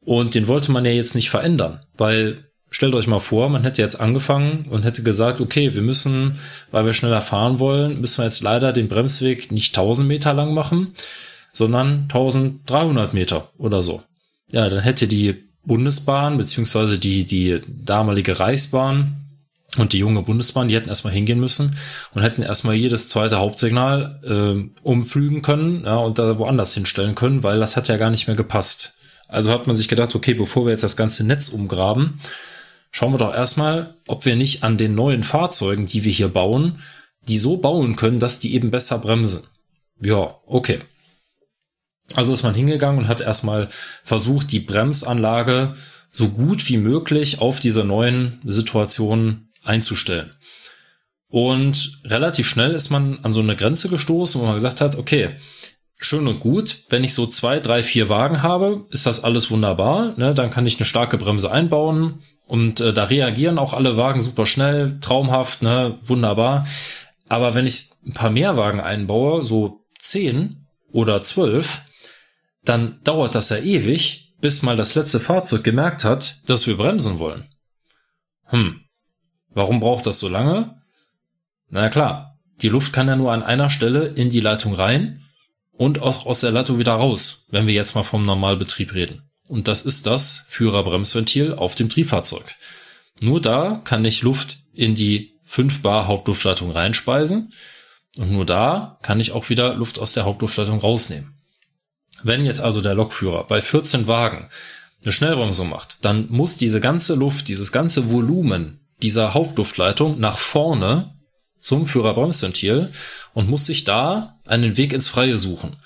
Und den wollte man ja jetzt nicht verändern, weil stellt euch mal vor, man hätte jetzt angefangen und hätte gesagt, okay, wir müssen, weil wir schneller fahren wollen, müssen wir jetzt leider den Bremsweg nicht 1000 Meter lang machen, sondern 1300 Meter oder so. Ja, dann hätte die Bundesbahn beziehungsweise die, die damalige Reichsbahn und die junge Bundesbahn, die hätten erstmal hingehen müssen und hätten erstmal jedes zweite Hauptsignal äh, umflügen können ja, und da woanders hinstellen können, weil das hat ja gar nicht mehr gepasst. Also hat man sich gedacht, okay, bevor wir jetzt das ganze Netz umgraben, schauen wir doch erstmal, ob wir nicht an den neuen Fahrzeugen, die wir hier bauen, die so bauen können, dass die eben besser bremsen. Ja, okay. Also ist man hingegangen und hat erstmal versucht, die Bremsanlage so gut wie möglich auf diese neuen Situationen einzustellen. Und relativ schnell ist man an so eine Grenze gestoßen, wo man gesagt hat, okay, schön und gut, wenn ich so zwei, drei, vier Wagen habe, ist das alles wunderbar. Ne? Dann kann ich eine starke Bremse einbauen, und äh, da reagieren auch alle Wagen super schnell, traumhaft, ne, wunderbar. Aber wenn ich ein paar mehr Wagen einbaue, so zehn oder zwölf, dann dauert das ja ewig, bis mal das letzte Fahrzeug gemerkt hat, dass wir bremsen wollen. Hm, warum braucht das so lange? Na klar, die Luft kann ja nur an einer Stelle in die Leitung rein und auch aus der Leitung wieder raus, wenn wir jetzt mal vom Normalbetrieb reden. Und das ist das Führerbremsventil auf dem Triebfahrzeug. Nur da kann ich Luft in die 5 Bar Hauptluftleitung reinspeisen. Und nur da kann ich auch wieder Luft aus der Hauptluftleitung rausnehmen. Wenn jetzt also der Lokführer bei 14 Wagen eine Schnellbremsung macht, dann muss diese ganze Luft, dieses ganze Volumen dieser Hauptluftleitung nach vorne zum Führerbremsventil und muss sich da einen Weg ins Freie suchen.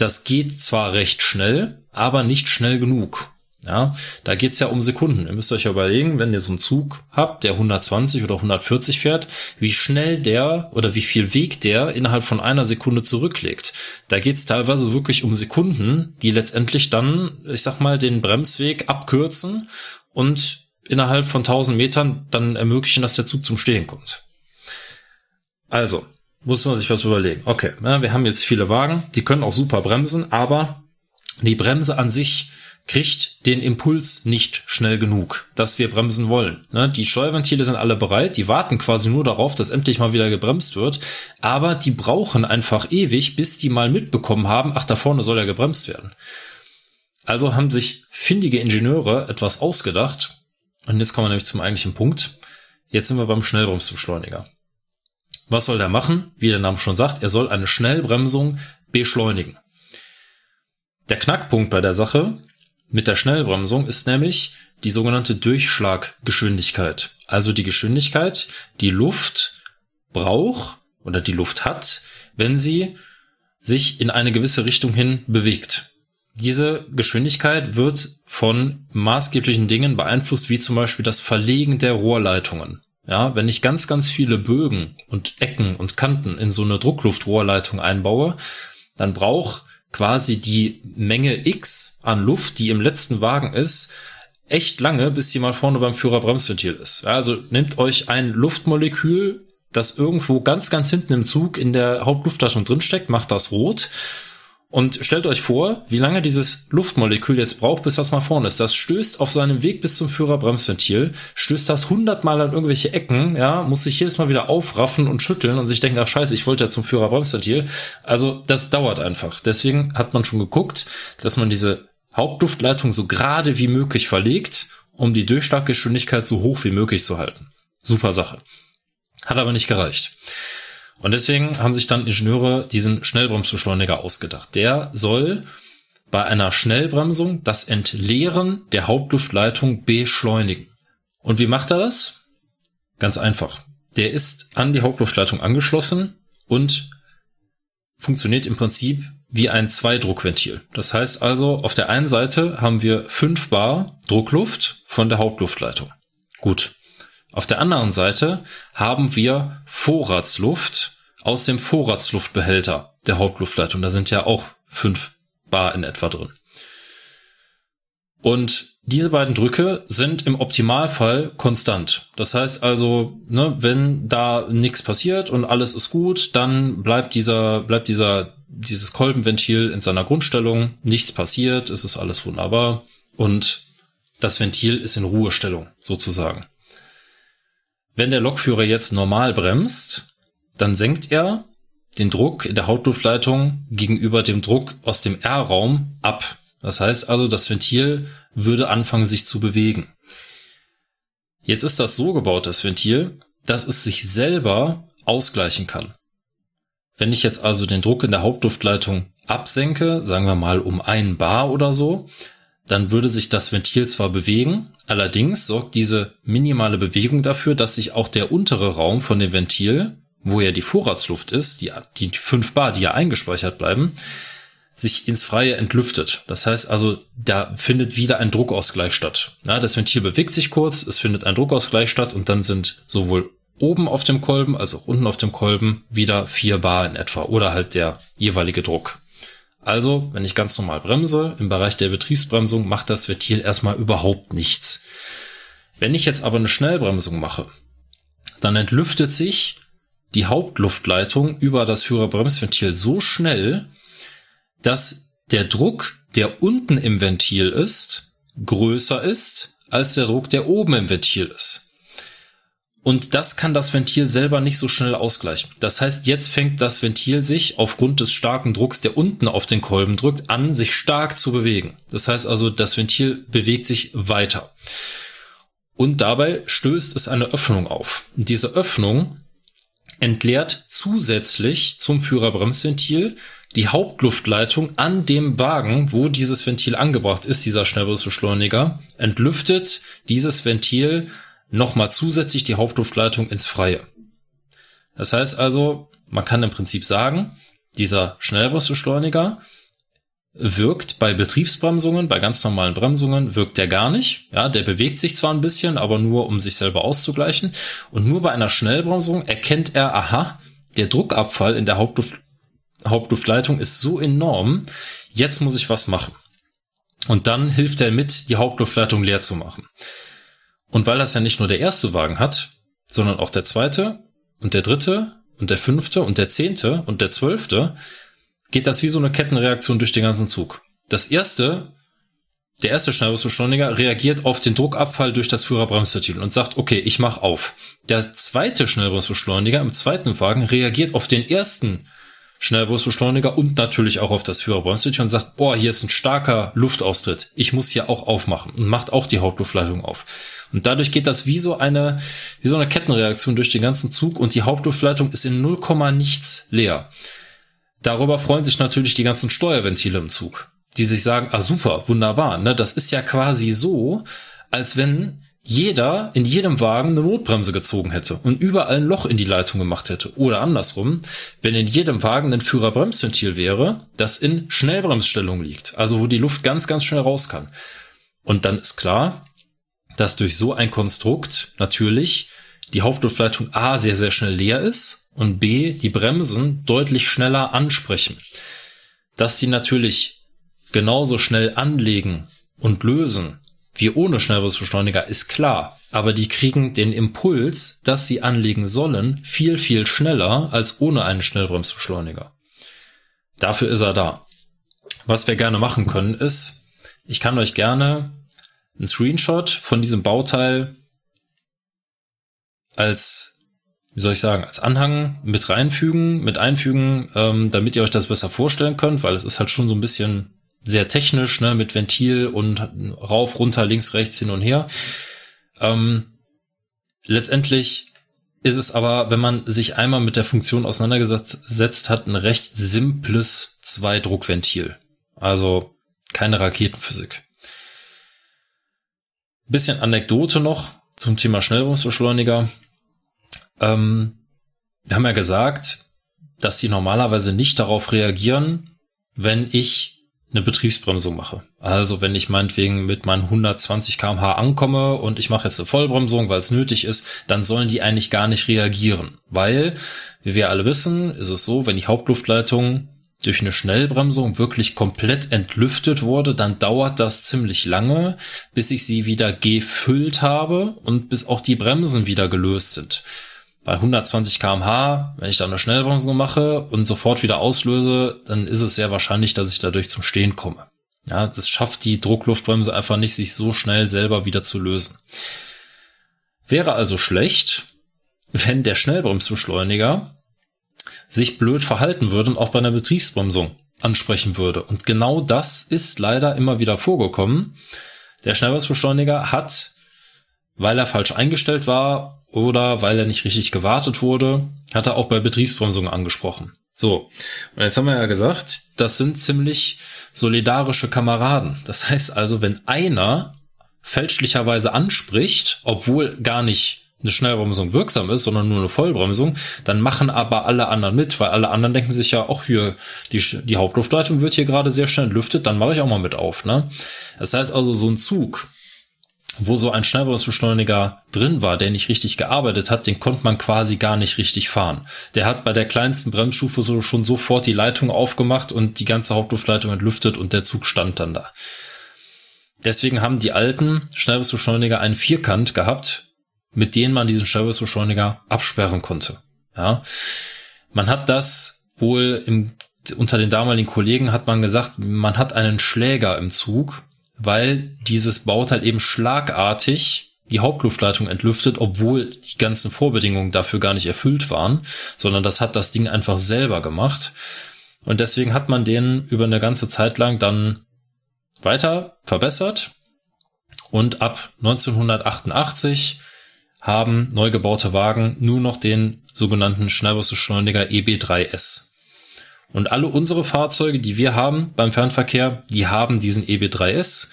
Das geht zwar recht schnell, aber nicht schnell genug. Ja, da geht's ja um Sekunden. Ihr müsst euch ja überlegen, wenn ihr so einen Zug habt, der 120 oder 140 fährt, wie schnell der oder wie viel Weg der innerhalb von einer Sekunde zurücklegt. Da geht's teilweise wirklich um Sekunden, die letztendlich dann, ich sag mal, den Bremsweg abkürzen und innerhalb von 1000 Metern dann ermöglichen, dass der Zug zum Stehen kommt. Also, muss man sich was überlegen. Okay, ja, wir haben jetzt viele Wagen, die können auch super bremsen, aber die Bremse an sich kriegt den Impuls nicht schnell genug, dass wir bremsen wollen. Ne? Die Steuerventile sind alle bereit, die warten quasi nur darauf, dass endlich mal wieder gebremst wird, aber die brauchen einfach ewig, bis die mal mitbekommen haben, ach, da vorne soll ja gebremst werden. Also haben sich findige Ingenieure etwas ausgedacht, und jetzt kommen wir nämlich zum eigentlichen Punkt. Jetzt sind wir beim Schnellbremsbeschleuniger. Was soll der machen? Wie der Name schon sagt, er soll eine Schnellbremsung beschleunigen. Der Knackpunkt bei der Sache mit der Schnellbremsung ist nämlich die sogenannte Durchschlaggeschwindigkeit. Also die Geschwindigkeit, die Luft braucht oder die Luft hat, wenn sie sich in eine gewisse Richtung hin bewegt. Diese Geschwindigkeit wird von maßgeblichen Dingen beeinflusst, wie zum Beispiel das Verlegen der Rohrleitungen. Ja, wenn ich ganz, ganz viele Bögen und Ecken und Kanten in so eine Druckluftrohrleitung einbaue, dann braucht quasi die Menge X an Luft, die im letzten Wagen ist, echt lange, bis sie mal vorne beim Führerbremsventil ist. Ja, also nehmt euch ein Luftmolekül, das irgendwo ganz, ganz hinten im Zug in der Hauptluftleitung drinsteckt, macht das rot und stellt euch vor, wie lange dieses Luftmolekül jetzt braucht, bis das mal vorne ist. Das stößt auf seinem Weg bis zum Führerbremsventil, stößt das hundertmal an irgendwelche Ecken, ja, muss sich jedes Mal wieder aufraffen und schütteln und sich denken, ach scheiße, ich wollte ja zum Führerbremsventil. Also das dauert einfach. Deswegen hat man schon geguckt, dass man diese Hauptluftleitung so gerade wie möglich verlegt, um die Durchschlaggeschwindigkeit so hoch wie möglich zu halten. Super Sache. Hat aber nicht gereicht. Und deswegen haben sich dann Ingenieure diesen Schnellbremsbeschleuniger ausgedacht. Der soll bei einer Schnellbremsung das Entleeren der Hauptluftleitung beschleunigen. Und wie macht er das? Ganz einfach. Der ist an die Hauptluftleitung angeschlossen und funktioniert im Prinzip wie ein Zweidruckventil. Das heißt also, auf der einen Seite haben wir 5 Bar Druckluft von der Hauptluftleitung. Gut. Auf der anderen Seite haben wir Vorratsluft aus dem Vorratsluftbehälter der Hauptluftleitung. Da sind ja auch fünf Bar in etwa drin. Und diese beiden Drücke sind im Optimalfall konstant. Das heißt also, ne, wenn da nichts passiert und alles ist gut, dann bleibt dieser, bleibt dieser, dieses Kolbenventil in seiner Grundstellung. Nichts passiert, es ist alles wunderbar und das Ventil ist in Ruhestellung sozusagen. Wenn der Lokführer jetzt normal bremst, dann senkt er den Druck in der Hauptluftleitung gegenüber dem Druck aus dem R-Raum ab. Das heißt also, das Ventil würde anfangen, sich zu bewegen. Jetzt ist das so gebaut, das Ventil, dass es sich selber ausgleichen kann. Wenn ich jetzt also den Druck in der Hauptluftleitung absenke, sagen wir mal um ein Bar oder so, dann würde sich das Ventil zwar bewegen, allerdings sorgt diese minimale Bewegung dafür, dass sich auch der untere Raum von dem Ventil, wo ja die Vorratsluft ist, die, die 5 Bar, die ja eingespeichert bleiben, sich ins Freie entlüftet. Das heißt also, da findet wieder ein Druckausgleich statt. Ja, das Ventil bewegt sich kurz, es findet ein Druckausgleich statt und dann sind sowohl oben auf dem Kolben als auch unten auf dem Kolben wieder 4 Bar in etwa oder halt der jeweilige Druck. Also, wenn ich ganz normal bremse, im Bereich der Betriebsbremsung macht das Ventil erstmal überhaupt nichts. Wenn ich jetzt aber eine Schnellbremsung mache, dann entlüftet sich die Hauptluftleitung über das Führerbremsventil so schnell, dass der Druck, der unten im Ventil ist, größer ist als der Druck, der oben im Ventil ist. Und das kann das Ventil selber nicht so schnell ausgleichen. Das heißt, jetzt fängt das Ventil sich aufgrund des starken Drucks, der unten auf den Kolben drückt, an, sich stark zu bewegen. Das heißt also, das Ventil bewegt sich weiter. Und dabei stößt es eine Öffnung auf. Diese Öffnung entleert zusätzlich zum Führerbremsventil die Hauptluftleitung an dem Wagen, wo dieses Ventil angebracht ist, dieser Schnellbremsbeschleuniger, entlüftet dieses Ventil nochmal zusätzlich die Hauptluftleitung ins Freie. Das heißt also, man kann im Prinzip sagen, dieser Schnellbremsbeschleuniger wirkt bei Betriebsbremsungen, bei ganz normalen Bremsungen wirkt der gar nicht. Ja, der bewegt sich zwar ein bisschen, aber nur um sich selber auszugleichen. Und nur bei einer Schnellbremsung erkennt er, aha, der Druckabfall in der Hauptluft, Hauptluftleitung ist so enorm, jetzt muss ich was machen. Und dann hilft er mit, die Hauptluftleitung leer zu machen. Und weil das ja nicht nur der erste Wagen hat, sondern auch der zweite und der dritte und der fünfte und der zehnte und der zwölfte, geht das wie so eine Kettenreaktion durch den ganzen Zug. Das erste, der erste Schnellbremsbeschleuniger reagiert auf den Druckabfall durch das Führerbremsventil und sagt, okay, ich mach auf. Der zweite Schnellbremsbeschleuniger im zweiten Wagen reagiert auf den ersten Schnellbremsbeschleuniger und natürlich auch auf das Führerbremsventil und sagt, boah, hier ist ein starker Luftaustritt. Ich muss hier auch aufmachen und macht auch die Hauptluftleitung auf. Und dadurch geht das wie so eine, wie so eine Kettenreaktion durch den ganzen Zug und die Hauptluftleitung ist in 0, nichts leer. Darüber freuen sich natürlich die ganzen Steuerventile im Zug. die sich sagen, ah super, wunderbar, ne, das ist ja quasi so, als wenn jeder in jedem Wagen eine Notbremse gezogen hätte und überall ein Loch in die Leitung gemacht hätte. Oder andersrum, wenn in jedem Wagen ein Führerbremsventil wäre, das in Schnellbremsstellung liegt, also wo die Luft ganz, ganz schnell raus kann. Und dann ist klar, dass durch so ein Konstrukt natürlich die Hauptluftleitung A sehr, sehr schnell leer ist und B die Bremsen deutlich schneller ansprechen. Dass die natürlich genauso schnell anlegen und lösen wie ohne Schnellbremsbeschleuniger ist klar, aber die kriegen den Impuls, dass sie anlegen sollen, viel, viel schneller als ohne einen Schnellbremsbeschleuniger. Dafür ist er da. Was wir gerne machen können ist, ich kann euch gerne einen Screenshot von diesem Bauteil als, wie soll ich sagen, als Anhang mit reinfügen, mit einfügen, ähm, damit ihr euch das besser vorstellen könnt, weil es ist halt schon so ein bisschen sehr technisch, ne, mit Ventil und rauf, runter, links, rechts, hin und her. Ähm, letztendlich ist es aber, wenn man sich einmal mit der Funktion auseinandergesetzt hat, ein recht simples Zweidruckventil. Also keine Raketenphysik. Bisschen Anekdote noch zum Thema Schnellbremsbeschleuniger. Ähm, wir haben ja gesagt, dass die normalerweise nicht darauf reagieren, wenn ich eine Betriebsbremsung mache. Also wenn ich meinetwegen mit meinen 120 kmh ankomme und ich mache jetzt eine Vollbremsung, weil es nötig ist, dann sollen die eigentlich gar nicht reagieren. Weil, wie wir alle wissen, ist es so, wenn die Hauptluftleitung durch eine Schnellbremsung wirklich komplett entlüftet wurde, dann dauert das ziemlich lange, bis ich sie wieder gefüllt habe und bis auch die Bremsen wieder gelöst sind bei 120 kmh, wenn ich da eine Schnellbremsung mache und sofort wieder auslöse, dann ist es sehr wahrscheinlich, dass ich dadurch zum Stehen komme. Ja, das schafft die Druckluftbremse einfach nicht, sich so schnell selber wieder zu lösen. Wäre also schlecht, wenn der Schnellbremsbeschleuniger sich blöd verhalten würde und auch bei einer Betriebsbremsung ansprechen würde. Und genau das ist leider immer wieder vorgekommen. Der Schnellbremsbeschleuniger hat, weil er falsch eingestellt war oder weil er nicht richtig gewartet wurde, hat er auch bei Betriebsbremsungen angesprochen. So, und jetzt haben wir ja gesagt, das sind ziemlich solidarische Kameraden. Das heißt also, wenn einer fälschlicherweise anspricht, obwohl gar nicht eine Schnellbremsung wirksam ist, sondern nur eine Vollbremsung, dann machen aber alle anderen mit, weil alle anderen denken sich ja, ach hier, die, die Hauptluftleitung wird hier gerade sehr schnell lüftet, dann mache ich auch mal mit auf. Ne? Das heißt also, so ein Zug, wo so ein Schnellbremsbeschleuniger drin war, der nicht richtig gearbeitet hat, den konnte man quasi gar nicht richtig fahren. Der hat bei der kleinsten Bremsstufe so schon sofort die Leitung aufgemacht und die ganze Hauptluftleitung entlüftet und der Zug stand dann da. Deswegen haben die alten Schnellbremsbeschleuniger einen Vierkant gehabt, mit denen man diesen Schnellbremsbeschleuniger absperren konnte. Ja. Man hat das wohl im, unter den damaligen Kollegen hat man gesagt, man hat einen Schläger im Zug, weil dieses Bauteil eben schlagartig die Hauptluftleitung entlüftet, obwohl die ganzen Vorbedingungen dafür gar nicht erfüllt waren, sondern das hat das Ding einfach selber gemacht. Und deswegen hat man den über eine ganze Zeit lang dann weiter verbessert. Und ab 1988 haben neu gebaute Wagen nur noch den sogenannten Schnellbusbeschleuniger EB3S. Und alle unsere Fahrzeuge, die wir haben beim Fernverkehr, die haben diesen EB3S.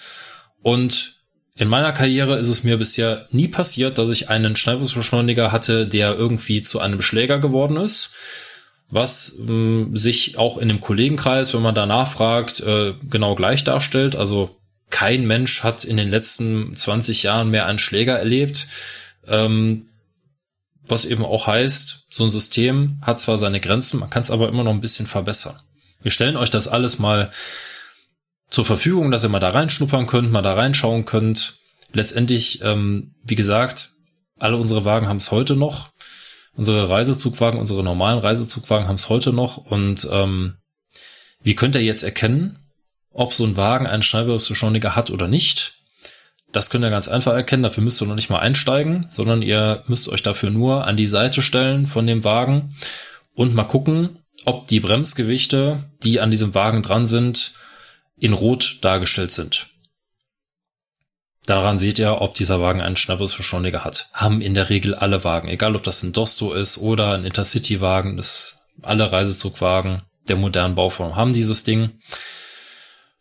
Und in meiner Karriere ist es mir bisher nie passiert, dass ich einen Schnellbusbeschleuniger hatte, der irgendwie zu einem Schläger geworden ist. Was äh, sich auch in dem Kollegenkreis, wenn man da nachfragt, äh, genau gleich darstellt. Also kein Mensch hat in den letzten 20 Jahren mehr einen Schläger erlebt. Ähm, was eben auch heißt, so ein System hat zwar seine Grenzen, man kann es aber immer noch ein bisschen verbessern. Wir stellen euch das alles mal zur Verfügung, dass ihr mal da reinschnuppern könnt, mal da reinschauen könnt. Letztendlich, ähm, wie gesagt, alle unsere Wagen haben es heute noch. Unsere Reisezugwagen, unsere normalen Reisezugwagen haben es heute noch. Und ähm, wie könnt ihr jetzt erkennen, ob so ein Wagen einen Schneidbeschleuniger hat oder nicht? Das könnt ihr ganz einfach erkennen. Dafür müsst ihr noch nicht mal einsteigen, sondern ihr müsst euch dafür nur an die Seite stellen von dem Wagen und mal gucken, ob die Bremsgewichte, die an diesem Wagen dran sind, in Rot dargestellt sind. Daran seht ihr, ob dieser Wagen einen Schnappesbeschleuniger hat. Haben in der Regel alle Wagen, egal ob das ein Dosto ist oder ein Intercity-Wagen, alle Reisezugwagen der modernen Bauform haben dieses Ding.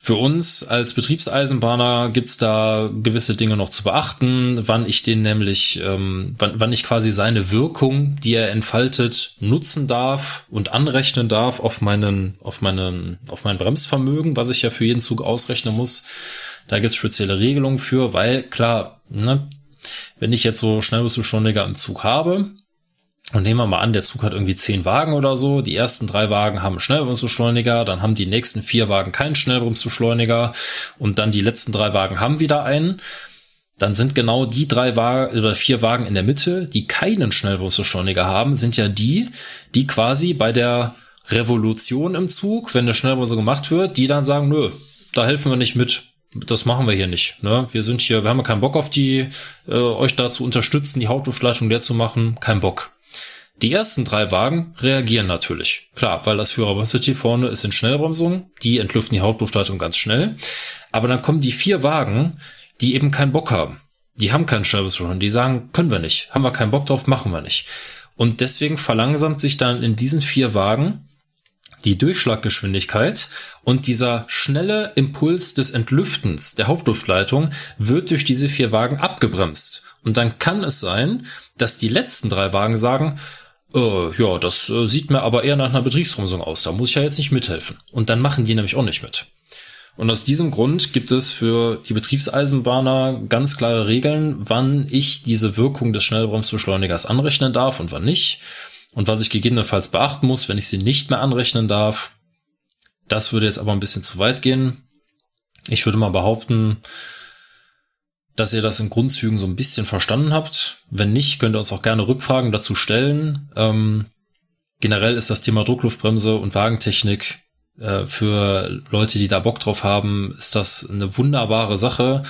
Für uns als Betriebseisenbahner gibt's da gewisse Dinge noch zu beachten, wann ich den nämlich, ähm, wann, wann ich quasi seine Wirkung, die er entfaltet, nutzen darf und anrechnen darf auf meinen, auf meinen, auf mein Bremsvermögen, was ich ja für jeden Zug ausrechnen muss. Da gibt's spezielle Regelungen für, weil klar, ne, wenn ich jetzt so Schnellbusbeschleuniger im Zug habe, und nehmen wir mal an, der Zug hat irgendwie zehn Wagen oder so. Die ersten drei Wagen haben Schnellbremsbeschleuniger, dann haben die nächsten vier Wagen keinen Schnellbremsbeschleuniger und dann die letzten drei Wagen haben wieder einen. Dann sind genau die drei Wagen oder vier Wagen in der Mitte, die keinen Schnellbremsbeschleuniger haben, sind ja die, die quasi bei der Revolution im Zug, wenn eine Schnellbremse gemacht wird, die dann sagen, nö, da helfen wir nicht mit. Das machen wir hier nicht. Ne? Wir sind hier, wir haben ja keinen Bock auf die, äh, euch da zu unterstützen, die Hauptluftleitung leer zu machen. Kein Bock. Die ersten drei Wagen reagieren natürlich. Klar, weil das Führerwassertier vorne ist in Schnellbremsung. Die entlüften die Hauptluftleitung ganz schnell. Aber dann kommen die vier Wagen, die eben keinen Bock haben. Die haben keinen Schnellbremsung. Die sagen, können wir nicht. Haben wir keinen Bock drauf, machen wir nicht. Und deswegen verlangsamt sich dann in diesen vier Wagen die Durchschlaggeschwindigkeit und dieser schnelle Impuls des Entlüftens der Hauptluftleitung wird durch diese vier Wagen abgebremst. Und dann kann es sein, dass die letzten drei Wagen sagen, äh, ja, das äh, sieht mir aber eher nach einer Betriebsbremsung aus. Da muss ich ja jetzt nicht mithelfen. Und dann machen die nämlich auch nicht mit. Und aus diesem Grund gibt es für die Betriebseisenbahner ganz klare Regeln, wann ich diese Wirkung des Schnellbremsbeschleunigers anrechnen darf und wann nicht. Und was ich gegebenenfalls beachten muss, wenn ich sie nicht mehr anrechnen darf. Das würde jetzt aber ein bisschen zu weit gehen. Ich würde mal behaupten, dass ihr das in Grundzügen so ein bisschen verstanden habt. Wenn nicht, könnt ihr uns auch gerne Rückfragen dazu stellen. Ähm, generell ist das Thema Druckluftbremse und Wagentechnik äh, für Leute, die da Bock drauf haben, ist das eine wunderbare Sache.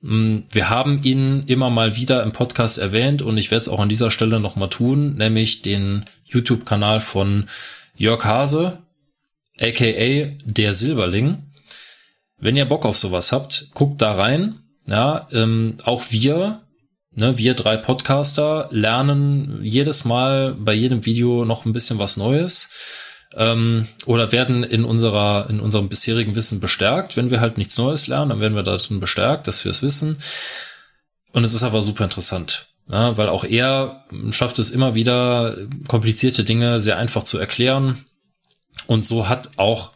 Mm, wir haben ihn immer mal wieder im Podcast erwähnt und ich werde es auch an dieser Stelle nochmal tun, nämlich den YouTube-Kanal von Jörg Hase, aka der Silberling. Wenn ihr Bock auf sowas habt, guckt da rein. Ja, ähm, auch wir, ne, wir drei Podcaster lernen jedes Mal bei jedem Video noch ein bisschen was Neues ähm, oder werden in unserer in unserem bisherigen Wissen bestärkt. Wenn wir halt nichts Neues lernen, dann werden wir darin bestärkt, dass wir es wissen. Und es ist aber super interessant. Ja, weil auch er schafft es immer wieder, komplizierte Dinge sehr einfach zu erklären. Und so hat auch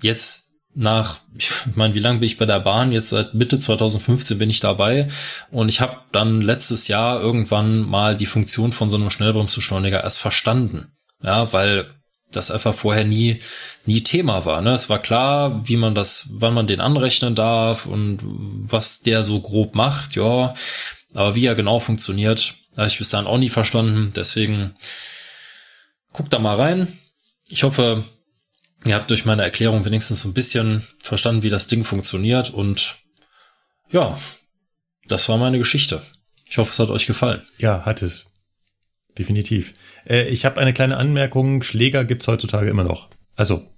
jetzt nach, ich meine, wie lange bin ich bei der Bahn? Jetzt seit Mitte 2015 bin ich dabei und ich habe dann letztes Jahr irgendwann mal die Funktion von so einem Schnellbremsbeschleuniger erst verstanden. Ja, weil das einfach vorher nie, nie Thema war. Ne? Es war klar, wie man das, wann man den anrechnen darf und was der so grob macht, ja. Aber wie er genau funktioniert, habe ich bis dahin auch nie verstanden. Deswegen guckt da mal rein. Ich hoffe, Ihr habt durch meine Erklärung wenigstens so ein bisschen verstanden, wie das Ding funktioniert und ja, das war meine Geschichte. Ich hoffe, es hat euch gefallen. Ja, hat es. Definitiv. Äh, ich habe eine kleine Anmerkung. Schläger gibt's heutzutage immer noch. Also.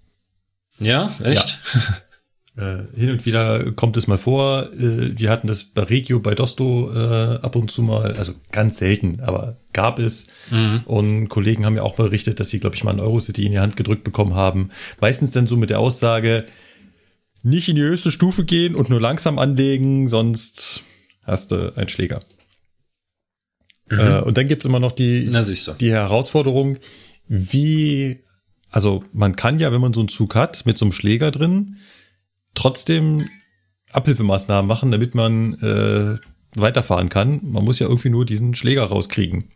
Ja, echt? Ja. Äh, hin und wieder kommt es mal vor. Äh, wir hatten das bei Regio, bei Dosto äh, ab und zu mal, also ganz selten, aber gab es. Mhm. Und Kollegen haben ja auch berichtet, dass sie, glaube ich, mal ein Eurocity in die Hand gedrückt bekommen haben. Meistens dann so mit der Aussage, nicht in die höchste Stufe gehen und nur langsam anlegen, sonst hast du einen Schläger. Mhm. Äh, und dann gibt's immer noch die, die Herausforderung, wie, also man kann ja, wenn man so einen Zug hat, mit so einem Schläger drin, trotzdem Abhilfemaßnahmen machen, damit man äh, weiterfahren kann. Man muss ja irgendwie nur diesen Schläger rauskriegen.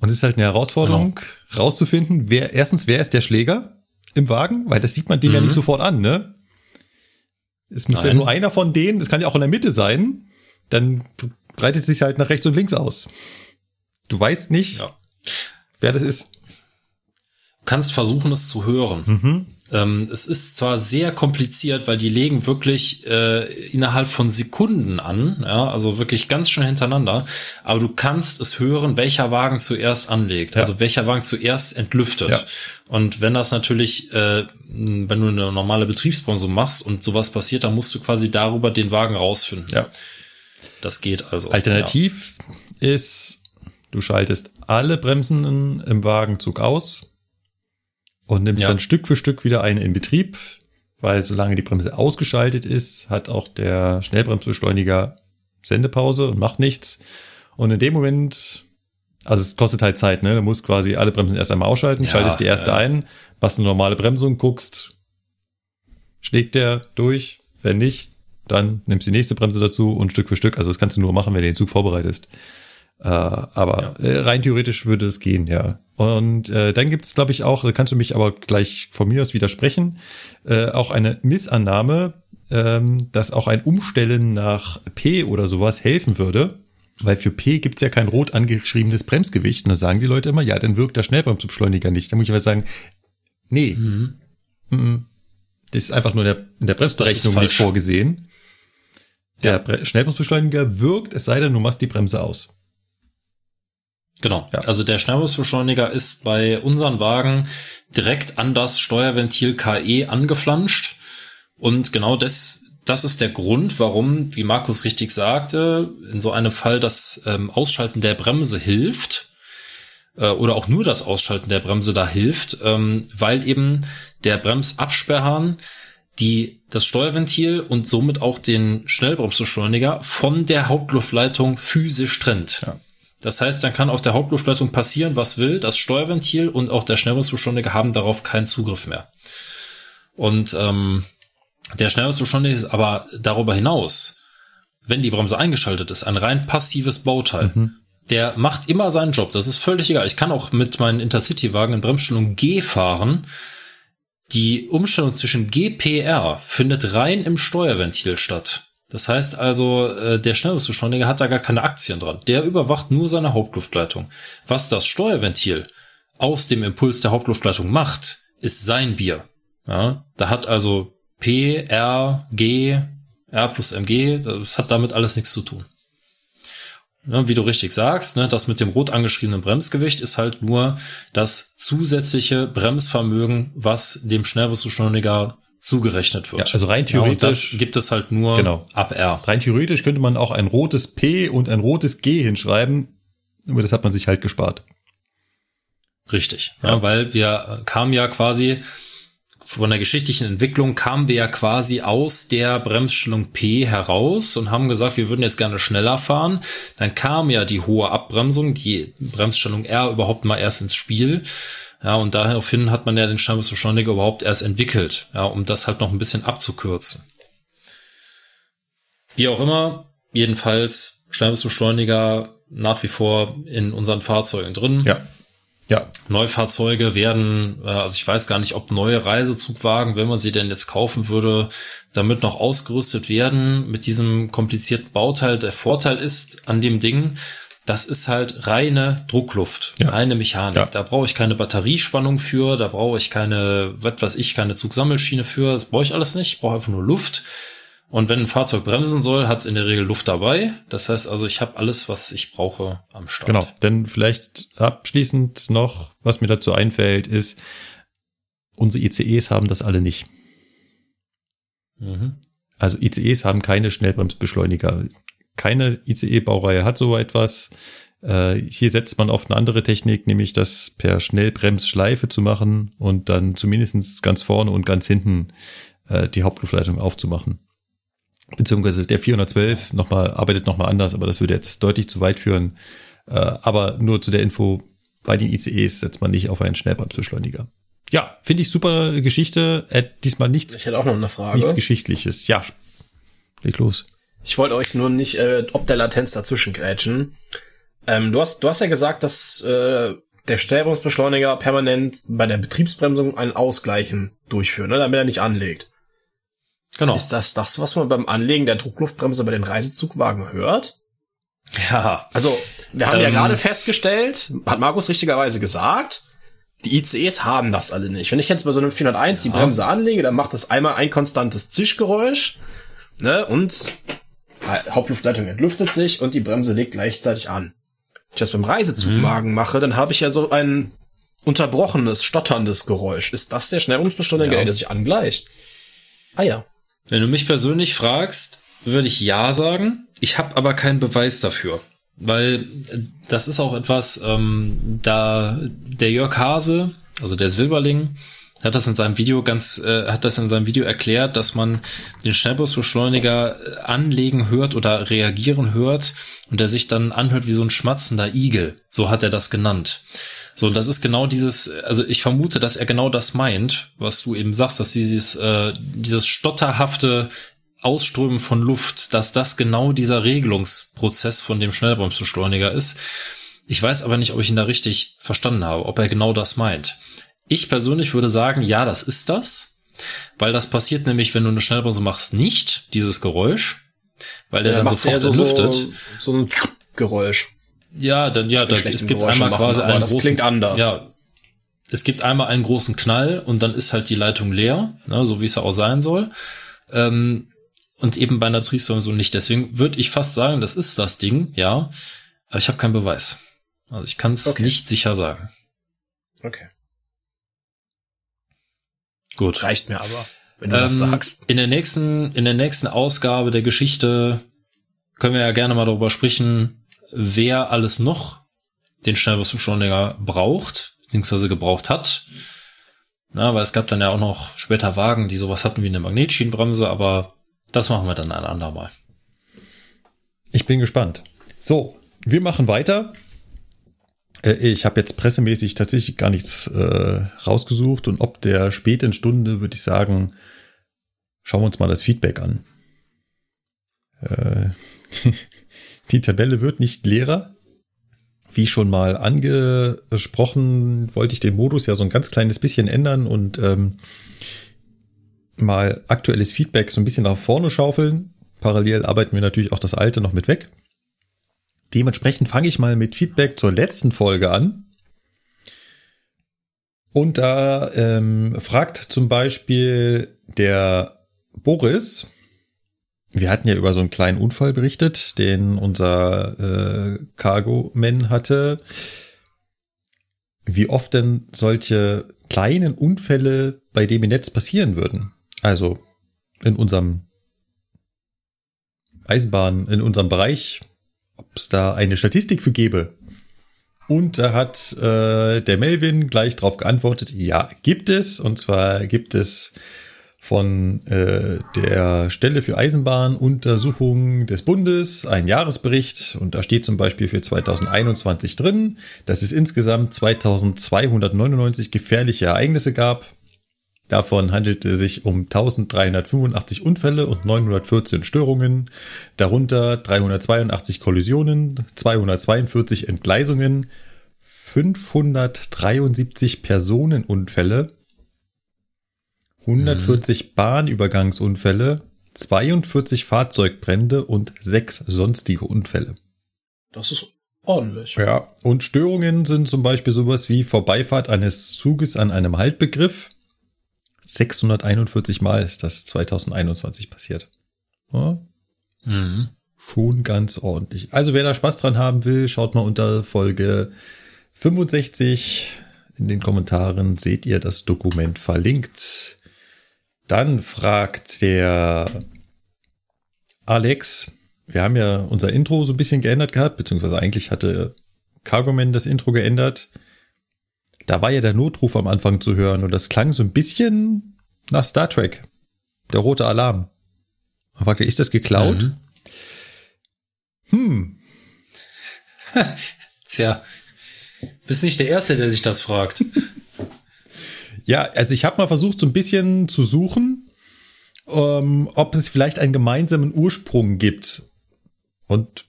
Und es ist halt eine Herausforderung, genau. rauszufinden, wer, erstens, wer ist der Schläger im Wagen? Weil das sieht man dem mhm. ja nicht mhm. sofort an, ne? Es muss Nein. ja nur einer von denen, das kann ja auch in der Mitte sein, dann breitet es sich halt nach rechts und links aus. Du weißt nicht, ja. wer das ist. Du kannst versuchen, es zu hören. Mhm. Ähm, es ist zwar sehr kompliziert, weil die legen wirklich äh, innerhalb von Sekunden an, ja, also wirklich ganz schnell hintereinander, aber du kannst es hören, welcher Wagen zuerst anlegt, ja. also welcher Wagen zuerst entlüftet. Ja. Und wenn das natürlich, äh, wenn du eine normale Betriebsbremsung machst und sowas passiert, dann musst du quasi darüber den Wagen rausfinden. Ja. Das geht also. Alternativ ja. ist, du schaltest alle Bremsen im Wagenzug aus und nimmst ja. dann Stück für Stück wieder einen in Betrieb, weil solange die Bremse ausgeschaltet ist, hat auch der Schnellbremsbeschleuniger Sendepause und macht nichts. Und in dem Moment, also es kostet halt Zeit, ne? Du musst quasi alle Bremsen erst einmal ausschalten, Ja, schaltest die erste ja. ein, machst eine normale Bremsung, guckst, schlägt der durch, wenn nicht, dann nimmst die nächste Bremse dazu und Stück für Stück, also das kannst du nur machen, wenn du den Zug vorbereitest. Äh, aber äh, rein theoretisch würde es gehen, ja. Und äh, dann gibt es, glaube ich, auch, da kannst du mich aber gleich von mir aus widersprechen, äh, auch eine Missannahme, ähm, dass auch ein Umstellen nach P oder sowas helfen würde. Weil für P gibt's ja kein rot angeschriebenes Bremsgewicht. Und da sagen die Leute immer, ja, dann wirkt der Schnellbremsbeschleuniger nicht. Da muss ich aber sagen, nee, Mhm. das ist einfach nur in der, in der Bremsberechnung nicht vorgesehen. Der Ja. Bre Schnellbremsbeschleuniger wirkt, es sei denn, du machst die Bremse aus. Genau. Ja. Also der Schnellbremsbeschleuniger ist bei unseren Wagen direkt an das Steuerventil KE angeflanscht. Und genau das, das ist der Grund, warum, wie Markus richtig sagte, in so einem Fall das ähm, Ausschalten der Bremse hilft. Äh, oder auch nur das Ausschalten der Bremse da hilft, ähm, weil eben der Bremsabsperrhahn die das Steuerventil und somit auch den Schnellbremsbeschleuniger von der Hauptluftleitung physisch trennt. Ja. Das heißt, dann kann auf der Hauptluftleitung passieren, was will. Das Steuerventil und auch der Schnellbremsbeschleuniger haben darauf keinen Zugriff mehr. Und ähm, der Schnellbremsbeschleuniger ist aber darüber hinaus, wenn die Bremse eingeschaltet ist, ein rein passives Bauteil. Der macht immer seinen Job. Das ist völlig egal. Ich kann auch mit meinen Intercity-Wagen in Bremsstellung G fahren. Die Umstellung zwischen GPR findet rein im Steuerventil statt. Das heißt also, äh, der Schnellbremsbeschleuniger hat da gar keine Aktien dran. Der überwacht nur seine Hauptluftleitung. Was das Steuerventil aus dem Impuls der Hauptluftleitung macht, ist sein Bier. Ja, da hat also P, R, G, R plus MG, das hat damit alles nichts zu tun. Ja, wie du richtig sagst, ne, das mit dem rot angeschriebenen Bremsgewicht ist halt nur das zusätzliche Bremsvermögen, was dem Schnellbremsbeschleuniger zugerechnet wird. Ja, also rein Ja, und das theoretisch- gibt es halt nur Genau. ab R. Rein theoretisch könnte man auch ein rotes P und ein rotes G hinschreiben, aber das hat man sich halt gespart. Richtig. Ja, weil wir kamen ja quasi von der geschichtlichen Entwicklung kamen wir ja quasi aus der Bremsstellung P heraus und haben gesagt, wir würden jetzt gerne schneller fahren. Dann kam ja die hohe Abbremsung, die Bremsstellung R überhaupt mal erst ins Spiel. Ja, und daraufhin hat man ja den Schnellbremsbeschleuniger überhaupt erst entwickelt, ja, um das halt noch ein bisschen abzukürzen. Wie auch immer, jedenfalls Schnellbremsbeschleuniger nach wie vor in unseren Fahrzeugen drin. Ja. Ja. Neufahrzeuge werden, äh, also ich weiß gar nicht, ob neue Reisezugwagen, wenn man sie denn jetzt kaufen würde, damit noch ausgerüstet werden mit diesem komplizierten Bauteil. Der Vorteil ist an dem Ding, das ist halt reine Druckluft, Ja. reine Mechanik. Ja. Da brauche ich keine Batteriespannung für, da brauche ich keine, was weiß ich, keine Zugsammelschiene für. Das brauche ich alles nicht. Ich brauche einfach nur Luft. Und wenn ein Fahrzeug bremsen soll, hat es in der Regel Luft dabei. Das heißt also, ich habe alles, was ich brauche am Start. Genau, denn vielleicht abschließend noch, was mir dazu einfällt, ist, unsere ICEs haben das alle nicht. Mhm. Also ICEs haben keine Schnellbremsbeschleuniger. Keine ICE-Baureihe hat so etwas. Äh, hier setzt man auf eine andere Technik, nämlich das per Schnellbremsschleife zu machen und dann zumindest ganz vorne und ganz hinten äh, die Hauptluftleitung aufzumachen. Beziehungsweise der 412 noch mal, arbeitet nochmal anders, aber das würde jetzt deutlich zu weit führen. Äh, aber nur zu der Info, bei den ICEs setzt man nicht auf einen Schnellbremsbeschleuniger. Ja, finde ich super Geschichte. Äh, diesmal nichts, Ich hätte auch noch eine Frage. nichts Geschichtliches. Ja, leg los. Ich wollte euch nur nicht äh, ob der Latenz dazwischen grätschen. Ähm, du, hast, du hast ja gesagt, dass äh, der Stellungsbeschleuniger permanent bei der Betriebsbremsung ein Ausgleichen durchführt, ne, damit er nicht anlegt. Genau. Ist das das, was man beim Anlegen der Druckluftbremse bei den Reisezugwagen hört? Ja, Also, wir haben ja Ähm. gerade festgestellt, hat Markus richtigerweise gesagt, die ICEs haben das alle nicht. Wenn ich jetzt bei so einem 401 die Bremse anlege, dann macht das einmal ein konstantes Zischgeräusch, ne, und Hauptluftleitung entlüftet sich und die Bremse legt gleichzeitig an. Wenn ich das beim Reisezugwagen mache, dann habe ich ja so ein unterbrochenes, stotterndes Geräusch. Ist das der Schnellbremsbeschleuniger, Ja. der sich angleicht? Ah ja. wenn du mich persönlich fragst, würde ich ja sagen. Ich habe aber keinen Beweis dafür. Weil äh, das ist auch etwas, ähm, da der Jörg Hase, also der Silberling, Er hat das in seinem Video ganz, äh, hat das in seinem Video erklärt, dass man den Schnellbusbeschleuniger äh, anlegen hört oder reagieren hört und der sich dann anhört wie so ein schmatzender Igel. So hat er das genannt. So, das ist genau dieses, also ich vermute, dass er genau das meint, was du eben sagst, dass dieses, äh, dieses stotterhafte Ausströmen von Luft, dass das genau dieser Regelungsprozess von dem Schnellbremsbeschleuniger ist. Ich weiß aber nicht, ob ich ihn da richtig verstanden habe, ob er genau das meint. Ich persönlich würde sagen, ja, das ist das, weil das passiert nämlich, wenn du eine Schnellbremse machst, nicht dieses Geräusch, weil der ja, dann sofort so, entlüftet. So, so ein Geräusch. Ja, dann ja, dann, es gibt einmal machen, quasi einen das großen, klingt anders. Ja, es gibt einmal einen großen Knall und dann ist halt die Leitung leer, ne, so wie es ja auch sein soll. Ähm, und eben bei einer Betriebsbremse nicht. Deswegen würde ich fast sagen, das ist das Ding, ja. Aber ich habe keinen Beweis. Also ich kann es okay. nicht sicher sagen. Okay. Gut. Reicht mir aber, wenn du ähm, das sagst. In der nächsten, in der nächsten Ausgabe der Geschichte können wir ja gerne mal darüber sprechen, wer alles noch den Schnellbusbeschleuniger braucht, beziehungsweise gebraucht hat. Na, weil es gab dann ja auch noch später Wagen, die sowas hatten wie eine Magnetschienenbremse, aber das machen wir dann ein andermal. Ich bin gespannt. So, wir machen weiter. Äh, ich habe jetzt pressemäßig tatsächlich gar nichts äh, rausgesucht und ob der späten Stunde würde ich sagen, schauen wir uns mal das Feedback an. Äh, die Tabelle wird nicht leerer. Wie schon mal angesprochen, wollte ich den Modus ja so ein ganz kleines bisschen ändern und ähm, mal aktuelles Feedback so ein bisschen nach vorne schaufeln. Parallel arbeiten wir natürlich auch das alte noch mit weg. Dementsprechend fange ich mal mit Feedback zur letzten Folge an. Und da ähm, fragt zum Beispiel der Boris, wir hatten ja über so einen kleinen Unfall berichtet, den unser äh, Cargo-Man hatte. Wie oft denn solche kleinen Unfälle bei dem im Netz passieren würden? Also in unserem Eisenbahn, in unserem Bereich ob es da eine Statistik für gäbe. Und da hat äh, der Melvin gleich drauf geantwortet, ja, gibt es. Und zwar gibt es von äh, der Stelle für Eisenbahnuntersuchungen des Bundes einen Jahresbericht. Und da steht zum Beispiel für 2021 drin, dass es insgesamt 2299 gefährliche Ereignisse gab. Davon handelte es sich um 1385 Unfälle und 914 Störungen, darunter 382 Kollisionen, 242 Entgleisungen, 573 Personenunfälle, 140 mhm. Bahnübergangsunfälle, 42 Fahrzeugbrände und 6 sonstige Unfälle. Das ist ordentlich. Ja, und Störungen sind zum Beispiel sowas wie Vorbeifahrt eines Zuges an einem Haltbegriff, 641 Mal ist das 2021 passiert. Ja? Mhm. Schon ganz ordentlich. Also wer da Spaß dran haben will, schaut mal unter Folge 65. In den Kommentaren seht ihr das Dokument verlinkt. Dann fragt der Alex, wir haben ja unser Intro so ein bisschen geändert gehabt, beziehungsweise eigentlich hatte Cargoman das Intro geändert da war ja der Notruf am Anfang zu hören und das klang so ein bisschen nach Star Trek. Der rote Alarm. Man fragte, ist das geklaut? Mhm. Hm. Tja, bist nicht der Erste, der sich das fragt. ja, also ich habe mal versucht, so ein bisschen zu suchen, ähm, ob es vielleicht einen gemeinsamen Ursprung gibt. Und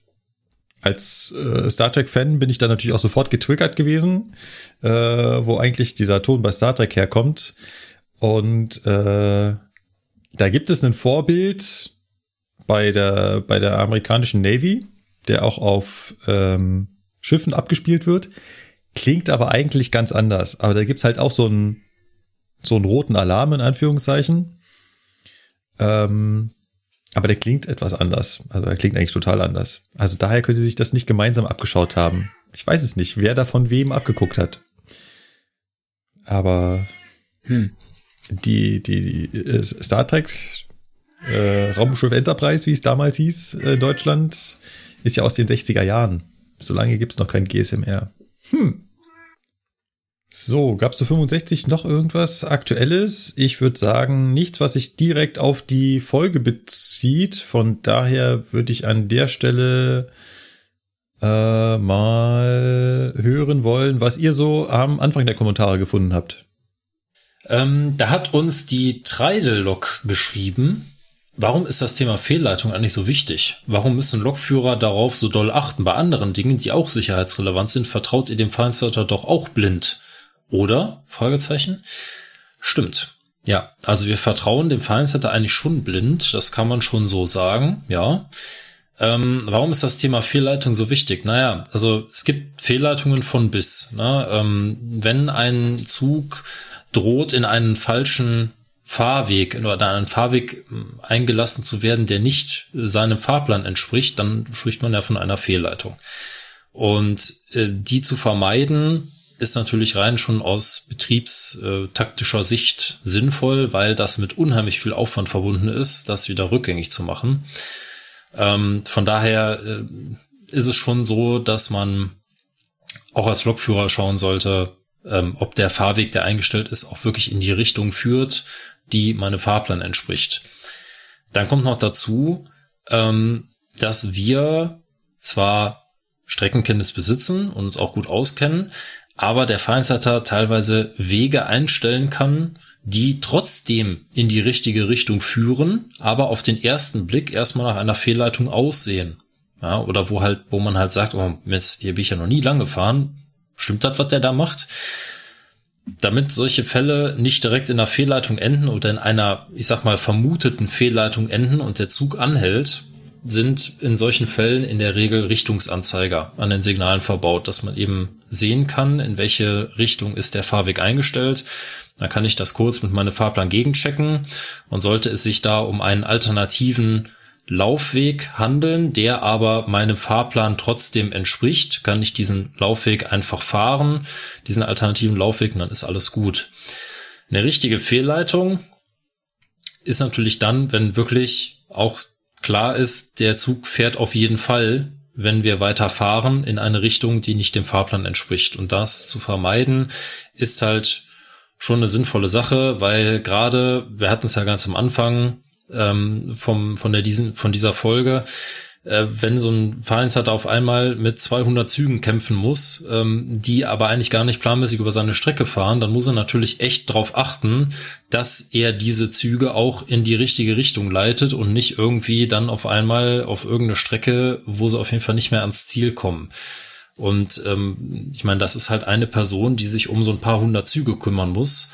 als äh, Star Trek-Fan bin ich da natürlich auch sofort getriggert gewesen, äh, wo eigentlich dieser Ton bei Star Trek herkommt. Und äh, da gibt es ein Vorbild bei der, bei der amerikanischen Navy, der auch auf ähm, Schiffen abgespielt wird. Klingt aber eigentlich ganz anders. Aber da gibt's halt auch so einen, so einen roten Alarm in Anführungszeichen. Ähm, aber der klingt etwas anders. Also er klingt eigentlich total anders. Also daher könnte sich das nicht gemeinsam abgeschaut haben. Ich weiß es nicht, wer da von wem abgeguckt hat. Aber hm. die, die, die äh, Star Trek äh, Raumschiff Enterprise, wie es damals hieß äh, in Deutschland, ist ja aus den 60er Jahren. Solange gibt's noch kein GSMR. Hm. So, gab's zu 65 noch irgendwas Aktuelles? Ich würde sagen, nichts, was sich direkt auf die Folge bezieht. Von daher würde ich an der Stelle äh, mal hören wollen, was ihr so am Anfang der Kommentare gefunden habt. Ähm, da hat uns die Treidelok geschrieben. Warum ist das Thema Fehlleitung eigentlich so wichtig? Warum müssen Lokführer darauf so doll achten? Bei anderen Dingen, die auch sicherheitsrelevant sind, vertraut ihr dem Feindstarter doch auch blind. Oder? Fragezeichen. Stimmt. Ja, also wir vertrauen dem Feindstarter eigentlich schon blind. Das kann man schon so sagen. Ja. Ähm, warum ist das Thema Fehlleitung so wichtig? Naja, also es gibt Fehlleitungen von bis. Ne? Ähm, wenn ein Zug droht, in einen falschen Fahrweg oder einen Fahrweg hm, eingelassen zu werden, der nicht seinem Fahrplan entspricht, dann spricht man ja von einer Fehlleitung. Und äh, die zu vermeiden, ist natürlich rein schon aus betriebstaktischer Sicht sinnvoll, weil das mit unheimlich viel Aufwand verbunden ist, das wieder rückgängig zu machen. Ähm, von daher äh, ist es schon so, dass man auch als Lokführer schauen sollte, ähm, ob der Fahrweg, der eingestellt ist, auch wirklich in die Richtung führt, die meinem Fahrplan entspricht. Dann kommt noch dazu, ähm, dass wir zwar Streckenkenntnis besitzen und uns auch gut auskennen, aber der Feindsleiter teilweise Wege einstellen kann, die trotzdem in die richtige Richtung führen, aber auf den ersten Blick erstmal nach einer Fehlleitung aussehen. Ja, oder wo halt, wo man halt sagt, oh Mist, hier bin ich ja noch nie lang gefahren. Stimmt das, was der da macht? damit solche Fälle nicht direkt in einer Fehlleitung enden oder in einer, ich sag mal, vermuteten Fehlleitung enden und der Zug anhält, sind in solchen Fällen in der Regel Richtungsanzeiger an den Signalen verbaut, dass man eben sehen kann, in welche Richtung ist der Fahrweg eingestellt. Dann kann ich das kurz mit meinem Fahrplan gegenchecken und sollte es sich da um einen alternativen Laufweg handeln, der aber meinem Fahrplan trotzdem entspricht, kann ich diesen Laufweg einfach fahren, diesen alternativen Laufweg, und dann ist alles gut. Eine richtige Fehlleitung ist natürlich dann, wenn wirklich auch klar ist, der Zug fährt auf jeden Fall, wenn wir weiter fahren, in eine Richtung, die nicht dem Fahrplan entspricht. Und das zu vermeiden, ist halt schon eine sinnvolle Sache, weil gerade, wir hatten es ja ganz am Anfang, ähm, vom, von, der, diesen, von dieser Folge, äh, wenn so ein Vereinsleiter auf einmal mit 200 Zügen kämpfen muss, ähm, die aber eigentlich gar nicht planmäßig über seine Strecke fahren, dann muss er natürlich echt darauf achten, dass er diese Züge auch in die richtige Richtung leitet und nicht irgendwie dann auf einmal auf irgendeine Strecke, wo sie auf jeden Fall nicht mehr ans Ziel kommen. Und ähm, ich meine, das ist halt eine Person, die sich um so ein paar hundert Züge kümmern muss.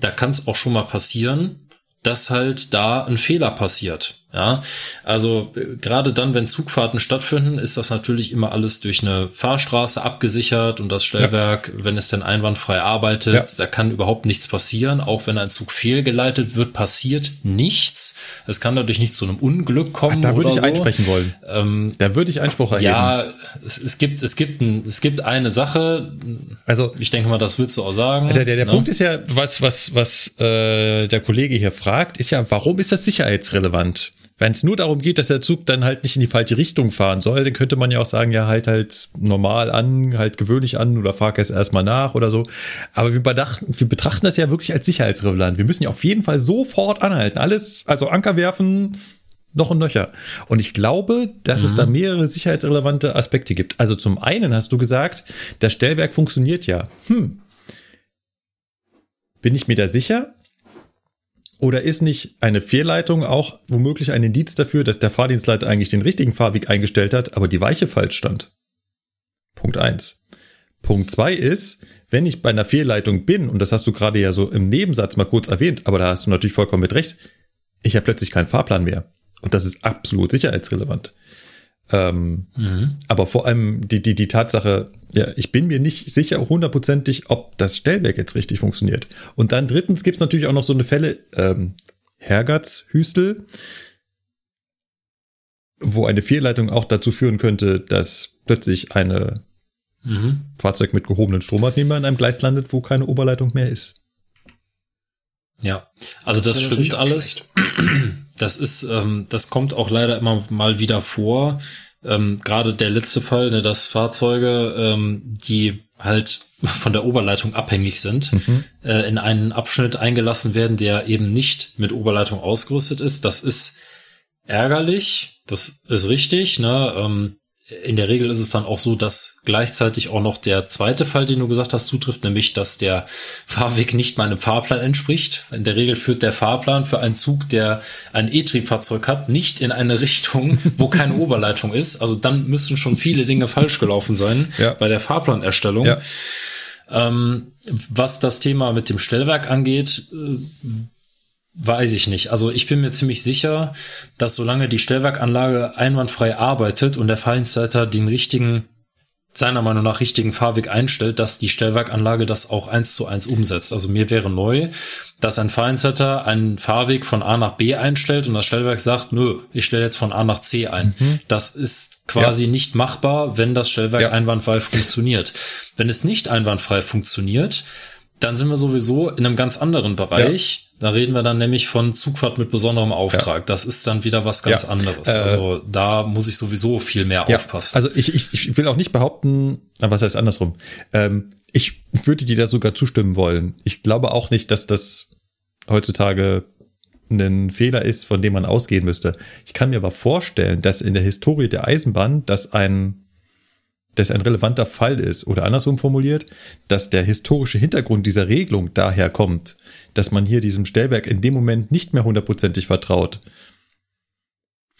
Da kann es auch schon mal passieren, dass halt da ein Fehler passiert. Ja, also äh, gerade dann, wenn Zugfahrten stattfinden, ist das natürlich immer alles durch eine Fahrstraße abgesichert und das Stellwerk, ja. wenn es denn einwandfrei arbeitet, ja. da kann überhaupt nichts passieren. Auch wenn ein Zug fehlgeleitet wird, passiert nichts. Es kann dadurch nicht zu einem Unglück kommen. Ach, da würde ich so. einsprechen wollen. Ähm, da würde ich Einspruch erheben. Ja, es, es gibt, es gibt, ein, es gibt eine Sache. Also ich denke mal, das willst du auch sagen. Der, der, der ne? Punkt ist ja, was, was, was äh, der Kollege hier fragt, ist ja, warum ist das sicherheitsrelevant? Wenn es nur darum geht, dass der Zug dann halt nicht in die falsche Richtung fahren soll, dann könnte man ja auch sagen, ja, halt halt normal an, halt gewöhnlich an oder fahr erst erstmal nach oder so. Aber wir, bedachten, wir betrachten das ja wirklich als sicherheitsrelevant. Wir müssen ja auf jeden Fall sofort anhalten. Alles, also Anker werfen, noch und nöcher. Und ich glaube, dass mhm. es da mehrere sicherheitsrelevante Aspekte gibt. Also zum einen hast du gesagt, das Stellwerk funktioniert ja. Hm. Bin ich mir da sicher? Oder ist nicht eine Fehlleitung auch womöglich ein Indiz dafür, dass der Fahrdienstleiter eigentlich den richtigen Fahrweg eingestellt hat, aber die Weiche falsch stand? Punkt eins. Punkt zwei ist, wenn ich bei einer Fehlleitung bin, und das hast du gerade ja so im Nebensatz mal kurz erwähnt, aber da hast du natürlich vollkommen mit recht, ich habe plötzlich keinen Fahrplan mehr. Und das ist absolut sicherheitsrelevant. Ähm, mhm. Aber vor allem die, die, die Tatsache, ja, ich bin mir nicht sicher hundertprozentig, ob das Stellwerk jetzt richtig funktioniert. Und dann drittens gibt's natürlich auch noch so eine Fälle, ähm, Hergatz-Hüstel, wo eine Fehlleitung auch dazu führen könnte, dass plötzlich eine mhm. Fahrzeug mit gehobenen Stromadnehmer in einem Gleis landet, wo keine Oberleitung mehr ist. Ja, also das, das stimmt alles. Das ist, ähm, das kommt auch leider immer mal wieder vor. Ähm, Gerade der letzte Fall, ne, dass Fahrzeuge, ähm, die halt von der Oberleitung abhängig sind, mhm. äh, in einen Abschnitt eingelassen werden, der eben nicht mit Oberleitung ausgerüstet ist. Das ist ärgerlich, das ist richtig. Ne? Ähm, in der Regel ist es dann auch so, dass gleichzeitig auch noch der zweite Fall, den du gesagt hast, zutrifft, nämlich, dass der Fahrweg nicht meinem Fahrplan entspricht. In der Regel führt der Fahrplan für einen Zug, der ein E-Triebfahrzeug hat, nicht in eine Richtung, wo keine Oberleitung ist. Also dann müssen schon viele Dinge falsch gelaufen sein ja. bei der Fahrplanerstellung. Ja. Ähm, was das Thema mit dem Stellwerk angeht, äh, Weiß ich nicht. Also ich bin mir ziemlich sicher, dass solange die Stellwerkanlage einwandfrei arbeitet und der Fahrinstallateur den richtigen, seiner Meinung nach richtigen Fahrweg einstellt, dass die Stellwerkanlage das auch eins zu eins umsetzt. Also mir wäre neu, dass ein Fahrinstallateur einen Fahrweg von A nach B einstellt und das Stellwerk sagt, nö, ich stelle jetzt von A nach C ein. Mhm. Das ist quasi ja. nicht machbar, wenn das Stellwerk ja. einwandfrei funktioniert. Wenn es nicht einwandfrei funktioniert, dann sind wir sowieso in einem ganz anderen Bereich. Ja. Da reden wir dann nämlich von Zugfahrt mit besonderem Auftrag. Ja. Das ist dann wieder was ganz ja. anderes. Äh, also da muss ich sowieso viel mehr ja. aufpassen. Also ich, ich, ich will auch nicht behaupten, was heißt andersrum. Ähm, ich würde dir da sogar zustimmen wollen. Ich glaube auch nicht, dass das heutzutage ein Fehler ist, von dem man ausgehen müsste. Ich kann mir aber vorstellen, dass in der Historie der Eisenbahn das ein das ein relevanter Fall ist oder andersrum formuliert, dass der historische Hintergrund dieser Regelung daher kommt, dass man hier diesem Stellwerk in dem Moment nicht mehr hundertprozentig vertraut.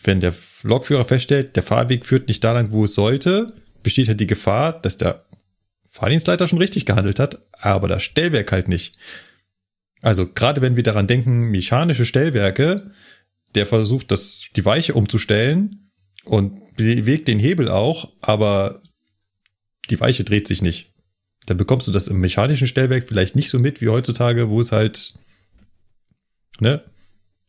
Wenn der Lokführer feststellt, der Fahrweg führt nicht da lang, wo es sollte, besteht halt die Gefahr, dass der Fahrdienstleiter schon richtig gehandelt hat, aber das Stellwerk halt nicht. Also gerade wenn wir daran denken, mechanische Stellwerke, der versucht, das, die Weiche umzustellen und bewegt den Hebel auch, aber die Weiche dreht sich nicht. Dann bekommst du das im mechanischen Stellwerk vielleicht nicht so mit wie heutzutage, wo es halt ne,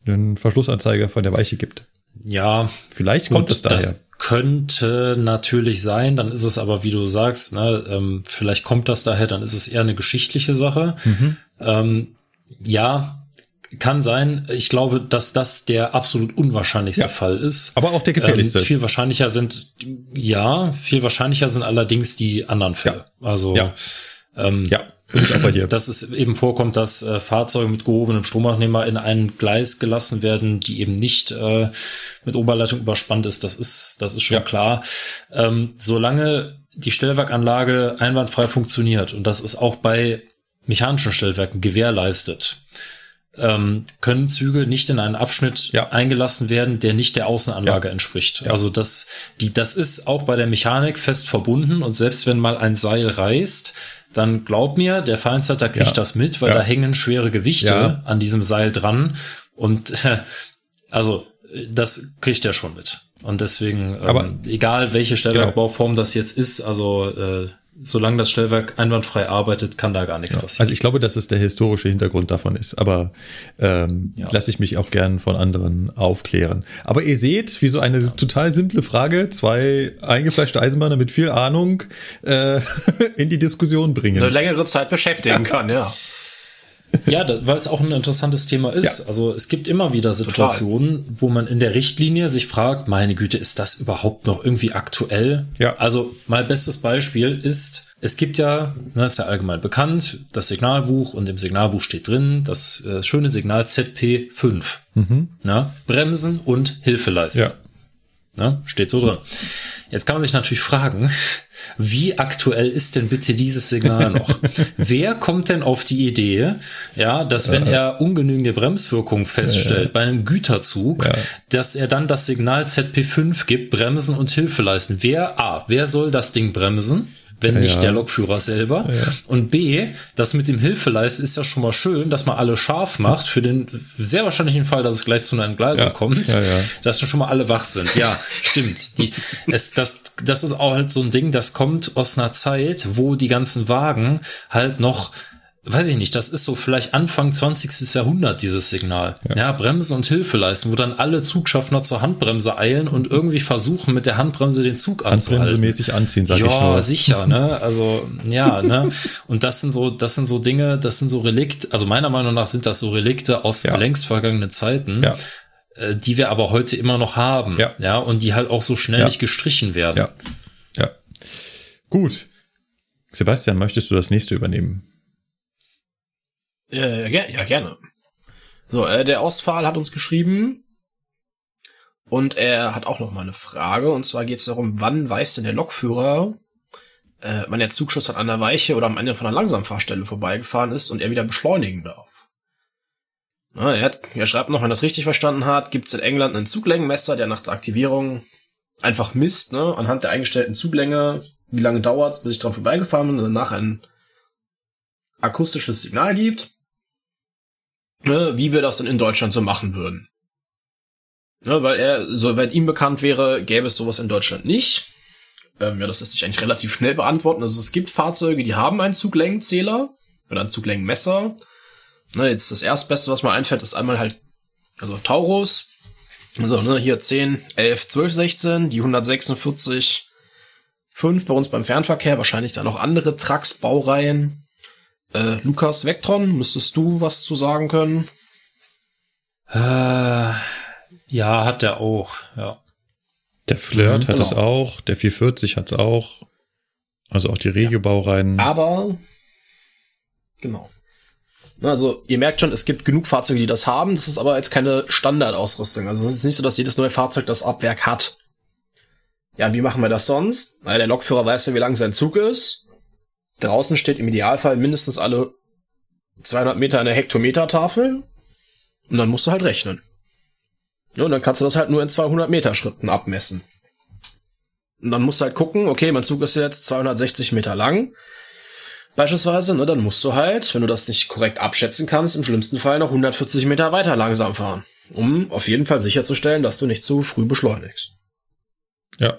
einen Verschlussanzeiger von der Weiche gibt. Ja, vielleicht kommt es daher. Das könnte natürlich sein, dann ist es aber, wie du sagst, ne, ähm, vielleicht kommt das daher, dann ist es eher eine geschichtliche Sache. Mhm. Ähm, ja, kann sein. Ich glaube, dass das der absolut unwahrscheinlichste ja, Fall ist. Aber auch der gefährlichste. Ähm, viel wahrscheinlicher sind, ja, viel wahrscheinlicher sind allerdings die anderen Fälle. Ja. Also, ja. Ähm, ja. Bin ich auch bei dir. Dass es eben vorkommt, dass äh, Fahrzeuge mit gehobenem Stromabnehmer in ein Gleis gelassen werden, die eben nicht äh, mit Oberleitung überspannt ist, das ist, das ist schon ja. klar. Ähm, solange die Stellwerkanlage einwandfrei funktioniert, und das ist auch bei mechanischen Stellwerken gewährleistet, ähm, können Züge nicht in einen Abschnitt ja. eingelassen werden, der nicht der Außenanlage ja. entspricht. Ja. Also das, die, das ist auch bei der Mechanik fest verbunden und selbst wenn mal ein Seil reißt, dann glaub mir, der Feindstalter kriegt das mit, weil da hängen schwere Gewichte an diesem Seil dran und äh, also das kriegt er schon mit. Und deswegen, ähm, egal welche Stellwerkbauform genau. das jetzt ist, also äh, solange das Stellwerk einwandfrei arbeitet, kann da gar nichts ja, passieren. Also ich glaube, dass es der historische Hintergrund davon ist, aber ähm, ja. lasse ich mich auch gern von anderen aufklären. Aber ihr seht, wie so eine ja. total simple Frage zwei eingefleischte Eisenbahner mit viel Ahnung äh, in die Diskussion bringen. Eine längere Zeit beschäftigen kann, ja. Ja, weil es auch ein interessantes Thema ist. Ja. Also es gibt immer wieder Situationen, Total. wo man in der Richtlinie sich fragt, meine Güte, ist das überhaupt noch irgendwie aktuell? Ja. Also mal bestes Beispiel ist, es gibt ja, ne, ist ja allgemein bekannt, das Signalbuch und im Signalbuch steht drin, das äh, schöne Signal ZP5. Mhm. Na, Bremsen und Hilfeleisten. Ja. Na, steht so drin. Jetzt kann man sich natürlich fragen, wie aktuell ist denn bitte dieses Signal noch? Wer kommt denn auf die Idee, ja, dass wenn er ungenügende Bremswirkung feststellt bei einem Güterzug, ja. dass er dann das Signal ZP5 gibt, Bremsen und Hilfe leisten? Wer, A, wer soll das Ding bremsen? Wenn ja, nicht der Lokführer selber. Ja. Und B, das mit dem Hilfeleisten ist ja schon mal schön, dass man alle scharf macht für den sehr wahrscheinlichen Fall, dass es gleich zu einer Entgleisung kommt, dass schon mal alle wach sind. Ja, stimmt. Die, es, das, das ist auch halt so ein Ding, das kommt aus einer Zeit, wo die ganzen Wagen halt noch weiß ich nicht, das ist so vielleicht Anfang 20. Jahrhundert, dieses Signal. Ja, ja Bremsen und Hilfe leisten, wo dann alle Zugschaffner zur Handbremse eilen und irgendwie versuchen, mit der Handbremse den Zug anzuhalten. Handbremsemäßig anziehen, sag ja, ich nur. Ja, sicher, ne? Also, ja, ne? Und das sind so, das sind so Dinge, das sind so Relikte, also meiner Meinung nach sind das so Relikte aus ja. längst vergangenen Zeiten. Ja äh, die wir aber heute immer noch haben, ja, ja und die halt auch so schnell ja. nicht gestrichen werden. Ja, ja. Gut. Sebastian, möchtest du das nächste übernehmen? Äh, ja, ja, gerne. So, äh, der Ostphal hat uns geschrieben und er hat auch noch mal eine Frage und zwar geht es darum, wann weiß denn der Lokführer, äh, wann der Zugschluss an einer Weiche oder am Ende von einer Langsamfahrstelle vorbeigefahren ist und er wieder beschleunigen darf. Na, er, hat, er schreibt noch, wenn er das richtig verstanden hat, gibt es in England einen Zuglängenmesser, der nach der Aktivierung einfach misst, ne, anhand der eingestellten Zuglänge, wie lange dauert's, bis ich dran vorbeigefahren bin, und danach ein akustisches Signal gibt, ne, wie wir das dann in Deutschland so machen würden. Ne, weil er, soweit ihm bekannt wäre, gäbe es sowas in Deutschland nicht. Ähm, ja, das lässt sich eigentlich relativ schnell beantworten. Also es gibt Fahrzeuge, die haben einen Zuglängenzähler oder ein Zuglängenmesser. Ne, jetzt das erstbeste, was mir einfällt, ist einmal halt, also Taurus. Also, ne, hier 10, 11, 12, 16, die 146, 5 bei uns beim Fernverkehr, wahrscheinlich dann noch andere Trucks, Baureihen. Äh, Lukas Vectron, müsstest du was zu sagen können? Äh, ja, hat der auch, ja. Der Flirt Mhm, hat genau. es auch, der 440 hat es auch. Also auch die Regiobaureihen. Aber, genau. Na, Also, ihr merkt schon, es gibt genug Fahrzeuge, die das haben. Das ist aber jetzt keine Standardausrüstung. Also, es ist nicht so, dass jedes neue Fahrzeug das Abwerk hat. Ja, wie machen wir das sonst? Weil der Lokführer weiß ja, wie lang sein Zug ist. Draußen steht im Idealfall mindestens alle 200 Meter eine Hektometertafel. Und dann musst du halt rechnen. Und dann kannst du das halt nur in 200 Meter Schritten abmessen. Und dann musst du halt gucken, okay, mein Zug ist jetzt 260 Meter lang. Beispielsweise, ne, dann musst du halt, wenn du das nicht korrekt abschätzen kannst, im schlimmsten Fall noch 140 Meter weiter langsam fahren. Um auf jeden Fall sicherzustellen, dass du nicht zu früh beschleunigst. Ja,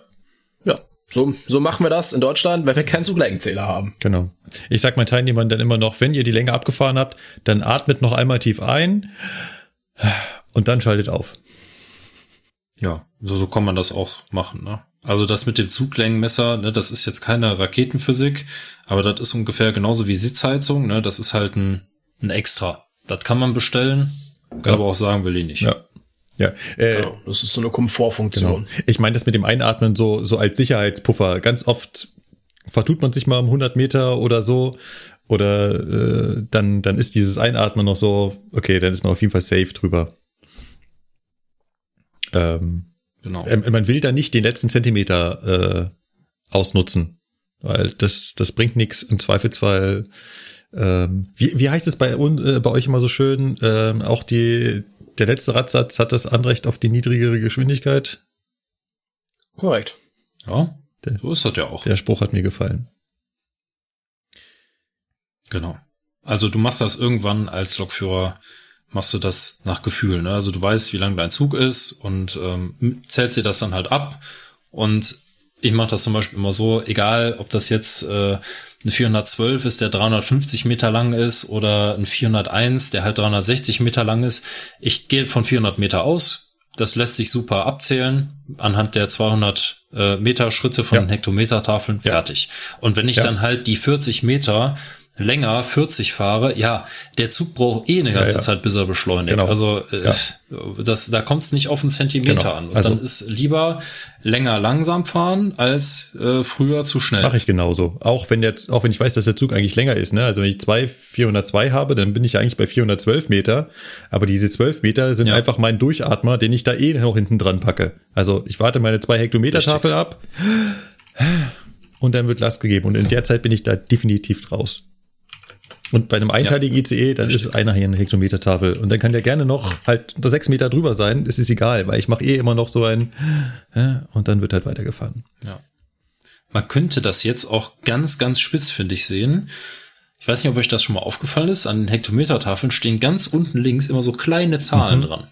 so, so machen wir das in Deutschland, wenn wir keinen Zuglenkenzähler haben. genau. Ich sag meinen Teilnehmern dann immer noch, wenn ihr die Länge abgefahren habt, dann atmet noch einmal tief ein und dann schaltet auf. Ja, so, so kann man das auch machen, ne? Also das mit dem Zuglängenmesser, ne, das ist jetzt keine Raketenphysik, aber das ist ungefähr genauso wie Sitzheizung, ne? Das ist halt ein, ein Extra. Das kann man bestellen, kann Ja. aber auch sagen, will ich nicht. Ja. Ja, äh, Genau, das ist so eine Komfortfunktion. Genau. Ich meine das mit dem Einatmen so, so als Sicherheitspuffer. Ganz oft vertut man sich mal um 100 Meter oder so. Oder äh, dann, dann ist dieses Einatmen noch so, okay, dann ist man auf jeden Fall safe drüber. Ähm, Genau. ähm, man will da nicht den letzten Zentimeter äh, ausnutzen, weil das, das bringt nichts im Zweifelsfall. Ähm, wie, wie heißt es bei, äh, bei euch immer so schön? Ähm, auch die, der letzte Radsatz hat das Anrecht auf die niedrigere Geschwindigkeit. Korrekt. Ja, Der- so ist das ja auch. Der Spruch hat mir gefallen. Genau. Also du machst das irgendwann als Lokführer, machst du das nach Gefühl. Ne? Also du weißt, wie lang dein Zug ist und ähm, zählst dir das dann halt ab. Und ich mache das zum Beispiel immer so, egal ob das jetzt äh, ein 412 ist, der 350 Meter lang ist, oder ein 401, der halt 360 Meter lang ist. Ich gehe von 400 Meter aus. Das lässt sich super abzählen anhand der 200 äh, Meter Schritte von Ja. den Hektometertafeln fertig. Und wenn ich Ja. dann halt die 40 Meter länger 40 fahre, ja, der Zug braucht eh eine ganze ja. Zeit, bis er beschleunigt. Genau. Also äh, Ja. das, da kommt es nicht auf einen Zentimeter Genau. an. Und Also- dann ist lieber länger langsam fahren als äh, früher zu schnell. Mache ich genauso. Auch wenn jetzt, auch wenn ich weiß, dass der Zug eigentlich länger ist, ne? Also wenn ich zwei 402 habe, dann bin ich ja eigentlich bei 412 Meter. Aber diese 12 Meter sind Ja. einfach mein Durchatmer, den ich da eh noch hinten dran packe. Also ich warte meine zwei Hektometer Tafel ab und dann wird Last gegeben. Und in der Zeit bin ich da definitiv raus. Und bei einem einteiligen ICE, dann ist einer hier eine Hektometertafel. Und dann kann der gerne noch halt unter sechs Meter drüber sein. Es ist egal, weil ich mache eh immer noch so ein äh, und dann wird halt weitergefahren. Ja. Man könnte das jetzt auch ganz, ganz spitz, finde ich, sehen. Ich weiß nicht, ob euch das schon mal aufgefallen ist. An den Hektometertafeln stehen ganz unten links immer so kleine Zahlen dran.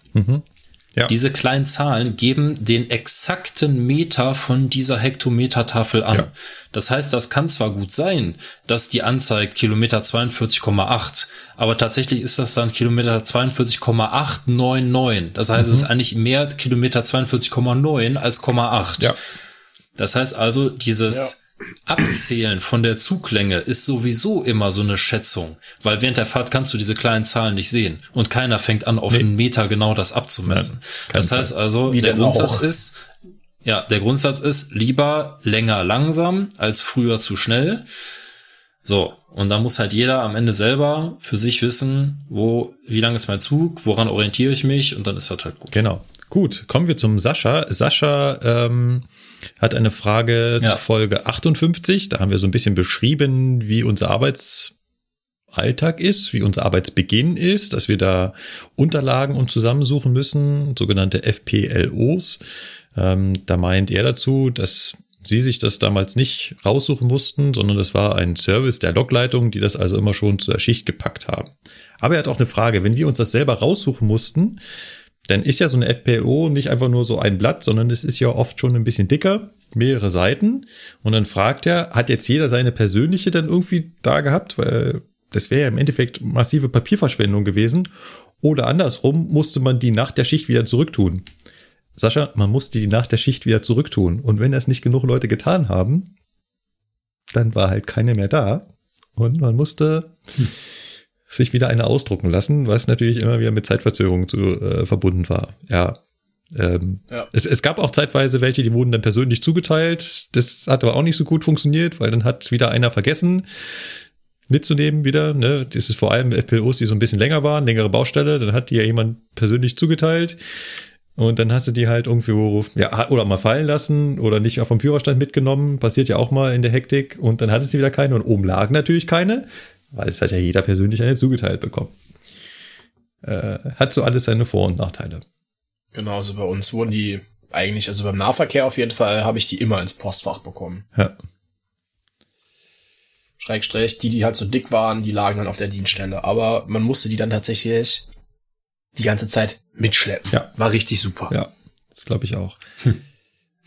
Ja. Diese kleinen Zahlen geben den exakten Meter von dieser Hektometertafel an. Ja. Das heißt, das kann zwar gut sein, dass die anzeigt Kilometer 42,8, aber tatsächlich ist das dann Kilometer 42,899. Das heißt, es ist eigentlich mehr Kilometer 42,9 als 0,8. Ja. Das heißt also, dieses Abzählen von der Zuglänge ist sowieso immer so eine Schätzung, weil während der Fahrt kannst du diese kleinen Zahlen nicht sehen und keiner fängt an, auf Nee. einen Meter genau das abzumessen. Nein, das heißt also, Wie der Grundsatz auch? ist, ja, der Grundsatz ist lieber länger langsam als früher zu schnell. So, und da muss halt jeder am Ende selber für sich wissen, wo, wie lang ist mein Zug, woran orientiere ich mich und dann ist das halt gut. Genau. Gut, kommen wir zum Sascha. Sascha ähm, hat eine Frage Ja. zu Folge 58. Da haben wir so ein bisschen beschrieben, wie unser Arbeitsalltag ist, wie unser Arbeitsbeginn ist, dass wir da Unterlagen uns zusammensuchen müssen, sogenannte FPLOs. Ähm, da meint er dazu, dass sie sich das damals nicht raussuchen mussten, sondern das war ein Service der Logleitung, die das also immer schon zur Schicht gepackt haben. Aber er hat auch eine Frage, wenn wir uns das selber raussuchen mussten, dann ist ja so eine FPLO nicht einfach nur so ein Blatt, sondern es ist ja oft schon ein bisschen dicker, mehrere Seiten. Und dann fragt er, hat jetzt jeder seine persönliche dann irgendwie da gehabt? Weil das wäre ja im Endeffekt massive Papierverschwendung gewesen. Oder andersrum musste man die nach der Schicht wieder zurücktun. Sascha, man musste die nach der Schicht wieder zurücktun. Und wenn das nicht genug Leute getan haben, dann war halt keine mehr da. Und man musste sich wieder eine ausdrucken lassen, was natürlich immer wieder mit Zeitverzögerung zu, äh, verbunden war. Ja. Ähm, Ja. Es, es gab auch zeitweise welche, die wurden dann persönlich zugeteilt. Das hat aber auch nicht so gut funktioniert, weil dann hat wieder einer vergessen mitzunehmen wieder. Ne? Das ist vor allem FPLOs, die so ein bisschen länger waren, längere Baustelle. Dann hat die ja jemand persönlich zugeteilt. Und dann hast du die halt irgendwo, ja, oder mal fallen lassen oder nicht vom Führerstand mitgenommen. Passiert ja auch mal in der Hektik. Und dann hattest du wieder keine. Und oben lagen natürlich keine, weil es hat ja jeder persönlich eine zugeteilt bekommen. Äh, hat so alles seine Vor- und Nachteile. Genau, also bei uns wurden die eigentlich, also beim Nahverkehr auf jeden Fall, habe ich die immer ins Postfach bekommen. Ja. Schrägstrich, die, die halt so dick waren, die lagen dann auf der Dienststelle. Aber man musste die dann tatsächlich die ganze Zeit mitschleppen. Ja. War richtig super. Ja, das glaube ich auch.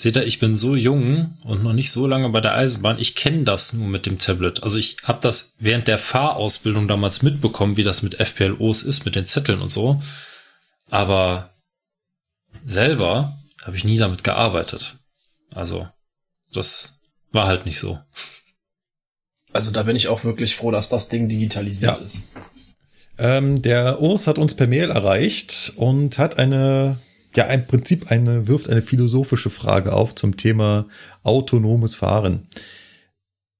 Seht ihr, ich bin so jung und noch nicht so lange bei der Eisenbahn. Ich kenne das nur mit dem Tablet. Also ich habe das während der Fahrausbildung damals mitbekommen, wie das mit FPLOs ist, mit den Zetteln und so. Aber selber habe ich nie damit gearbeitet. Also das war halt nicht so. Also da bin ich auch wirklich froh, dass das Ding digitalisiert Ja. ist. Ähm, der Urs hat uns per Mail erreicht und hat eine, ja, im Prinzip eine, wirft eine philosophische Frage auf zum Thema autonomes Fahren.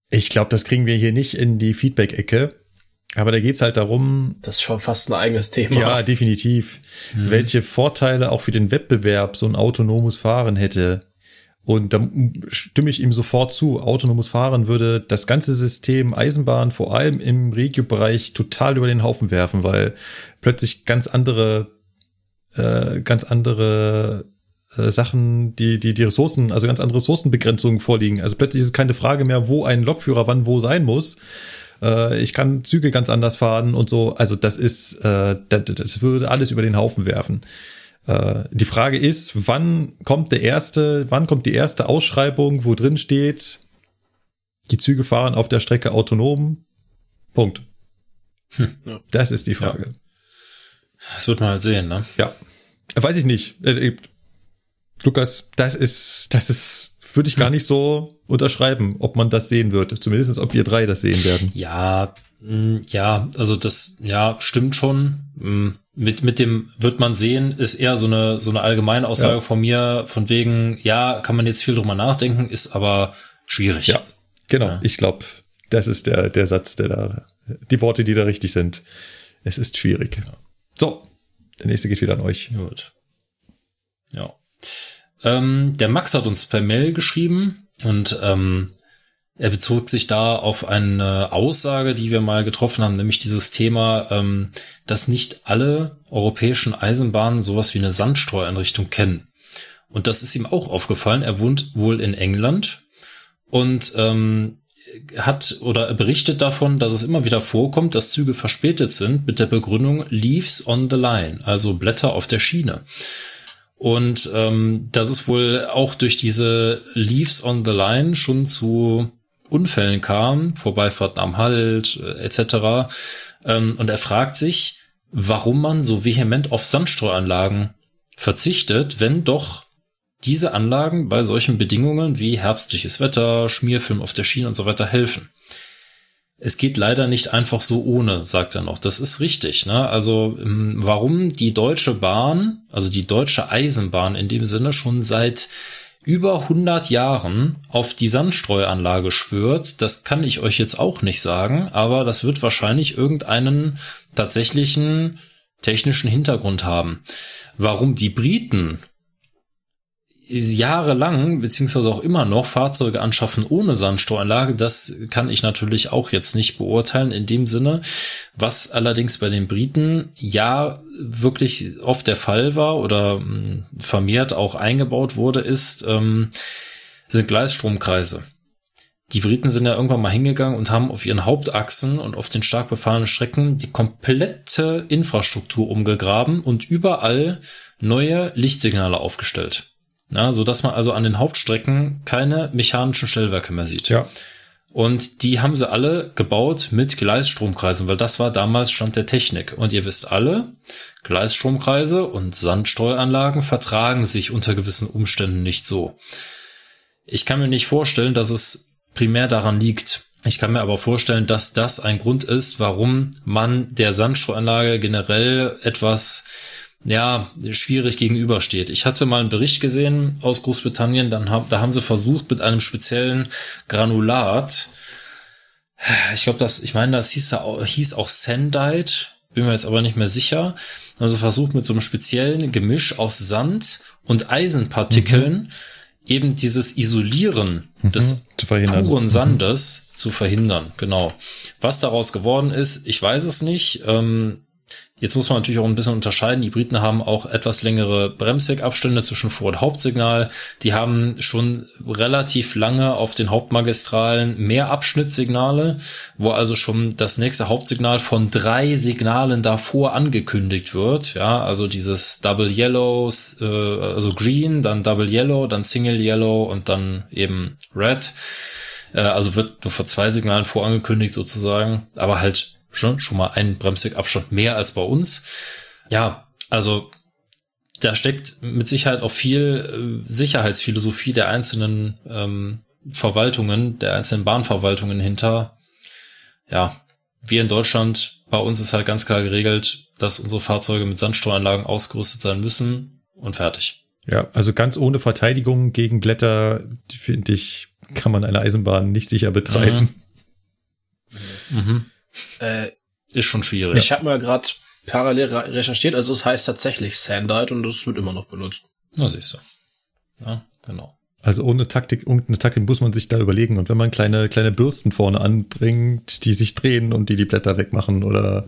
Ich glaube, das kriegen wir hier nicht in die Feedback-Ecke. Aber da geht's halt darum, Das ist schon fast ein eigenes Thema. ja, definitiv, welche Vorteile auch für den Wettbewerb so ein autonomes Fahren hätte. Und da stimme ich ihm sofort zu. Autonomes Fahren würde das ganze System Eisenbahn, vor allem im Regio-Bereich, total über den Haufen werfen, weil plötzlich ganz andere, äh, ganz andere äh, Sachen, die, die, die Ressourcen, also ganz andere Ressourcenbegrenzungen vorliegen. Also plötzlich ist es keine Frage mehr, wo ein Lokführer wann wo sein muss. Äh, ich kann Züge ganz anders fahren und so. Also das ist, äh, das, das würde alles über den Haufen werfen. Äh, die Frage ist, wann kommt der erste, wann kommt die erste Ausschreibung, wo drin steht, die Züge fahren auf der Strecke autonom? Punkt. Hm. Ja. Das ist die Frage. Das wird man halt sehen, ne? Ja. Weiß ich nicht. Äh, Lukas, das ist, das ist, würde ich gar nicht so unterschreiben, ob man das sehen wird. Zumindest ob wir drei das sehen werden. Ja, mh, ja, also das, ja, stimmt schon. Mh, Mit, mit dem wird man sehen, ist eher so eine, so eine allgemeine Aussage Ja. von mir, von wegen, ja, kann man jetzt viel drüber nachdenken, ist aber schwierig. Ja, genau. Ja. Ich glaube, das ist der, der Satz, der da, die Worte, die da richtig sind. Es ist schwierig. So, der nächste geht wieder an euch. Gut. Ja. Ähm, der Max hat uns per Mail geschrieben und ähm, er bezog sich da auf eine Aussage, die wir mal getroffen haben, nämlich dieses Thema, ähm, dass nicht alle europäischen Eisenbahnen sowas wie eine Sandstreueinrichtung kennen. Und das ist ihm auch aufgefallen. Er wohnt wohl in England und ähm, hat oder er berichtet davon, dass es immer wieder vorkommt, dass Züge verspätet sind mit der Begründung Leaves on the line, also Blätter auf der Schiene. Und ähm, dass es wohl auch durch diese Leaves on the line schon zu Unfällen kam, Vorbeifahrten am Halt äh, etc. Ähm, und er fragt sich, warum man so vehement auf Sandstreuanlagen verzichtet, wenn doch diese Anlagen bei solchen Bedingungen wie herbstliches Wetter, Schmierfilm auf der Schiene und so weiter helfen. Es geht leider nicht einfach so ohne, sagt er noch. Das ist richtig. Ne? Also ähm, warum die Deutsche Bahn, also die deutsche Eisenbahn in dem Sinne schon seit über 100 Jahren auf die Sandstreuanlage schwört, das kann ich euch jetzt auch nicht sagen, aber das wird wahrscheinlich irgendeinen tatsächlichen technischen Hintergrund haben. Warum die Briten jahrelang, beziehungsweise auch immer noch Fahrzeuge anschaffen ohne Sandsteueranlage, das kann ich natürlich auch jetzt nicht beurteilen in dem Sinne. Was allerdings bei den Briten ja wirklich oft der Fall war oder hm, vermehrt auch eingebaut wurde, ist, ähm, sind Gleisstromkreise. Die Briten sind ja irgendwann mal hingegangen und haben auf ihren Hauptachsen und auf den stark befahrenen Strecken die komplette Infrastruktur umgegraben und überall neue Lichtsignale aufgestellt. Ja, so dass man also an den Hauptstrecken keine mechanischen Stellwerke mehr sieht. Ja. Und die haben sie alle gebaut mit Gleisstromkreisen, weil das war damals Stand der Technik. Und ihr wisst alle, Gleisstromkreise und Sandsteueranlagen vertragen sich unter gewissen Umständen nicht so. Ich kann mir nicht vorstellen, dass es primär daran liegt. Ich kann mir aber vorstellen, dass das ein Grund ist, warum man der Sandsteueranlage generell etwas ja, schwierig gegenübersteht. Ich hatte mal einen Bericht gesehen aus Großbritannien, dann hab, da haben sie versucht mit einem speziellen Granulat, ich glaube, das, ich meine, das hieß, hieß auch Sandite, bin mir jetzt aber nicht mehr sicher. Also versucht mit so einem speziellen Gemisch aus Sand und Eisenpartikeln mhm. eben dieses Isolieren mhm. des puren mhm. Sandes mhm. zu verhindern. Genau. Was daraus geworden ist, ich weiß es nicht. Ähm, Jetzt muss man natürlich auch ein bisschen unterscheiden. Die Briten haben auch etwas längere Bremswegabstände zwischen Vor- und Hauptsignal. Die haben schon relativ lange auf den Hauptmagistralen mehr Abschnittssignale, wo also schon das nächste Hauptsignal von drei Signalen davor angekündigt wird. Ja, also dieses Double Yellow, äh, also Green, dann Double Yellow, dann Single Yellow und dann eben Red. Äh, also wird nur vor zwei Signalen vorangekündigt sozusagen, aber halt schon, schon mal einen Bremswegabstand mehr als bei uns. Ja, also da steckt mit Sicherheit auch viel äh, Sicherheitsphilosophie der einzelnen ähm, Verwaltungen, der einzelnen Bahnverwaltungen hinter. Ja, wir in Deutschland, bei uns ist halt ganz klar geregelt, dass unsere Fahrzeuge mit Sandsteueranlagen ausgerüstet sein müssen und fertig. Ja, also ganz ohne Verteidigung gegen Blätter, finde ich, kann man eine Eisenbahn nicht sicher betreiben. Mhm. Mhm. Äh, ist schon schwierig. Ich habe mal gerade parallel recherchiert, also es heißt tatsächlich Sandite und das wird immer noch benutzt. Na siehst du. Ja, genau. Also ohne Taktik, irgendeine Taktik muss man sich da überlegen. Und wenn man kleine, kleine Bürsten vorne anbringt, die sich drehen und die die Blätter wegmachen oder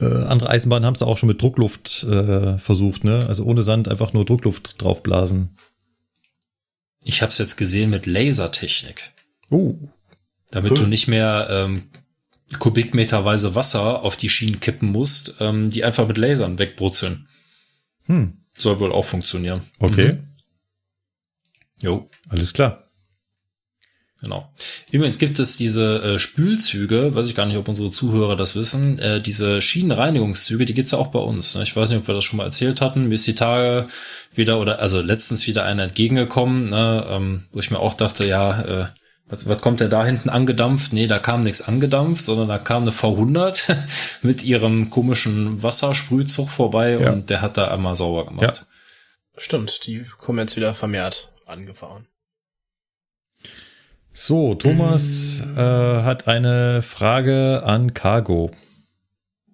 äh, andere Eisenbahnen haben es auch schon mit Druckluft äh, versucht, ne? Also ohne Sand einfach nur Druckluft draufblasen. Ich habe es jetzt gesehen mit Lasertechnik. Oh. Damit cool. du nicht mehr ähm, kubikmeterweise Wasser auf die Schienen kippen musst, ähm, die einfach mit Lasern wegbrutzeln. Hm. Soll wohl auch funktionieren. Okay. Mhm. Jo. Alles klar. Genau. Übrigens gibt es diese äh, Spülzüge, weiß ich gar nicht, ob unsere Zuhörer das wissen, äh, diese Schienenreinigungszüge, die gibt's ja auch bei uns. Ne? Ich weiß nicht, ob wir das schon mal erzählt hatten. Mir ist die Tage wieder oder also letztens wieder einer entgegengekommen, ne, ähm, wo ich mir auch dachte, ja, äh, was, was kommt der da hinten angedampft? Nee, da kam nichts angedampft, sondern da kam eine V100 mit ihrem komischen Wassersprühzug vorbei ja. und der hat da einmal sauber gemacht. Ja. Stimmt, die kommen jetzt wieder vermehrt angefahren. So, Thomas hm. äh, hat eine Frage an Cargo.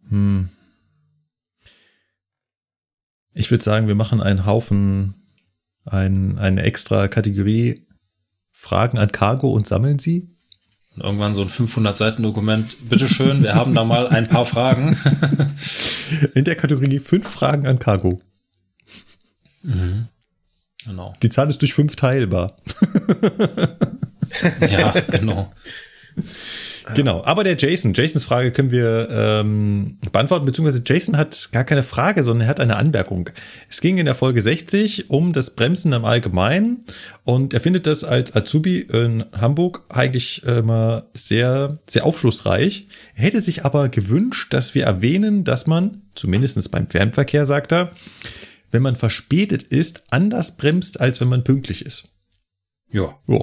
Hm. Ich würde sagen, wir machen einen Haufen, ein, eine extra Kategorie Fragen an Cargo und sammeln sie? Irgendwann so ein 500 Seiten Dokument. Bitteschön, wir haben da mal ein paar Fragen. In der Kategorie fünf Fragen an Cargo. Mhm. Genau. Die Zahl ist durch fünf teilbar. ja, genau. Genau, aber der Jason, Jasons Frage können wir ähm, beantworten, beziehungsweise Jason hat gar keine Frage, sondern er hat eine Anmerkung. Es ging in der Folge 60 um das Bremsen im Allgemeinen und er findet das als Azubi in Hamburg eigentlich immer sehr, sehr aufschlussreich. Er hätte sich aber gewünscht, dass wir erwähnen, dass man, zumindestens beim Fernverkehr, sagt er, wenn man verspätet ist, anders bremst, als wenn man pünktlich ist. Ja. Ja.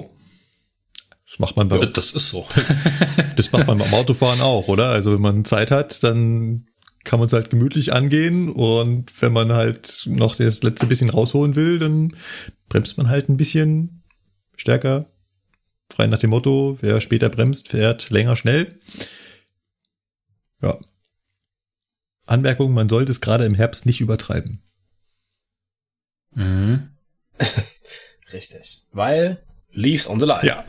Das macht man bei Das ist so. das macht man beim Autofahren auch, oder? Also wenn man Zeit hat, dann kann man es halt gemütlich angehen und wenn man halt noch das letzte bisschen rausholen will, dann bremst man halt ein bisschen stärker. Frei nach dem Motto, wer später bremst, fährt länger schnell. Ja. Anmerkung, man sollte es gerade im Herbst nicht übertreiben. Mhm. Richtig. Weil Leaves on the Line. Ja.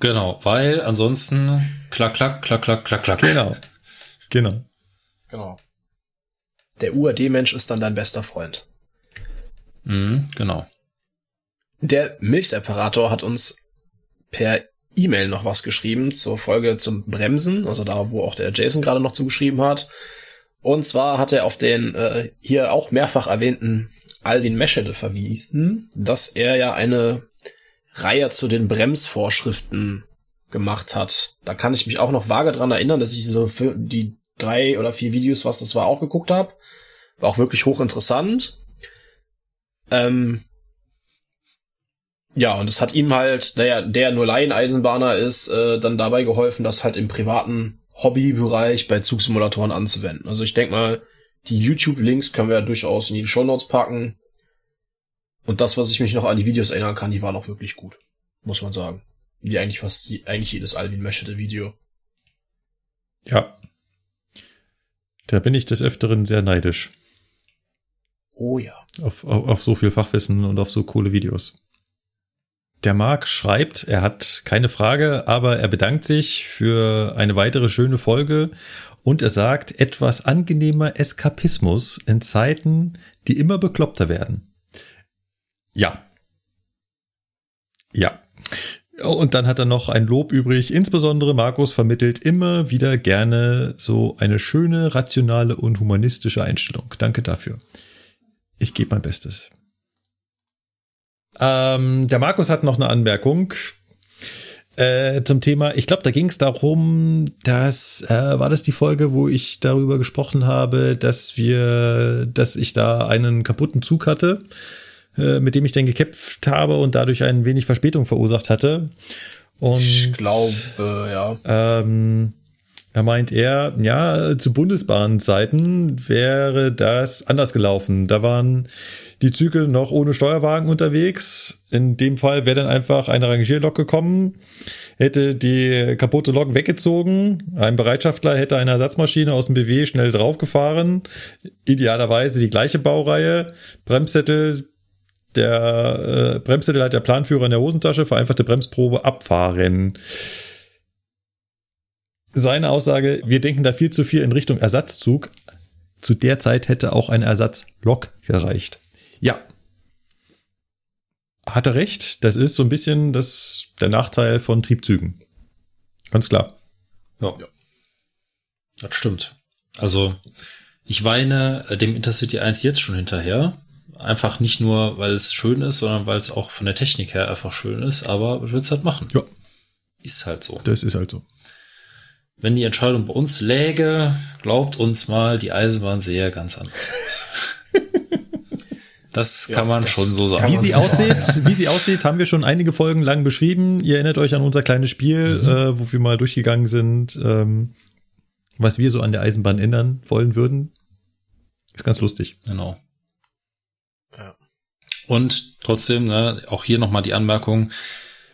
Genau, weil ansonsten klack, klack, klack, klack, klack, klack. Genau. Genau. Genau. Der UAD-Mensch ist dann dein bester Freund. Mhm, genau. Der Milchseparator hat uns per E-Mail noch was geschrieben zur Folge zum Bremsen, also da, wo auch der Jason gerade noch zugeschrieben hat. Und zwar hat er auf den äh, hier auch mehrfach erwähnten Alvin Meschede verwiesen, dass er ja eine Reihe zu den Bremsvorschriften gemacht hat. Da kann ich mich auch noch vage dran erinnern, dass ich so für die drei oder vier Videos, was das war, auch geguckt habe. War auch wirklich hochinteressant. Ähm, ja, und es hat ihm halt, der, der nur Laieneisenbahner ist, äh, dann dabei geholfen, das halt im privaten Hobbybereich bei Zugsimulatoren anzuwenden. Also ich denke mal, die YouTube-Links können wir ja durchaus in die Show Notes packen. Und das, was ich mich noch an die Videos erinnern kann, die waren auch wirklich gut. Muss man sagen. Wie eigentlich fast, eigentlich jedes Alvin Meschede Video. Ja. Da bin ich des Öfteren sehr neidisch. Oh ja. Auf, auf, auf so viel Fachwissen und auf so coole Videos. Der Marc schreibt, er hat keine Frage, aber er bedankt sich für eine weitere schöne Folge und er sagt, etwas angenehmer Eskapismus in Zeiten, die immer bekloppter werden. Ja. Ja. Und dann hat er noch ein Lob übrig. Insbesondere Markus vermittelt immer wieder gerne so eine schöne, rationale und humanistische Einstellung. Danke dafür. Ich gebe mein Bestes. Ähm, der Markus hat noch eine Anmerkung äh, zum Thema. Ich glaube, da ging es darum, dass äh, war das die Folge, wo ich darüber gesprochen habe, dass wir, dass ich da einen kaputten Zug hatte äh, mit dem ich dann gekämpft habe und dadurch ein wenig Verspätung verursacht hatte. Und, ich glaube, ja. Ähm, da meint er, ja, zu Bundesbahnzeiten wäre das anders gelaufen. Da waren die Züge noch ohne Steuerwagen unterwegs. In dem Fall wäre dann einfach eine Rangierlok gekommen, hätte die kaputte Lok weggezogen. Ein Bereitschaftler hätte eine Ersatzmaschine aus dem BW schnell draufgefahren. Idealerweise die gleiche Baureihe. Bremssättel der äh, Bremszettel hat der Planführer in der Hosentasche, vereinfachte Bremsprobe abfahren. Seine Aussage, wir denken da viel zu viel in Richtung Ersatzzug. Zu der Zeit hätte auch eine Ersatzlok gereicht. Ja. Hat er recht, das ist so ein bisschen das, der Nachteil von Triebzügen. Ganz klar. Ja. ja. Das stimmt. Also, ich weine dem Intercity 1 jetzt schon hinterher, Einfach nicht nur, weil es schön ist, sondern weil es auch von der Technik her einfach schön ist, aber ich will es halt machen. Ja. Ist halt so. Das ist halt so. Wenn die Entscheidung bei uns läge, glaubt uns mal, die Eisenbahn sähe ganz anders aus. Das kann ja, man schon so sagen. Wie sie aussieht, wie sie aussieht, haben wir schon einige Folgen lang beschrieben. Ihr erinnert euch an unser kleines Spiel, mhm. äh, wo wir mal durchgegangen sind, ähm, was wir so an der Eisenbahn ändern wollen würden. Ist ganz lustig. Genau. Und trotzdem, ne, auch hier nochmal die Anmerkung,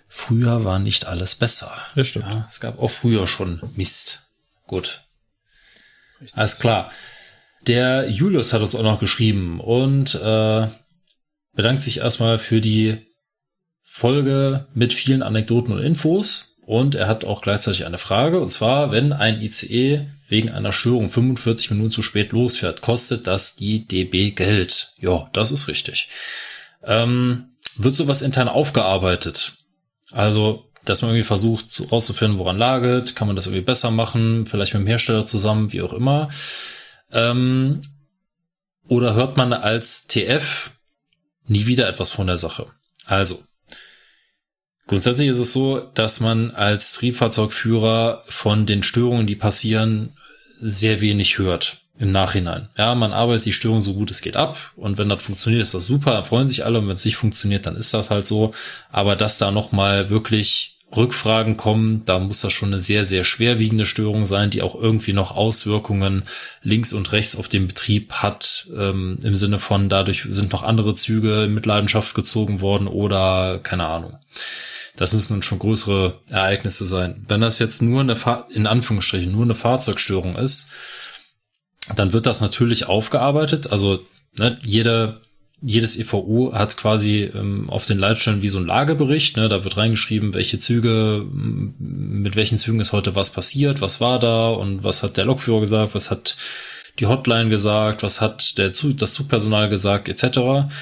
früher war nicht alles besser. Das stimmt. Ja, es gab auch früher schon Mist. Gut. Richtig. Alles klar. Der Julius hat uns auch noch geschrieben und äh, bedankt sich erstmal für die Folge mit vielen Anekdoten und Infos. Und er hat auch gleichzeitig eine Frage. Und zwar, wenn ein ICE wegen einer Störung 45 Minuten zu spät losfährt, kostet das die DB Geld. Ja, das ist richtig ähm, wird sowas intern aufgearbeitet. Also, dass man irgendwie versucht rauszufinden, woran laget, kann man das irgendwie besser machen, vielleicht mit dem Hersteller zusammen, wie auch immer. Ähm, oder hört man als TF nie wieder etwas von der Sache? Also, grundsätzlich ist es so, dass man als Triebfahrzeugführer von den Störungen, die passieren, sehr wenig hört im Nachhinein. Ja, man arbeitet die Störung so gut es geht ab und wenn das funktioniert, ist das super, dann freuen sich alle und wenn es nicht funktioniert, dann ist das halt so. Aber dass da nochmal wirklich Rückfragen kommen, da muss das schon eine sehr, sehr schwerwiegende Störung sein, die auch irgendwie noch Auswirkungen links und rechts auf den Betrieb hat, ähm, im Sinne von dadurch sind noch andere Züge in Mitleidenschaft gezogen worden oder keine Ahnung. Das müssen dann schon größere Ereignisse sein. Wenn das jetzt nur eine, Fahr in Anführungsstrichen, nur eine Fahrzeugstörung ist, dann wird das natürlich aufgearbeitet. Also ne, jede jedes EVU hat quasi ähm, auf den Leitstellen wie so ein Lagebericht. Ne? Da wird reingeschrieben, welche Züge, mit welchen Zügen ist heute was passiert, was war da und was hat der Lokführer gesagt, was hat die Hotline gesagt, was hat der Zug, das Zugpersonal gesagt, etc.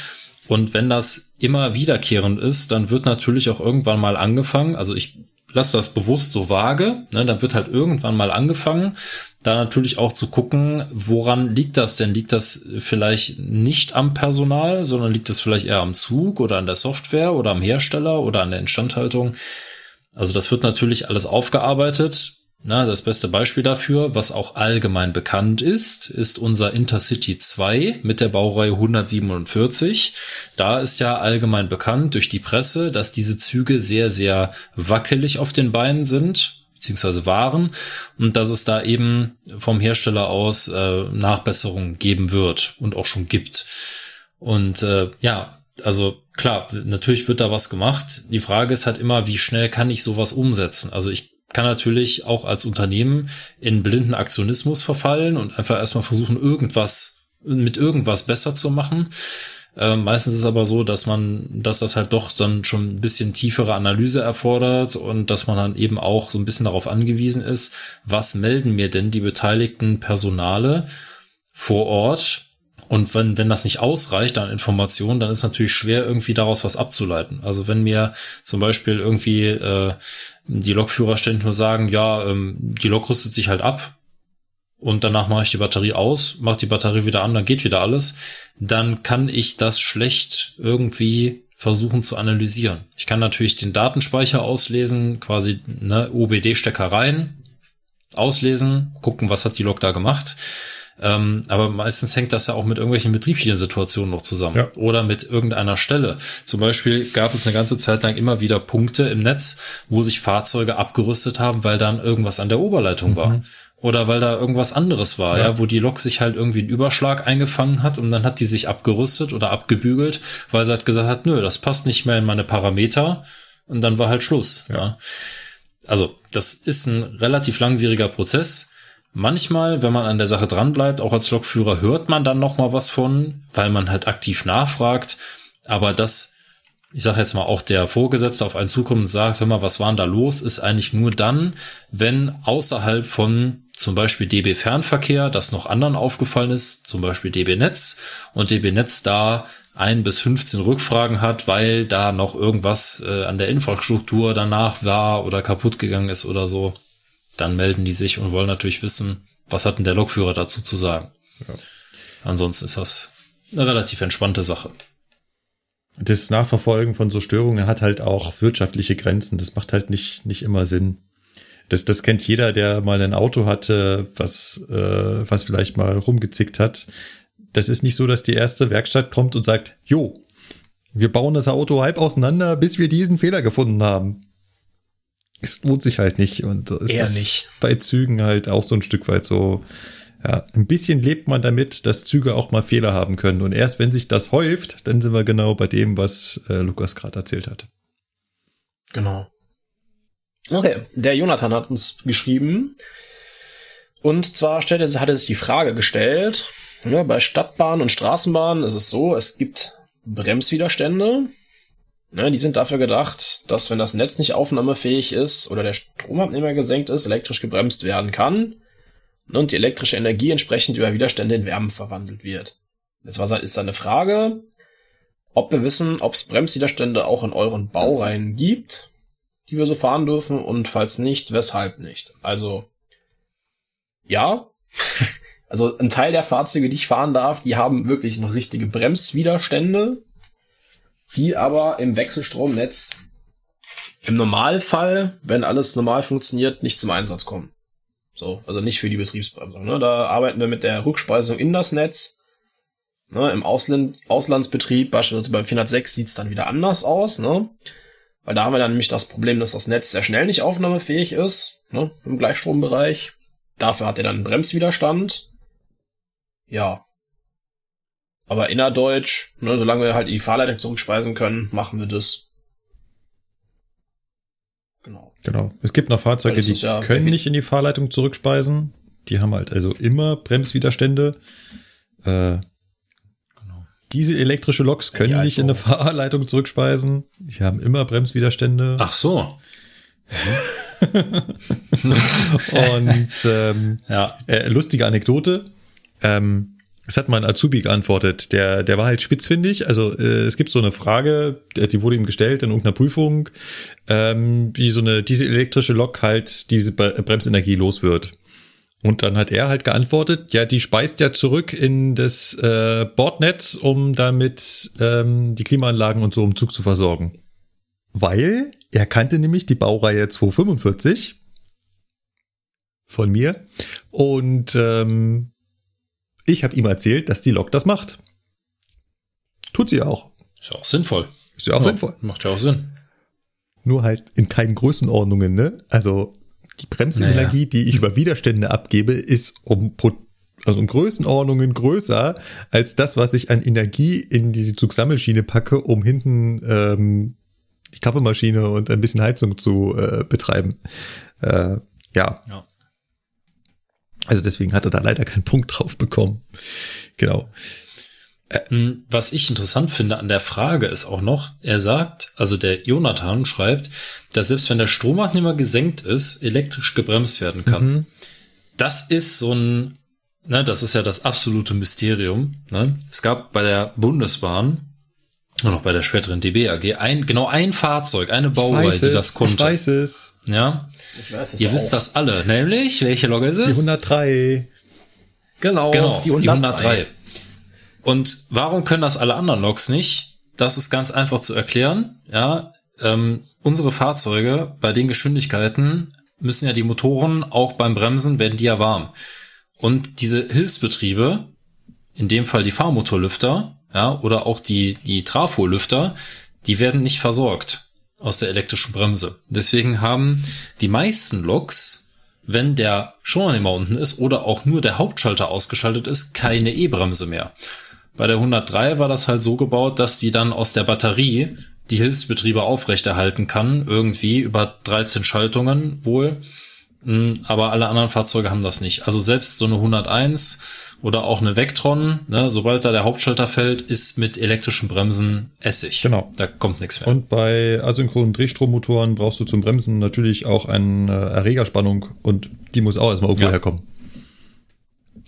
Und wenn das immer wiederkehrend ist, dann wird natürlich auch irgendwann mal angefangen, also ich lasse das bewusst so vage, ne, dann wird halt irgendwann mal angefangen, da natürlich auch zu gucken, woran liegt das denn? Liegt das vielleicht nicht am Personal, sondern liegt das vielleicht eher am Zug oder an der Software oder am Hersteller oder an der Instandhaltung? Also das wird natürlich alles aufgearbeitet. Na, das beste Beispiel dafür, was auch allgemein bekannt ist, ist unser Intercity 2 mit der Baureihe 147. Da ist ja allgemein bekannt durch die Presse, dass diese Züge sehr, sehr wackelig auf den Beinen sind beziehungsweise waren und dass es da eben vom Hersteller aus äh, Nachbesserungen geben wird und auch schon gibt. Und äh, ja, also klar, natürlich wird da was gemacht. Die Frage ist halt immer, wie schnell kann ich sowas umsetzen? Also ich kann natürlich auch als Unternehmen in blinden Aktionismus verfallen und einfach erstmal versuchen, irgendwas mit irgendwas besser zu machen. Ähm, meistens ist es aber so, dass man, dass das halt doch dann schon ein bisschen tiefere Analyse erfordert und dass man dann eben auch so ein bisschen darauf angewiesen ist, was melden mir denn die beteiligten Personale vor Ort, und wenn, wenn das nicht ausreicht an Informationen, dann ist natürlich schwer, irgendwie daraus was abzuleiten. Also wenn mir zum Beispiel irgendwie äh, die Lokführer ständig nur sagen, ja, ähm, die Lok rüstet sich halt ab, und danach mache ich die Batterie aus, mache die Batterie wieder an, dann geht wieder alles, dann kann ich das schlecht irgendwie versuchen zu analysieren. Ich kann natürlich den Datenspeicher auslesen, quasi ne, OBD-Stecker rein, auslesen, gucken, was hat die Lok da gemacht. Ähm, aber meistens hängt das ja auch mit irgendwelchen betrieblichen Situationen noch zusammen ja. oder mit irgendeiner Stelle. Zum Beispiel gab es eine ganze Zeit lang immer wieder Punkte im Netz, wo sich Fahrzeuge abgerüstet haben, weil dann irgendwas an der Oberleitung mhm. war oder weil da irgendwas anderes war, ja. ja. wo die Lok sich halt irgendwie einen Überschlag eingefangen hat und dann hat die sich abgerüstet oder abgebügelt, weil sie halt gesagt hat, nö, das passt nicht mehr in meine Parameter und dann war halt Schluss. Ja. ja. Also, das ist ein relativ langwieriger Prozess. Manchmal, wenn man an der Sache dranbleibt, auch als Lokführer, hört man dann noch mal was von, weil man halt aktiv nachfragt. Aber das ich sage jetzt mal, auch der Vorgesetzte auf einen zukommt und sagt, hör mal, was war denn da los, ist eigentlich nur dann, wenn außerhalb von zum Beispiel DB Fernverkehr das noch anderen aufgefallen ist, zum Beispiel DB Netz und DB Netz da ein bis 15 Rückfragen hat, weil da noch irgendwas äh, an der Infrastruktur danach war oder kaputt gegangen ist oder so, dann melden die sich und wollen natürlich wissen, was hat denn der Lokführer dazu zu sagen. Ja. Ansonsten ist das eine relativ entspannte Sache das Nachverfolgen von so Störungen hat halt auch wirtschaftliche Grenzen. Das macht halt nicht, nicht immer Sinn. Das, das kennt jeder, der mal ein Auto hatte, was, äh, was vielleicht mal rumgezickt hat. Das ist nicht so, dass die erste Werkstatt kommt und sagt, jo, wir bauen das Auto halb auseinander, bis wir diesen Fehler gefunden haben. Es lohnt sich halt nicht. Und ist Eher das nicht. bei Zügen halt auch so ein Stück weit so. Ja, ein bisschen lebt man damit, dass Züge auch mal Fehler haben können. Und erst wenn sich das häuft, dann sind wir genau bei dem, was äh, Lukas gerade erzählt hat. Genau. Okay, der Jonathan hat uns geschrieben. Und zwar stellte, hat er sich die Frage gestellt, ja, bei Stadtbahnen und Straßenbahnen ist es so, es gibt Bremswiderstände. Ja, die sind dafür gedacht, dass wenn das Netz nicht aufnahmefähig ist oder der Stromabnehmer gesenkt ist, elektrisch gebremst werden kann und die elektrische Energie entsprechend über Widerstände in Wärme verwandelt wird. Jetzt war, ist eine Frage, ob wir wissen, ob es Bremswiderstände auch in euren Baureihen gibt, die wir so fahren dürfen und falls nicht, weshalb nicht. Also ja, also ein Teil der Fahrzeuge, die ich fahren darf, die haben wirklich noch richtige Bremswiderstände, die aber im Wechselstromnetz im Normalfall, wenn alles normal funktioniert, nicht zum Einsatz kommen. So, also nicht für die Betriebsbremsung. Ne? Da arbeiten wir mit der Rückspeisung in das Netz. Ne? Im Ausland, Auslandsbetrieb, beispielsweise beim 406, sieht's dann wieder anders aus. Ne? Weil da haben wir dann nämlich das Problem, dass das Netz sehr schnell nicht aufnahmefähig ist, ne, im Gleichstrombereich. Dafür hat er dann einen Bremswiderstand. Ja. Aber innerdeutsch, ne, solange wir halt in die Fahrleitung zurückspeisen können, machen wir das. Genau. Genau. Es gibt noch Fahrzeuge, die ja können nicht in die Fahrleitung zurückspeisen. Die haben halt also immer Bremswiderstände. Äh. Diese elektrische Loks können ja, nicht in eine Fahrleitung zurückspeisen. Die haben immer Bremswiderstände. Ach so. und ähm, ja. Äh, lustige Anekdote. Ähm, es hat mal ein Azubi geantwortet, der, der war halt spitzfindig. Also äh, es gibt so eine Frage, die wurde ihm gestellt in irgendeiner Prüfung, ähm, wie so eine diese elektrische Lok halt diese Bremsenergie los wird. Und dann hat er halt geantwortet, ja, die speist ja zurück in das äh, Bordnetz, um damit ähm, die Klimaanlagen und so im Zug zu versorgen. Weil er kannte nämlich die Baureihe 245 von mir und ähm, ich habe ihm erzählt, dass die Lok das macht. Tut sie auch. Ist ja auch sinnvoll. Ist ja auch ja, sinnvoll. Macht ja auch Sinn. Nur halt in keinen Größenordnungen, ne? Also die Bremsenergie, naja. die ich über Widerstände abgebe, ist um also in Größenordnungen größer als das, was ich an Energie in die Zugsammelschiene packe, um hinten ähm, die Kaffeemaschine und ein bisschen Heizung zu äh, betreiben. Äh, ja. ja. Also deswegen hat er da leider keinen Punkt drauf bekommen. Genau. Hm, was ich interessant finde an der Frage ist auch noch, er sagt, also der Jonathan schreibt, dass selbst wenn der Stromabnehmer gesenkt ist, elektrisch gebremst werden kann. Mhm. Das ist so ein, ne, das ist ja das absolute Mysterium. Ne? Es gab bei der Bundesbahn und auch bei der späteren DB AG ein, genau ein Fahrzeug, eine Baureihe, die das konnte. Ich weiß es. Ja. Ich weiß es Ihr auch. wisst das alle, nämlich, welche Log ist es? Die 103. Genau, genau die 103. Die 103. Und warum können das alle anderen Loks nicht? Das ist ganz einfach zu erklären. Ja, ähm, unsere Fahrzeuge bei den Geschwindigkeiten müssen ja die Motoren auch beim Bremsen werden die ja warm. Und diese Hilfsbetriebe, in dem Fall die Fahrmotorlüfter, ja, oder auch die, die Trafo-Lüfter, die werden nicht versorgt aus der elektrischen Bremse. Deswegen haben die meisten Loks, wenn der Schonannehmer unten ist oder auch nur der Hauptschalter ausgeschaltet ist, keine E-Bremse mehr. Bei der 103 war das halt so gebaut, dass die dann aus der Batterie die Hilfsbetriebe aufrechterhalten kann, irgendwie über 13 Schaltungen wohl. Hm, aber alle anderen Fahrzeuge haben das nicht. Also selbst so eine 101 oder auch eine Vectron, ne, sobald da der Hauptschalter fällt, ist mit elektrischen Bremsen Essig. Genau. Da kommt nichts mehr. Und bei asynchronen Drehstrommotoren brauchst du zum Bremsen natürlich auch eine Erregerspannung und die muss auch erstmal irgendwo ja. herkommen.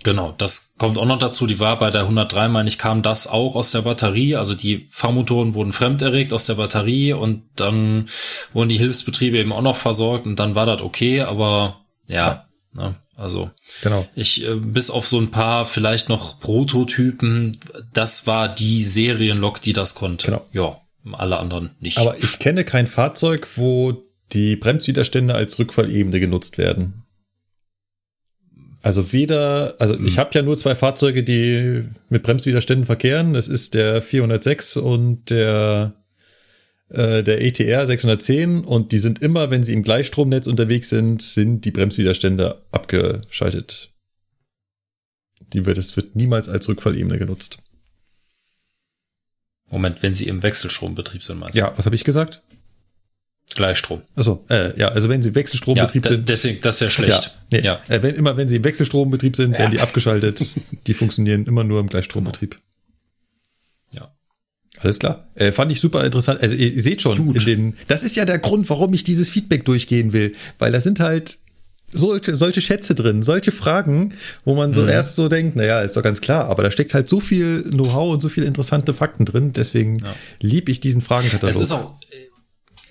Genau, das kommt auch noch dazu. Die war bei der 103, meine ich, kam das auch aus der Batterie. Also die Fahrmotoren wurden fremderregt aus der Batterie und dann wurden die Hilfsbetriebe eben auch noch versorgt und dann war das okay, aber ja. Ne, also genau. ich äh, bis auf so ein paar vielleicht noch Prototypen, das war die Serienlok, die das konnte. Genau. Ja, alle anderen nicht. Aber ich kenne kein Fahrzeug, wo die Bremswiderstände als Rückfallebene genutzt werden. Also weder, also hm. ich habe ja nur zwei Fahrzeuge, die mit Bremswiderständen verkehren. Das ist der 406 und der äh, der ETR 610 und die sind immer, wenn sie im Gleichstromnetz unterwegs sind, sind die Bremswiderstände abgeschaltet. Die wird, es wird niemals als Rückfallebene genutzt. Moment, wenn sie im Wechselstrombetrieb sind, meinst du? Ja, was habe ich gesagt? Gleichstrom. Achso, äh, ja, also wenn sie im Wechselstrombetrieb ja, sind. Deswegen, das wäre schlecht. Ja, nee, ja. Äh, wenn, immer wenn sie im Wechselstrombetrieb sind, werden die abgeschaltet. die funktionieren immer nur im Gleichstrombetrieb. Ja. Alles klar. Äh, fand ich super interessant. Also ihr, ihr seht schon, in den, das ist ja der Grund, warum ich dieses Feedback durchgehen will. Weil da sind halt solche, solche Schätze drin, solche Fragen, wo man so mhm. erst so denkt, naja, ist doch ganz klar, aber da steckt halt so viel Know-how und so viele interessante Fakten drin, deswegen ja. lieb ich diesen Fragenkatalog. Es ist auch,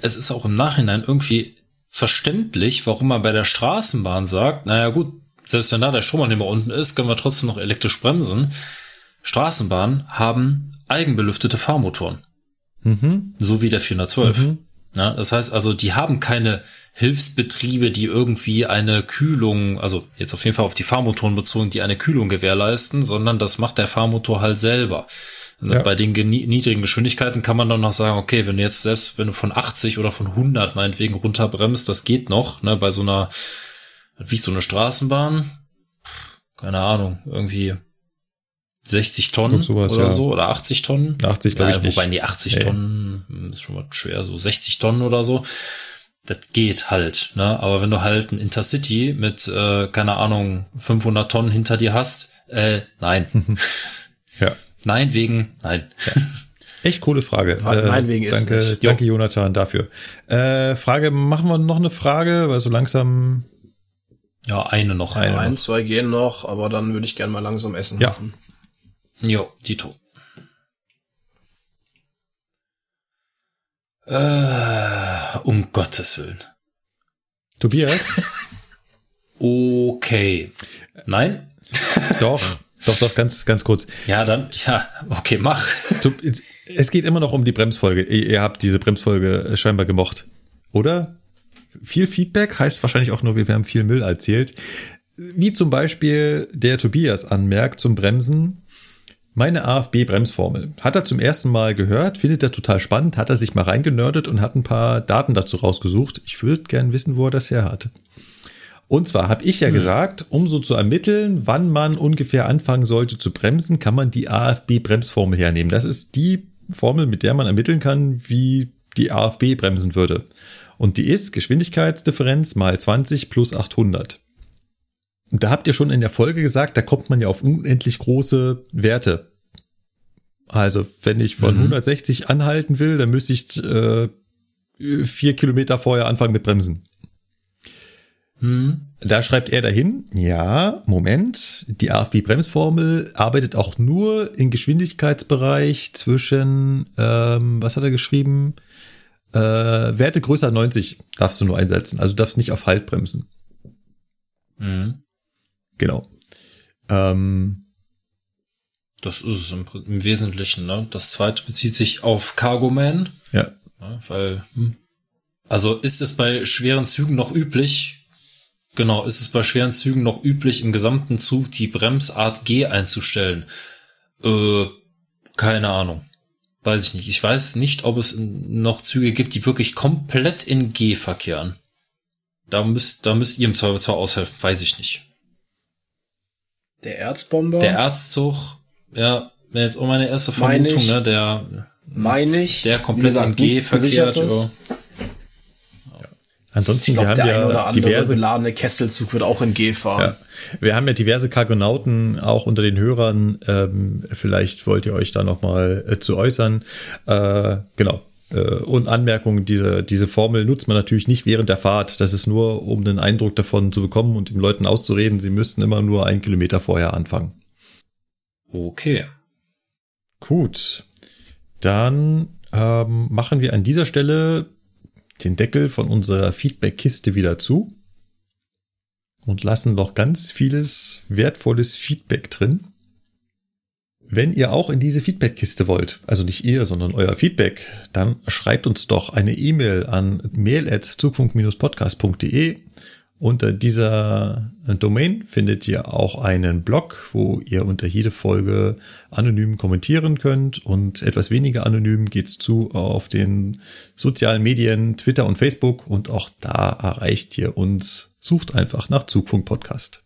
es ist auch im Nachhinein irgendwie verständlich, warum man bei der Straßenbahn sagt, naja gut, selbst wenn da der Stromanehmer unten ist, können wir trotzdem noch elektrisch bremsen. Straßenbahnen haben eigenbelüftete Fahrmotoren. Mhm. So wie der 412. Mhm. Ja, das heißt also, die haben keine Hilfsbetriebe, die irgendwie eine Kühlung, also jetzt auf jeden Fall auf die Fahrmotoren bezogen, die eine Kühlung gewährleisten, sondern das macht der Fahrmotor halt selber. Ja. Bei den niedrigen Geschwindigkeiten kann man dann noch sagen, okay, wenn du jetzt selbst, wenn du von 80 oder von 100 meinetwegen runterbremst, das geht noch, ne, bei so einer, wie so eine Straßenbahn, keine Ahnung, irgendwie 60 Tonnen sowas, oder ja. so, oder 80 Tonnen. 80, glaube ja, ich nicht. Wobei, die 80 nee. Tonnen hm, ist schon mal schwer, so 60 Tonnen oder so. Das geht halt, ne? Aber wenn du halt ein Intercity mit, äh, keine Ahnung, 500 Tonnen hinter dir hast, äh, nein. ja. Nein, wegen, nein. Ja. Echt coole Frage. Nein, wegen äh, danke, ist nicht. Danke, Jonathan, dafür. Äh, Frage, machen wir noch eine Frage, weil so langsam. Ja, eine noch. Eine ein, noch. zwei gehen noch, aber dann würde ich gerne mal langsam essen. Ja. Machen. Jo, Dito. Äh, um Gottes Willen. Tobias? okay. Nein? Doch. Doch, doch, ganz, ganz kurz. Ja, dann, ja, okay, mach. Es geht immer noch um die Bremsfolge. Ihr habt diese Bremsfolge scheinbar gemocht, oder? Viel Feedback heißt wahrscheinlich auch nur, wir haben viel Müll erzählt. Wie zum Beispiel der Tobias anmerkt zum Bremsen. Meine AFB-Bremsformel. Hat er zum ersten Mal gehört, findet er total spannend, hat er sich mal reingenördet und hat ein paar Daten dazu rausgesucht. Ich würde gern wissen, wo er das her hat. Und zwar habe ich ja hm. gesagt, um so zu ermitteln, wann man ungefähr anfangen sollte zu bremsen, kann man die AFB-Bremsformel hernehmen. Das ist die Formel, mit der man ermitteln kann, wie die AFB bremsen würde. Und die ist Geschwindigkeitsdifferenz mal 20 plus 800. Und da habt ihr schon in der Folge gesagt, da kommt man ja auf unendlich große Werte. Also, wenn ich von mhm. 160 anhalten will, dann müsste ich äh, vier Kilometer vorher anfangen mit Bremsen. Hm. Da schreibt er dahin, ja, Moment, die AFB-Bremsformel arbeitet auch nur im Geschwindigkeitsbereich zwischen, ähm, was hat er geschrieben? Äh, Werte größer 90 darfst du nur einsetzen, also darfst nicht auf Halt bremsen. Mhm. Genau. Ähm, das ist es im, im, Wesentlichen, ne? Das zweite bezieht sich auf Cargo Man. Ja. ja weil, hm. also ist es bei schweren Zügen noch üblich, Genau, ist es bei schweren Zügen noch üblich, im gesamten Zug die Bremsart G einzustellen? Äh, keine Ahnung. Weiß ich nicht. Ich weiß nicht, ob es noch Züge gibt, die wirklich komplett in G verkehren. Da müsst, da müsst ihr im Zweifelsfall aushelfen. Weiß ich nicht. Der Erzbomber? Der Erzzug, ja, wäre jetzt auch meine erste Vermutung, ne, der, meine ich, der komplett in G verkehrt. Ja. Ansonsten, glaub, wir haben ja oder diverse beladene Kesselzug wird auch in G fahren. Ja. Wir haben ja diverse Cargonauten auch unter den Hörern. Ähm, vielleicht wollt ihr euch da noch mal äh, zu äußern. Äh, genau. Äh, und Anmerkungen, diese, diese Formel nutzt man natürlich nicht während der Fahrt. Das ist nur, um den Eindruck davon zu bekommen und den Leuten auszureden, sie müssten immer nur einen Kilometer vorher anfangen. Okay. Gut. Dann ähm, machen wir an dieser Stelle den Deckel von unserer Feedback-Kiste wieder zu und lassen noch ganz vieles wertvolles Feedback drin. Wenn ihr auch in diese Feedback-Kiste wollt, also nicht ihr, sondern euer Feedback, dann schreibt uns doch eine E-Mail an mail.zugfunk-podcast.de unter dieser Domain findet ihr auch einen Blog, wo ihr unter jede Folge anonym kommentieren könnt und etwas weniger anonym geht's zu auf den sozialen Medien, Twitter und Facebook und auch da erreicht ihr uns. Sucht einfach nach Zugfunk Podcast.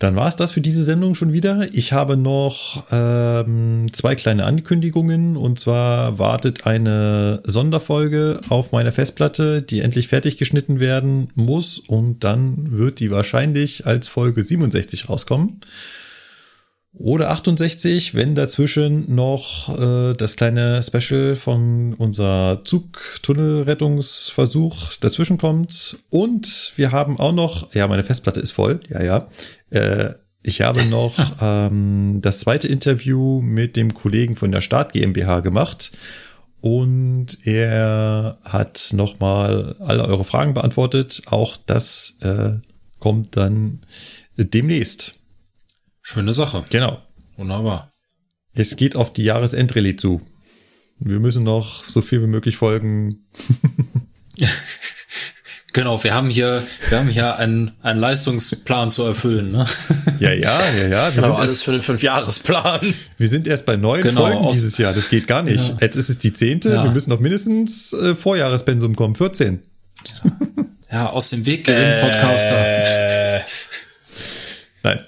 Dann war es das für diese Sendung schon wieder. Ich habe noch ähm, zwei kleine Ankündigungen. Und zwar wartet eine Sonderfolge auf meiner Festplatte, die endlich fertig geschnitten werden muss. Und dann wird die wahrscheinlich als Folge 67 rauskommen. Oder 68, wenn dazwischen noch äh, das kleine Special von unser Zugtunnelrettungsversuch dazwischen kommt. Und wir haben auch noch, ja, meine Festplatte ist voll, ja, ja. Äh, ich habe noch ähm, das zweite Interview mit dem Kollegen von der Start GmbH gemacht. Und er hat nochmal alle eure Fragen beantwortet. Auch das äh, kommt dann demnächst. Schöne Sache. Genau. Wunderbar. Es geht auf die Jahresendrallye zu. Wir müssen noch so viel wie möglich folgen. Genau, wir haben hier, wir haben hier einen, einen Leistungsplan zu erfüllen. Ne? Ja, ja, ja, ja. Wir Genau, alles erst, für den Fünfjahresplan. wir sind erst bei neun Genau, Folgen dieses Jahr. Das geht gar nicht. Ja. Jetzt ist es die zehnte. Ja. Wir müssen noch mindestens äh, Vorjahrespensum kommen. 14. Ja, aus dem Weg gewinnen Podcaster. Äh, Nein.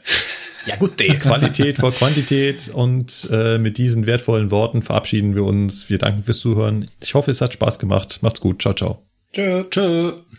Ja gut, D. Qualität vor Quantität und äh, mit diesen wertvollen Worten verabschieden wir uns. Wir danken fürs Zuhören. Ich hoffe, es hat Spaß gemacht. Macht's gut. Ciao, ciao. Tschö. Tschö.